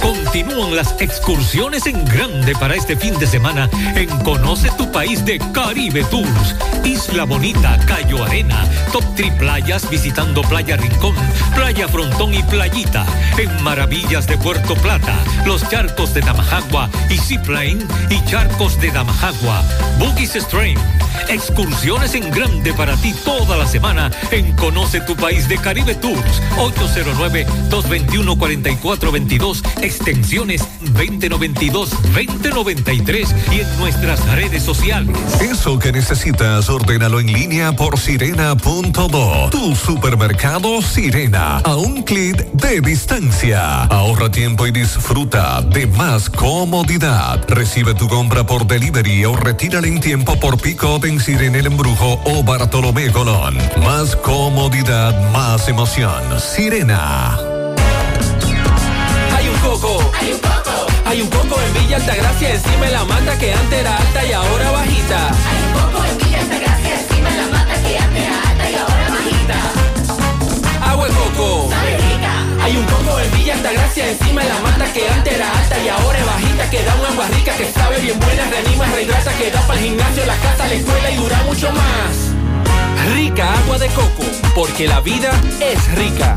Continúan las excursiones en grande para este fin de semana en Conoce tu país de Caribe Tours. Isla Bonita, Cayo Arena, Top Tri Playas visitando Playa Rincón, Playa Frontón y Playita. En Maravillas de Puerto Plata, los charcos de Damajagua y Seaplane y charcos de Damajagua. Boogies Stream. Excursiones en grande para ti toda la semana en Conoce tu país de Caribe Tours. 809-221-4422, extensiones 2092-2093 y en nuestras redes sociales. Eso que necesitas, ordénalo en línea por sirena.do. Tu supermercado Sirena. A un clic de distancia. Ahorra tiempo y disfruta de más comodidad. Recibe tu compra por delivery o retírala en tiempo por pick-up en Sirena El Embrujo o Bartolomé Colón. Más comodidad, más emoción. Sirena. Hay un coco. Hay un coco. Hay un coco en Villa Altagracia, encima de la mata que antes era alta y ahora bajita. Hay un coco en Villa Altagracia, encima de la mata que antes era alta y ahora bajita. Agua de coco. Hay un coco en Villa Altagracia, encima de la mata que antes era alta y ahora es bajita, que da un agua rica, que sabe bien buena, reanima, rehidrata, que da para el gimnasio, la casa, la escuela y dura mucho más. Rica agua de coco, porque la vida es rica.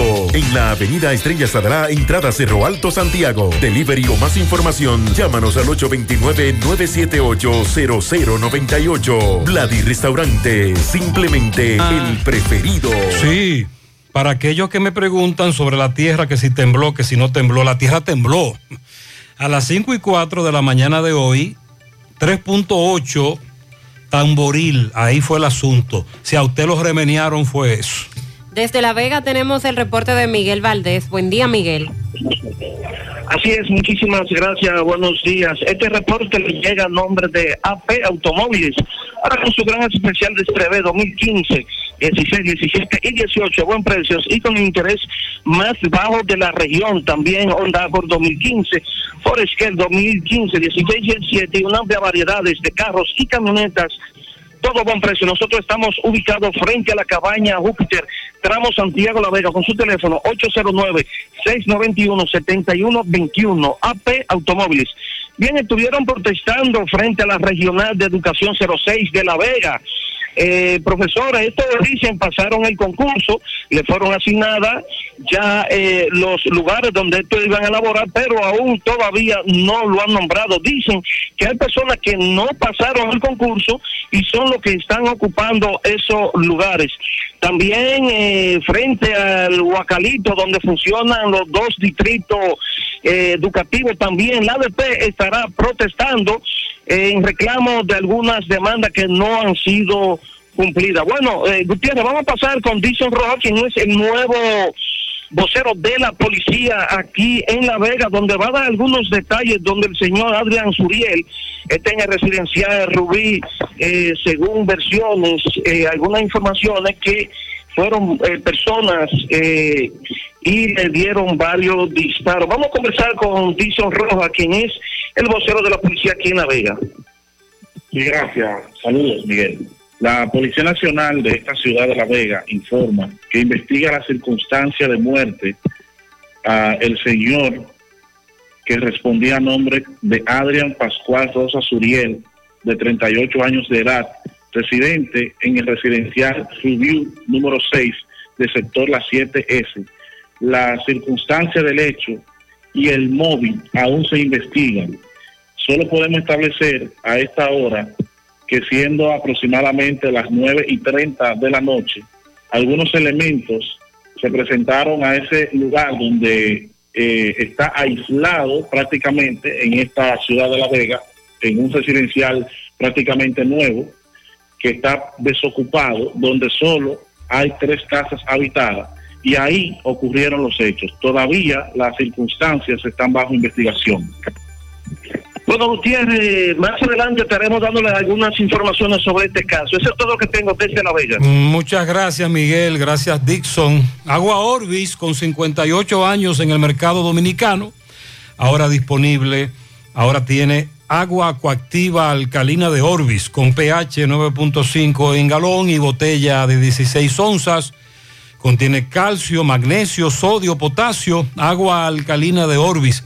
En la avenida Estrella Sadra, entrada Cerro Alto, Santiago. Delivery o más información, llámanos al 829-978-0098. Vladi Restaurante, simplemente el preferido. Sí, para aquellos que me preguntan sobre la tierra, que si tembló, que si no tembló, la tierra tembló. A las 5 y 4 de la mañana de hoy, 3.8 tamboril, ahí fue el asunto. Si a usted lo remeniaron fue eso. Desde La Vega tenemos el reporte de Miguel Valdés. Buen día, Miguel. Así es, muchísimas gracias, buenos días. Este reporte le llega a nombre de AP Automóviles, ahora con su gran especial de Estreve 2015, 16, 17 y 18, a buen precios y con interés más bajo de la región. También Honda por 2015, Forescale 2015, 16, 17 y una amplia variedad de carros y camionetas todo buen precio. Nosotros estamos ubicados frente a la cabaña Júpiter, tramo Santiago La Vega, con su teléfono 809-691-7121, AP Automóviles. Bien, estuvieron protestando frente a la Regional de Educación 06 de La Vega. Eh, profesora, estos dicen pasaron el concurso, le fueron asignadas ya eh, los lugares donde estos iban a elaborar, pero aún todavía no lo han nombrado. Dicen que hay personas que no pasaron el concurso y son los que están ocupando esos lugares. También eh, frente al Huacalito, donde funcionan los dos distritos eh, educativos, también la ADP estará protestando en reclamo de algunas demandas que no han sido cumplidas. Bueno, eh, Gutiérrez, vamos a pasar con Dixon Rojas, quien es el nuevo vocero de la policía aquí en La Vega, donde va a dar algunos detalles donde el señor Adrián Suriel está en el residencial Rubí, eh, según versiones, eh, algunas informaciones que fueron eh, personas eh, y le dieron varios disparos. Vamos a conversar con Dixon Rojas, quien es el vocero de la policía aquí en La Vega. Sí, gracias. Saludos, Miguel. La Policía Nacional de esta ciudad de La Vega informa que investiga la circunstancia de muerte a el señor que respondía a nombre de Adrián Pascual Rosa Suriel, de 38 años de edad, residente en el residencial Review número 6 del sector La 7S, la circunstancia del hecho y el móvil aún se investigan. Solo podemos establecer a esta hora que siendo aproximadamente las 9 y 30 de la noche, algunos elementos se presentaron a ese lugar donde eh, está aislado prácticamente en esta ciudad de La Vega, en un residencial prácticamente nuevo, que está desocupado, donde solo hay tres casas habitadas y ahí ocurrieron los hechos. Todavía las circunstancias están bajo investigación. Bueno, Gutiérrez, más adelante estaremos dándoles algunas informaciones sobre este caso. Eso es todo lo que tengo desde La Vega. Muchas gracias, Miguel. Gracias, Dixon. Agua Orbis, con 58 años en el mercado dominicano, ahora disponible, ahora tiene agua acuactiva alcalina de Orbis, con pH 9.5 en galón y botella de 16 onzas. Contiene calcio, magnesio, sodio, potasio, agua alcalina de Orbis.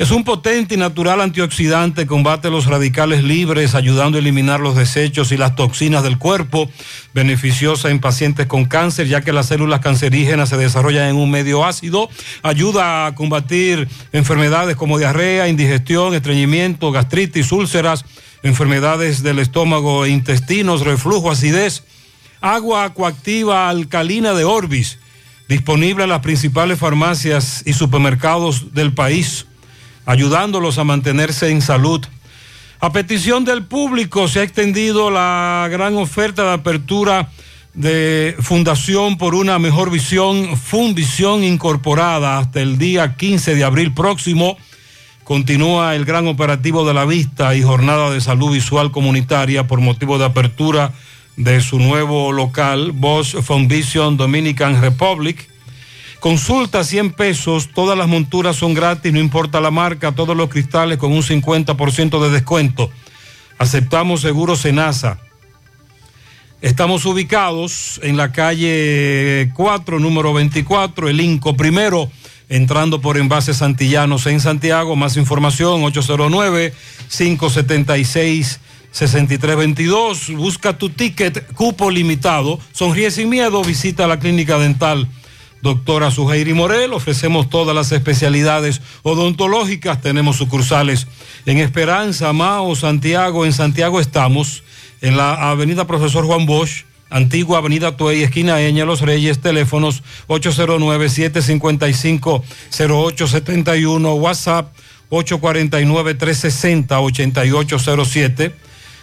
Es un potente y natural antioxidante, combate los radicales libres, ayudando a eliminar los desechos y las toxinas del cuerpo, beneficiosa en pacientes con cáncer, ya que las células cancerígenas se desarrollan en un medio ácido, ayuda a combatir enfermedades como diarrea, indigestión, estreñimiento, gastritis, úlceras, enfermedades del estómago e intestinos, reflujo, acidez. Agua acuactiva alcalina de Orbis, disponible en las principales farmacias y supermercados del país ayudándolos a mantenerse en salud. A petición del público se ha extendido la gran oferta de apertura de Fundación por una mejor visión, Funvisión incorporada hasta el día 15 de abril próximo. Continúa el gran operativo de la vista y jornada de salud visual comunitaria por motivo de apertura de su nuevo local, Bosch Funvision Dominican Republic. Consulta 100 pesos, todas las monturas son gratis, no importa la marca, todos los cristales con un 50% de descuento. Aceptamos seguros Senasa. Estamos ubicados en la calle 4, número 24, el INCO primero, entrando por envases Santillanos en Santiago. Más información, 809-576-6322. Busca tu ticket, cupo limitado. Sonríe sin miedo, visita la clínica dental doctora Suheiri Morel. Ofrecemos todas las especialidades odontológicas. Tenemos sucursales en Esperanza, Mao, Santiago. En Santiago estamos en la avenida Profesor Juan Bosch, antigua avenida Tuey, esquina Eña, Los Reyes, teléfonos 809-755-0871, WhatsApp 849-360-8807.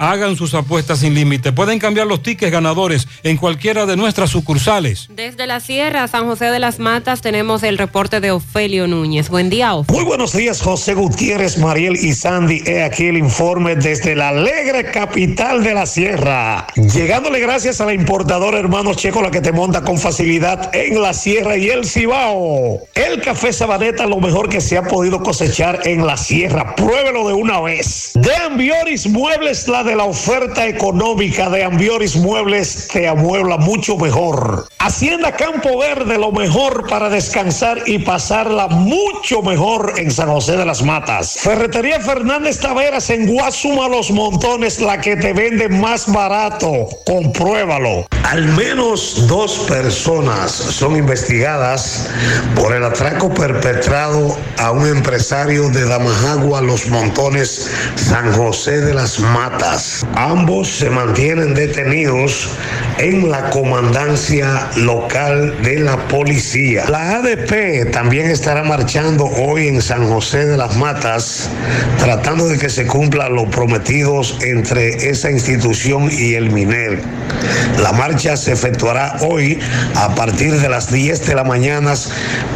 Hagan sus apuestas sin límite. Pueden cambiar los tickets ganadores en cualquiera de nuestras sucursales. Desde la Sierra, San José de las Matas, tenemos el reporte de Ofelio Núñez. Buen día, Ofelio. Muy buenos días, José Gutiérrez, Mariel y Sandy. He aquí el informe desde la alegre capital de la Sierra. Llegándole gracias a la importadora Hermanos Checo, la que te monta con facilidad en la Sierra y el Cibao. El café Sabaneta, lo mejor que se ha podido cosechar en la Sierra. Pruébelo de una vez. De Ambioris Muebles, la de la oferta económica de Ambioris Muebles te amuebla mucho mejor. Hacienda Campo Verde, lo mejor para descansar y pasarla mucho mejor en San José de las Matas. Ferretería Fernández Taveras en Guasuma Los Montones, la que te vende más barato. Compruébalo. Al menos dos personas son investigadas por el atraco perpetrado a un empresario de Damajagua Los Montones, San José de las Matas. Ambos se mantienen detenidos en la comandancia local de la policía. La ADP también estará marchando hoy en San José de las Matas, tratando de que se cumplan los prometidos entre esa institución y el MINER. La marcha se efectuará hoy a partir de las 10 de la mañana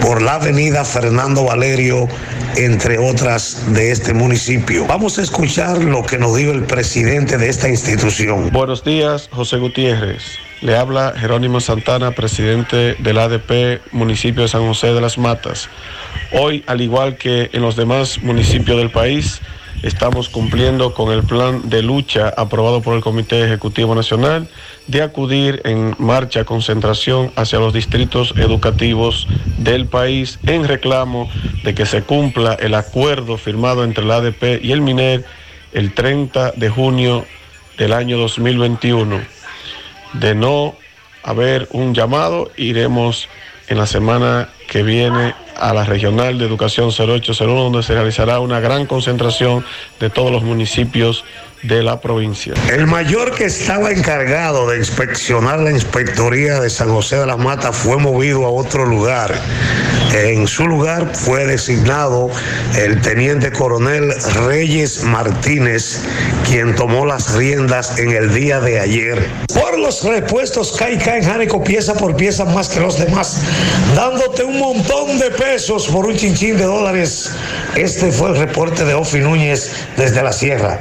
por la avenida Fernando Valerio entre otras de este municipio. Vamos a escuchar lo que nos dijo el presidente de esta institución. Buenos días, José Gutiérrez. Le habla Jerónimo Santana, presidente del ADP municipio de San José de las Matas. Hoy, al igual que en los demás municipios del país, estamos cumpliendo con el plan de lucha aprobado por el Comité Ejecutivo Nacional de acudir en marcha concentración hacia los distritos educativos del país en reclamo de que se cumpla el acuerdo firmado entre la ADP y el MINER el 30 de junio del año 2021. De no haber un llamado, iremos en la semana que viene a la Regional de Educación 0801, donde se realizará una gran concentración de todos los municipios de la provincia. El mayor que estaba encargado de inspeccionar la inspectoría de San José de las Matas fue movido a otro lugar. En su lugar fue designado el teniente coronel Reyes Martínez, quien tomó las riendas en el día de ayer. Por los repuestos Caica en Jánico pieza por pieza más que los demás, dándote un montón de pesos por un chinchín de dólares. Este fue el reporte de Ofi Núñez desde la Sierra.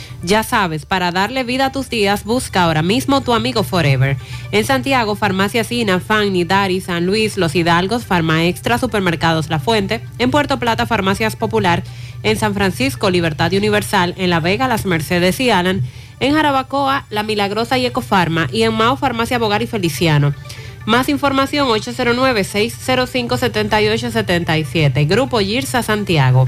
Ya sabes, para darle vida a tus días, busca ahora mismo tu amigo Forever. En Santiago, Farmacia Sina, Fanny, Dari, San Luis, Los Hidalgos, Farma Extra, Supermercados La Fuente. En Puerto Plata, Farmacias Popular. En San Francisco, Libertad Universal. En La Vega, Las Mercedes y Alan. En Jarabacoa, La Milagrosa y Ecofarma. Y en Mao, Farmacia Bogar y Feliciano. Más información 809-605-7877. Grupo Girsa Santiago.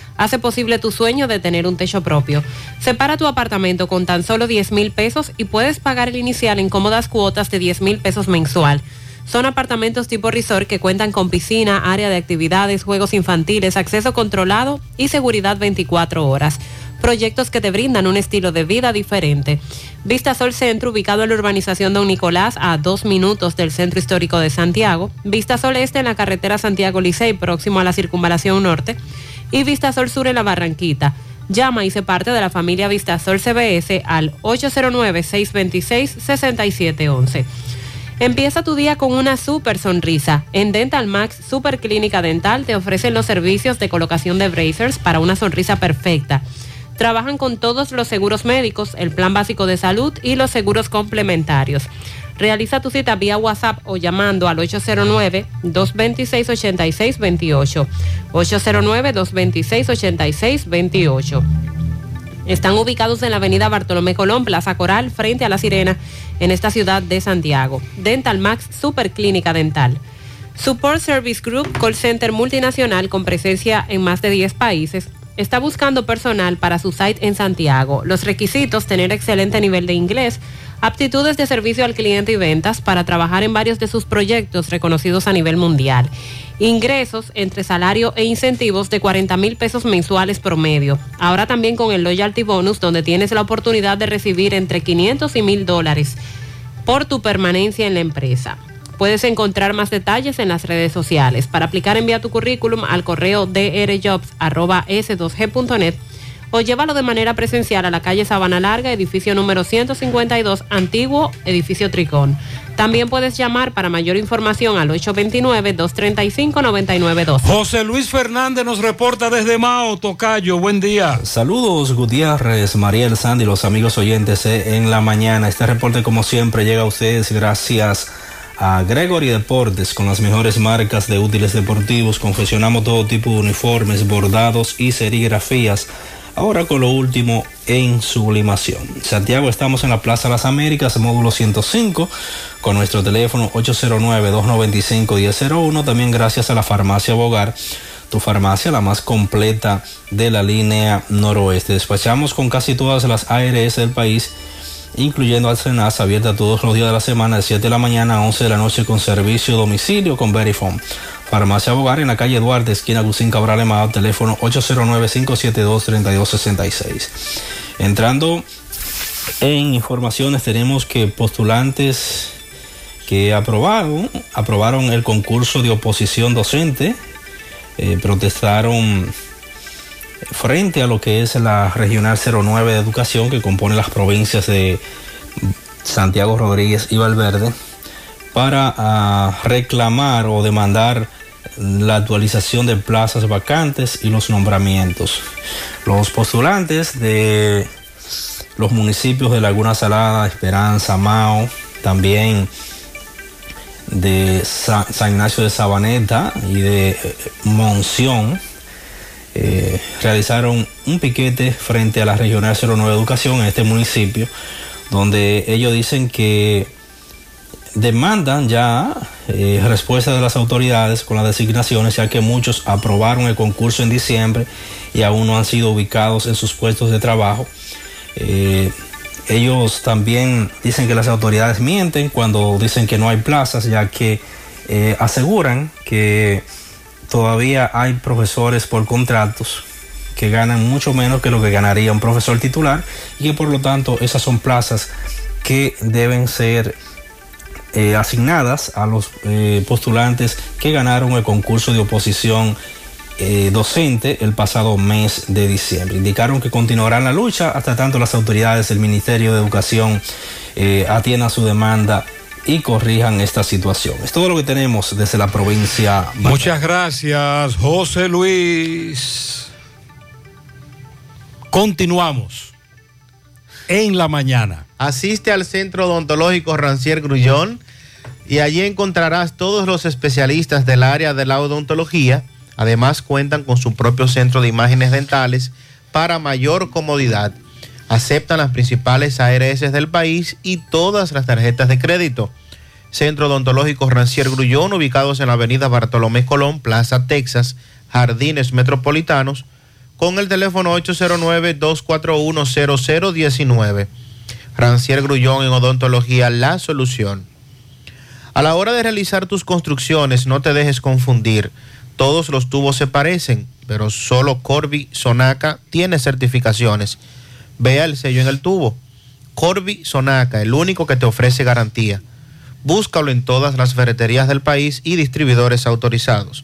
hace posible tu sueño de tener un techo propio. Separa tu apartamento con tan solo 10 mil pesos y puedes pagar el inicial en cómodas cuotas de 10 mil pesos mensual. Son apartamentos tipo resort que cuentan con piscina, área de actividades, juegos infantiles, acceso controlado y seguridad 24 horas. Proyectos que te brindan un estilo de vida diferente. Vista Sol Centro, ubicado en la urbanización Don Nicolás, a dos minutos del Centro Histórico de Santiago. Vista Sol Este en la carretera Santiago Licey, próximo a la Circunvalación Norte y Vistasol Sur en la Barranquita. Llama y se parte de la familia Vistasol CBS al 809-626-6711. Empieza tu día con una super sonrisa. En Dental Max Super Clínica Dental te ofrecen los servicios de colocación de bracers para una sonrisa perfecta. Trabajan con todos los seguros médicos, el plan básico de salud y los seguros complementarios. Realiza tu cita vía WhatsApp o llamando al 809-226-8628. 809-226-8628. Están ubicados en la avenida Bartolomé Colón, Plaza Coral, frente a La Sirena, en esta ciudad de Santiago. Dental Max Super Clínica Dental. Support Service Group, call center multinacional con presencia en más de 10 países, está buscando personal para su site en Santiago. Los requisitos, tener excelente nivel de inglés, aptitudes de servicio al cliente y ventas para trabajar en varios de sus proyectos reconocidos a nivel mundial. Ingresos entre salario e incentivos de 40 mil pesos mensuales promedio. Ahora también con el Loyalty Bonus, donde tienes la oportunidad de recibir entre 500 y 1000 dólares por tu permanencia en la empresa. Puedes encontrar más detalles en las redes sociales. Para aplicar, envía tu currículum al correo drjobs.s2g.net o llévalo de manera presencial a la calle Sabana Larga, edificio número 152, antiguo edificio Tricón. También puedes llamar para mayor información al 829-235-9912. José Luis Fernández nos reporta desde Mao, Tocayo. Buen día. Saludos, Gutiérrez, Mariel, Sandy, los amigos oyentes eh, en la mañana. Este reporte, como siempre, llega a ustedes gracias a Gregory Deportes con las mejores marcas de útiles deportivos. Confeccionamos todo tipo de uniformes, bordados y serigrafías. Ahora con lo último en sublimación. Santiago, estamos en la Plaza Las Américas, módulo 105, con nuestro teléfono 809-295-1001. También gracias a la farmacia Bogar, tu farmacia, la más completa de la línea noroeste. Despachamos con casi todas las ARS del país incluyendo Alcenas, abierta todos los días de la semana de 7 de la mañana a 11 de la noche con servicio domicilio con Verifone. Farmacia Bogar en la calle Duarte, esquina Agustín Cabral Emado, teléfono 809-572-3266. Entrando en informaciones, tenemos que postulantes que aprobaron, aprobaron el concurso de oposición docente, eh, protestaron frente a lo que es la Regional 09 de Educación que compone las provincias de Santiago Rodríguez y Valverde para ah, reclamar o demandar la actualización de plazas vacantes y los nombramientos. Los postulantes de los municipios de Laguna Salada, Esperanza, Mao, también de Sa- San Ignacio de Sabaneta y de eh, Monción, eh, realizaron un piquete frente a la Regional 09 de Educación en este municipio, donde ellos dicen que demandan ya eh, respuesta de las autoridades con las designaciones, ya que muchos aprobaron el concurso en diciembre y aún no han sido ubicados en sus puestos de trabajo. Eh, ellos también dicen que las autoridades mienten cuando dicen que no hay plazas, ya que eh, aseguran que todavía hay profesores por contratos que ganan mucho menos que lo que ganaría un profesor titular y que por lo tanto esas son plazas que deben ser eh, asignadas a los eh, postulantes que ganaron el concurso de oposición eh, docente el pasado mes de diciembre. Indicaron que continuarán la lucha hasta tanto las autoridades del Ministerio de Educación atiendan su demanda y corrijan esta situación. Es todo lo que tenemos desde la provincia. Muchas gracias, José Luis. Continuamos en la mañana. Asiste al Centro Odontológico Rancier Grullón y allí encontrarás todos los especialistas del área de la odontología. Además cuentan con su propio centro de imágenes dentales para mayor comodidad. Aceptan las principales ARS del país y todas las tarjetas de crédito. Centro Odontológico Rancier Grullón, ubicados en la avenida Bartolomé Colón, Plaza Texas, Jardines Metropolitanos, con el teléfono 809-241-0019. Rancier Grullón en Odontología, la solución. A la hora de realizar tus construcciones, no te dejes confundir. Todos los tubos se parecen, pero solo Corby Sonaca tiene certificaciones. Vea el sello en el tubo. Corby Sonaca, el único que te ofrece garantía. Búscalo en todas las ferreterías del país y distribuidores autorizados.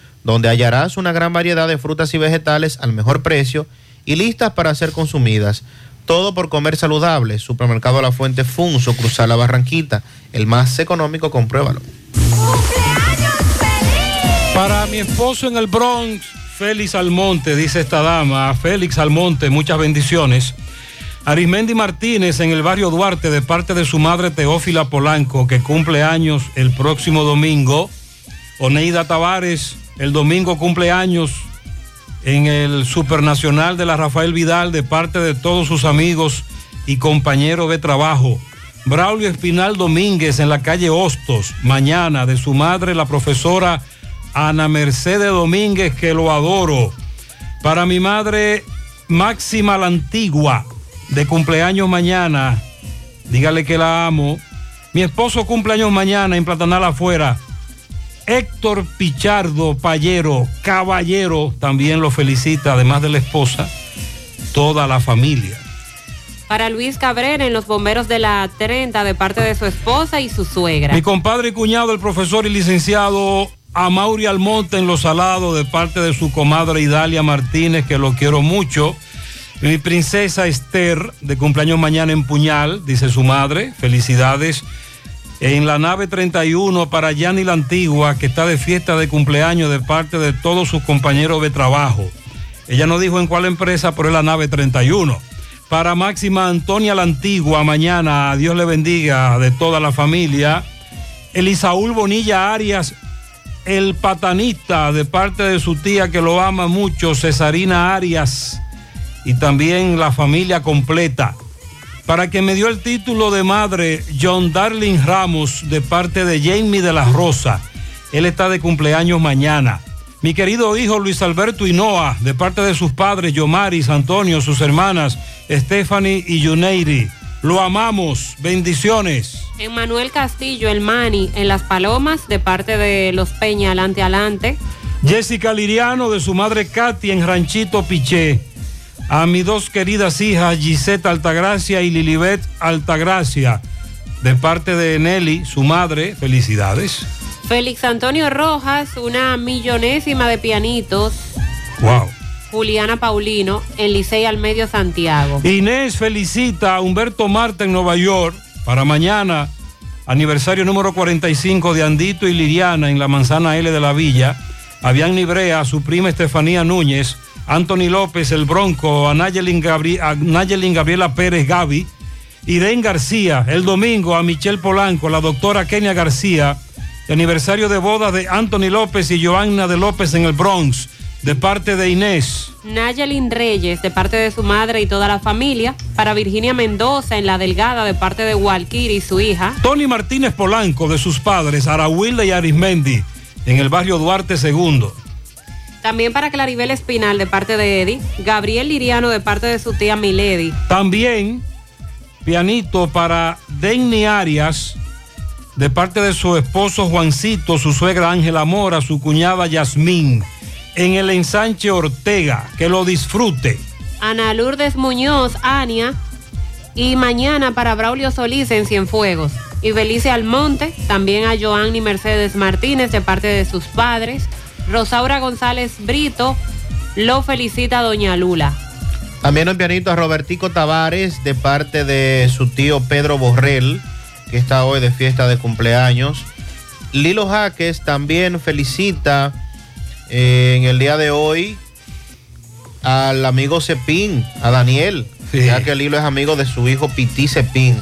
donde hallarás una gran variedad de frutas y vegetales al mejor precio y listas para ser consumidas. Todo por comer saludable. Supermercado La Fuente Fun, sucursal La Barranquita, el más económico, compruébalo. Para mi esposo en el Bronx, Félix Almonte, dice esta dama. Félix Almonte, muchas bendiciones. Arismendi Martínez en el barrio Duarte de parte de su madre Teófila Polanco, que cumple años el próximo domingo. Oneida Tavares, el domingo cumple años en el Supernacional de la Rafael Vidal de parte de todos sus amigos y compañeros de trabajo. Braulio Espinal Domínguez en la calle Hostos, mañana de su madre la profesora Ana Mercedes Domínguez, que lo adoro. Para mi madre Máxima la Antigua, de cumpleaños mañana, dígale que la amo. Mi esposo cumpleaños mañana en Platanal afuera. Héctor Pichardo Payero, caballero, también lo felicita, además de la esposa, toda la familia. Para Luis Cabrera en los bomberos de la 30 de parte de su esposa y su suegra. Mi compadre y cuñado, el profesor y licenciado Amaury Almonte en Los Salados, de parte de su comadre Idalia Martínez, que lo quiero mucho. Mi princesa Esther, de cumpleaños mañana en Puñal, dice su madre. Felicidades. En la nave 31 para Yani la Antigua, que está de fiesta de cumpleaños de parte de todos sus compañeros de trabajo. Ella no dijo en cuál empresa, pero es la nave 31. Para Máxima Antonia la Antigua, mañana, Dios le bendiga de toda la familia. Elisaúl Bonilla Arias, el patanita de parte de su tía que lo ama mucho, Cesarina Arias, y también la familia completa. Para que me dio el título de madre, John Darling Ramos, de parte de Jamie de la Rosa. Él está de cumpleaños mañana. Mi querido hijo Luis Alberto Hinoa, de parte de sus padres, Yomaris, Antonio, sus hermanas, Stephanie y Yuneiri. Lo amamos. Bendiciones. Manuel Castillo, el Mani, en Las Palomas, de parte de los Peña, adelante, adelante. Jessica Liriano, de su madre Katy, en Ranchito Piché. A mis dos queridas hijas, Gisette Altagracia y Lilibet Altagracia, de parte de Nelly, su madre. Felicidades. Félix Antonio Rojas, una millonésima de pianitos. Wow. Juliana Paulino, en Licey al Medio Santiago. Inés felicita a Humberto Marta en Nueva York para mañana, aniversario número 45 de Andito y Liriana en la Manzana L de la Villa. Avian Librea, su prima Estefanía Núñez, Anthony López, el Bronco, a Nayelin, Gabri- a Nayelin Gabriela Pérez Gaby, Irene García, el domingo a Michelle Polanco, la doctora Kenia García, y aniversario de boda de Anthony López y Joanna de López en el Bronx, de parte de Inés. Nayelin Reyes, de parte de su madre y toda la familia. Para Virginia Mendoza, en La Delgada, de parte de Walkiri y su hija. Tony Martínez Polanco, de sus padres, Arahuilda y Arismendi, en el barrio Duarte II. También para Claribel Espinal, de parte de Eddie. Gabriel Liriano, de parte de su tía Milady. También pianito para Denny Arias, de parte de su esposo Juancito, su suegra Ángela Mora, su cuñada Yasmín, en el ensanche Ortega. Que lo disfrute. Ana Lourdes Muñoz, Ania. Y mañana para Braulio Solís en Cienfuegos. Y Belice Almonte, también a Joanny Mercedes Martínez de parte de sus padres. Rosaura González Brito, lo felicita Doña Lula. También un pianito a Robertico Tavares de parte de su tío Pedro Borrell, que está hoy de fiesta de cumpleaños. Lilo Jaques también felicita eh, en el día de hoy al amigo Cepín, a Daniel, ya que Lilo es amigo de su hijo Piti Cepín.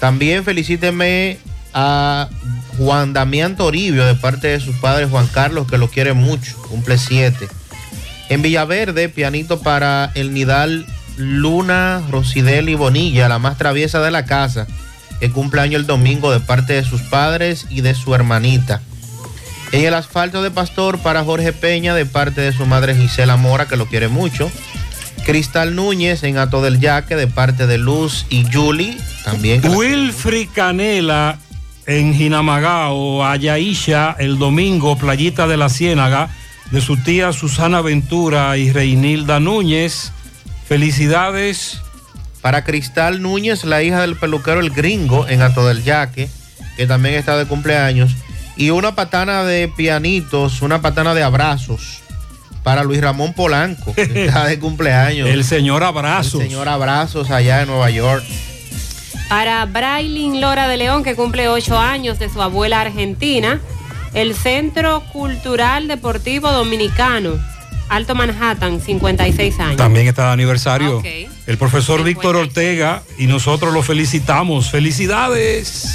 También felicíteme a Juan Damián Toribio de parte de sus padres Juan Carlos, que lo quiere mucho, cumple siete. En Villaverde, pianito para el Nidal Luna Rosideli Bonilla, la más traviesa de la casa, que cumple año el domingo de parte de sus padres y de su hermanita. En el asfalto de Pastor para Jorge Peña de parte de su madre Gisela Mora, que lo quiere mucho. Cristal Núñez en Ato del Yaque de parte de Luz y Julie, también. Wilfrey Canela en Jinamagao, Ayaisha, el domingo, Playita de la Ciénaga, de su tía Susana Ventura y Reinilda Núñez. Felicidades. Para Cristal Núñez, la hija del peluquero El Gringo en Ato del Yaque, que también está de cumpleaños. Y una patana de pianitos, una patana de abrazos para Luis Ramón Polanco, que está de cumpleaños. El señor Abrazos. El señor Abrazos allá en Nueva York. Para Brailin Lora de León, que cumple ocho años de su abuela argentina. El Centro Cultural Deportivo Dominicano, Alto Manhattan, 56 años. También está de aniversario. El profesor Víctor Ortega y nosotros lo felicitamos. Felicidades.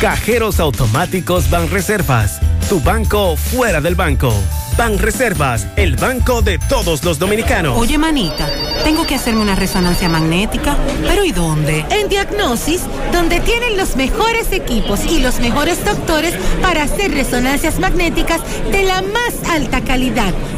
Cajeros automáticos Banreservas, tu banco fuera del banco. Banreservas, el banco de todos los dominicanos. Oye, manita, tengo que hacerme una resonancia magnética. ¿Pero y dónde? En Diagnosis, donde tienen los mejores equipos y los mejores doctores para hacer resonancias magnéticas de la más alta calidad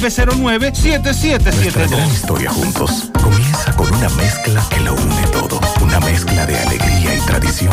829-909-7772. Gran historia juntos comienza con una mezcla que lo une todo. Una mezcla de alegría y tradición,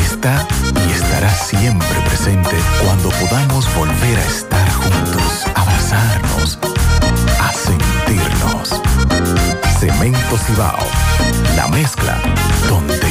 está y estará siempre presente cuando podamos volver a estar juntos, abrazarnos, a sentirnos. Cemento Cibao, la mezcla donde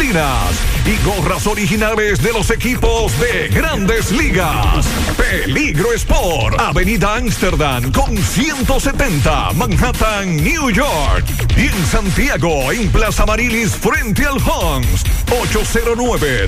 y gorras originales de los equipos de grandes ligas. Peligro Sport, Avenida Amsterdam con 170, Manhattan, New York. Y en Santiago, en Plaza Marilis, frente al Hans,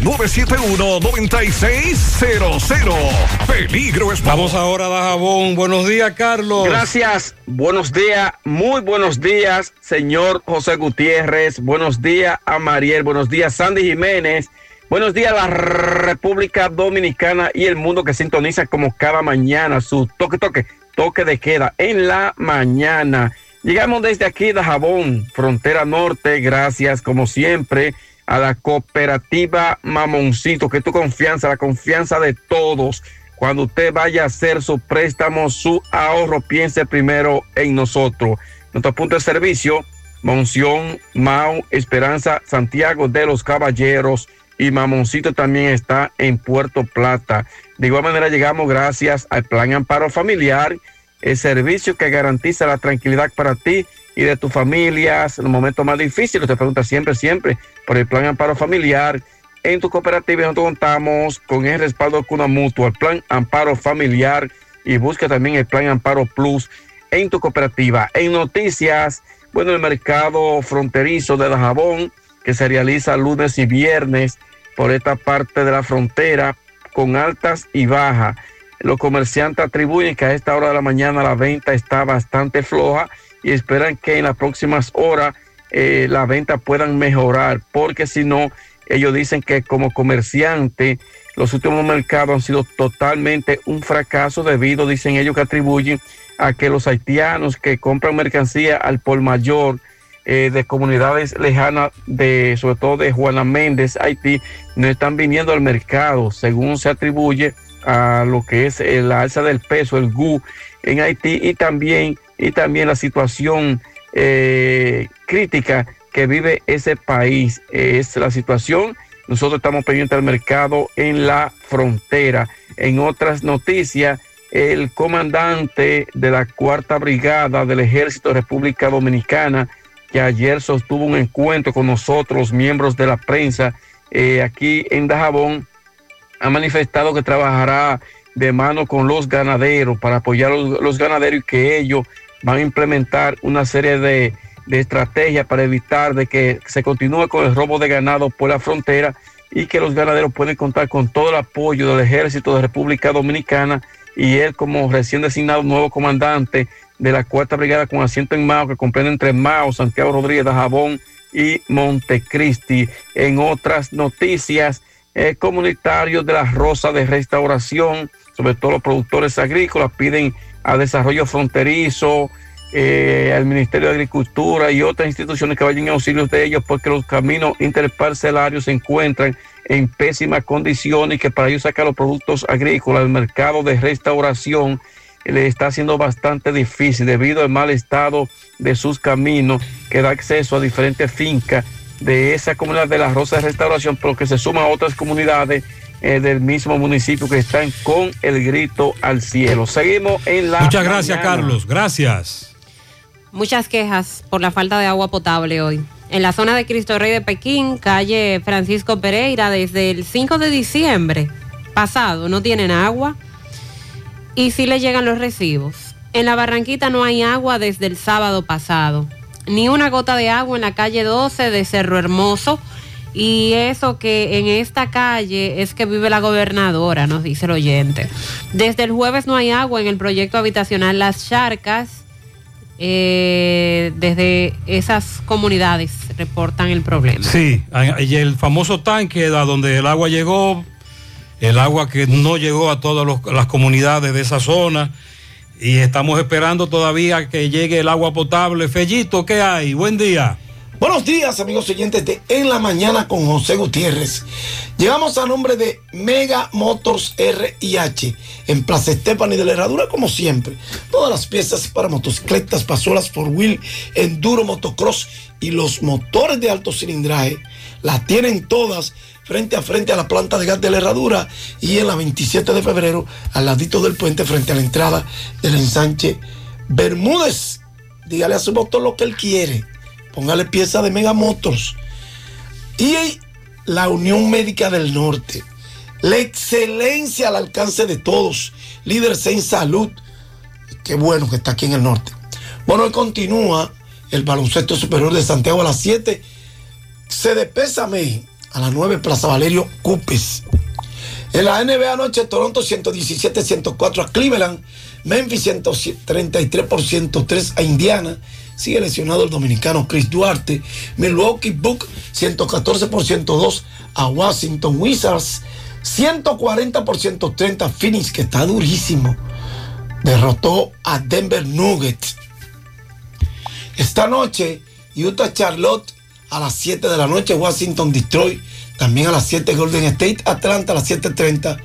809-971-9600. Peligro Sport. Vamos ahora a Dajabón. Buenos días, Carlos. Gracias. Buenos días, muy buenos días, señor José Gutiérrez. Buenos días a Mariel. Buenos días, Sandy Jiménez. Buenos días la República Dominicana y el mundo que sintoniza como cada mañana su toque, toque, toque de queda en la mañana. Llegamos desde aquí de Jabón, frontera norte, gracias como siempre a la cooperativa Mamoncito, que tu confianza, la confianza de todos. Cuando usted vaya a hacer su préstamo, su ahorro, piense primero en nosotros. Nuestro punto de servicio, Monción, Mau, Esperanza, Santiago de los Caballeros y Mamoncito también está en Puerto Plata. De igual manera llegamos gracias al Plan Amparo Familiar, el servicio que garantiza la tranquilidad para ti y de tus familias en los momentos más difíciles. Te pregunta siempre, siempre por el Plan Amparo Familiar. En tu cooperativa nosotros contamos con el respaldo de Cuna Mutua, el Plan Amparo Familiar y busca también el Plan Amparo Plus en tu cooperativa. En noticias, bueno, el mercado fronterizo de Dajabón que se realiza lunes y viernes por esta parte de la frontera con altas y bajas. Los comerciantes atribuyen que a esta hora de la mañana la venta está bastante floja y esperan que en las próximas horas eh, la venta puedan mejorar, porque si no, ellos dicen que como comerciante los últimos mercados han sido totalmente un fracaso debido, dicen ellos, que atribuyen a que los haitianos que compran mercancía al por mayor eh, de comunidades lejanas, de, sobre todo de Juana Méndez, Haití, no están viniendo al mercado, según se atribuye a lo que es eh, la alza del peso, el GU en Haití y también, y también la situación eh, crítica que vive ese país. Es la situación. Nosotros estamos pendientes al mercado en la frontera. En otras noticias, el comandante de la cuarta brigada del ejército de República Dominicana, que ayer sostuvo un encuentro con nosotros, miembros de la prensa, eh, aquí en Dajabón, ha manifestado que trabajará de mano con los ganaderos para apoyar a los, los ganaderos y que ellos van a implementar una serie de, de estrategias para evitar de que se continúe con el robo de ganado por la frontera y que los ganaderos pueden contar con todo el apoyo del ejército de República Dominicana y él como recién designado nuevo comandante de la cuarta brigada con asiento en Mao que comprende entre Mao, Santiago Rodríguez, Dajabón y Montecristi. En otras noticias, eh, comunitarios de la Rosa de Restauración, sobre todo los productores agrícolas, piden a Desarrollo Fronterizo, eh, al Ministerio de Agricultura y otras instituciones que vayan en auxilio de ellos porque los caminos interparcelarios se encuentran en pésimas condiciones y que para ellos sacar los productos agrícolas, el mercado de restauración eh, le está haciendo bastante difícil debido al mal estado de sus caminos que da acceso a diferentes fincas de esa comunidad de la Rosa de Restauración, pero que se suma a otras comunidades eh, del mismo municipio que están con el grito al cielo. Seguimos en la... Muchas gracias, mañana. Carlos. Gracias. Muchas quejas por la falta de agua potable hoy. En la zona de Cristo Rey de Pekín, calle Francisco Pereira, desde el 5 de diciembre pasado no tienen agua y sí le llegan los recibos. En la Barranquita no hay agua desde el sábado pasado. Ni una gota de agua en la calle 12 de Cerro Hermoso. Y eso que en esta calle es que vive la gobernadora, nos dice el oyente. Desde el jueves no hay agua en el proyecto habitacional Las Charcas. Eh, desde esas comunidades reportan el problema. Sí, y el famoso tanque a donde el agua llegó, el agua que no llegó a todas las comunidades de esa zona. Y estamos esperando todavía que llegue el agua potable. Fellito, ¿qué hay? Buen día. Buenos días, amigos oyentes de En la Mañana con José Gutiérrez. Llegamos a nombre de Mega Motors R&H en Plaza Estefani de la Herradura, como siempre. Todas las piezas para motocicletas, pasolas por wheel, enduro, motocross y los motores de alto cilindraje las tienen todas frente a frente a la planta de gas de la Herradura y en la 27 de febrero al ladito del puente frente a la entrada del ensanche Bermúdez. Dígale a su motor lo que él quiere. Póngale pieza de Mega Motors. Y la Unión Médica del Norte. La excelencia al alcance de todos. Líderes en salud. Qué bueno que está aquí en el norte. Bueno, hoy continúa el baloncesto superior de Santiago a las 7. Se despésame a las 9 Plaza Valerio Cupes. En la NBA anoche, Toronto 117-104 a Cleveland, Memphis 133 por 103 a Indiana. Sigue lesionado el dominicano Chris Duarte. Milwaukee Buck 114 por 102 a Washington Wizards. 140 por 130 Phoenix, que está durísimo. Derrotó a Denver Nuggets. Esta noche, Utah Charlotte a las 7 de la noche, Washington Detroit. También a las 7 Golden State, Atlanta a las 7.30.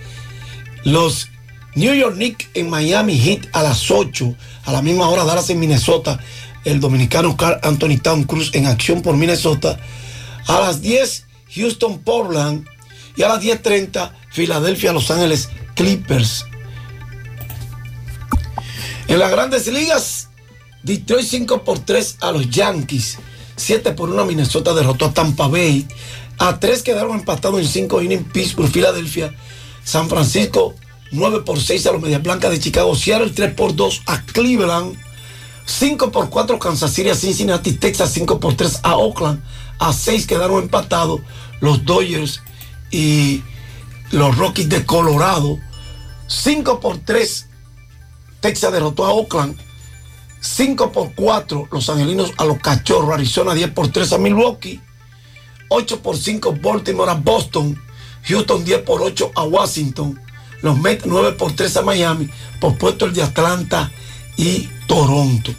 Los New York Knicks en Miami Heat a las 8. A la misma hora Dallas en Minnesota. El dominicano Carl Anthony Town Cruz en acción por Minnesota. A las 10 Houston Portland. Y a las 10.30 Filadelfia Los Ángeles Clippers. En las grandes ligas, Detroit 5 por 3 a los Yankees. 7 por 1 Minnesota derrotó a Tampa Bay. A 3 quedaron empatados en 5 innings Pittsburgh, Filadelfia. San Francisco 9 por 6 a los Medias Blancas de Chicago. Seattle 3 por 2 a Cleveland. 5 por 4 Kansas City a Cincinnati. Texas 5 por 3 a Oakland. A 6 quedaron empatados los Dodgers y los Rockies de Colorado. 5 por 3 Texas derrotó a Oakland. 5 por 4 los angelinos a los cachorros. Arizona 10 por 3 a Milwaukee. 8 por 5 Baltimore a Boston. Houston 10 por 8 a Washington. Los Mets 9 por 3 a Miami. Por puesto el de Atlanta y Toronto.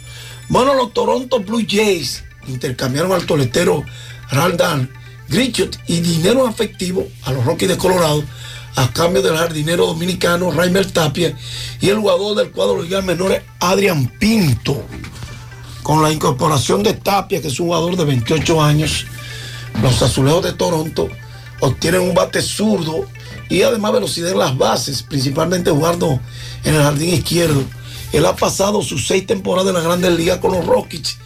Bueno, los Toronto Blue Jays intercambiaron al toletero Raldan Grichot y dinero en efectivo a los Rockies de Colorado a cambio del jardinero dominicano Raimer Tapia y el jugador del cuadro liga menores Adrian Pinto. Con la incorporación de Tapia, que es un jugador de 28 años, los azulejos de Toronto obtienen un bate zurdo y además velocidad en las bases, principalmente jugando en el jardín izquierdo. Él ha pasado sus seis temporadas en la Grandes Ligas con los Rockies,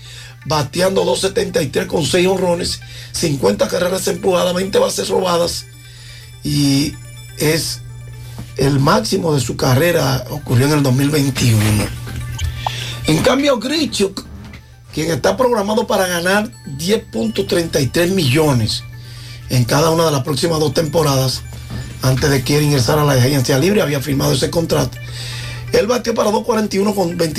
bateando 2.73 con 6 honrones, 50 carreras empujadas, 20 bases robadas y es el máximo de su carrera, ocurrió en el 2021. En cambio, Grichuk, quien está programado para ganar 10.33 millones en cada una de las próximas dos temporadas, antes de que ingresar a la agencia libre, había firmado ese contrato. Él batió para 2.41 con 20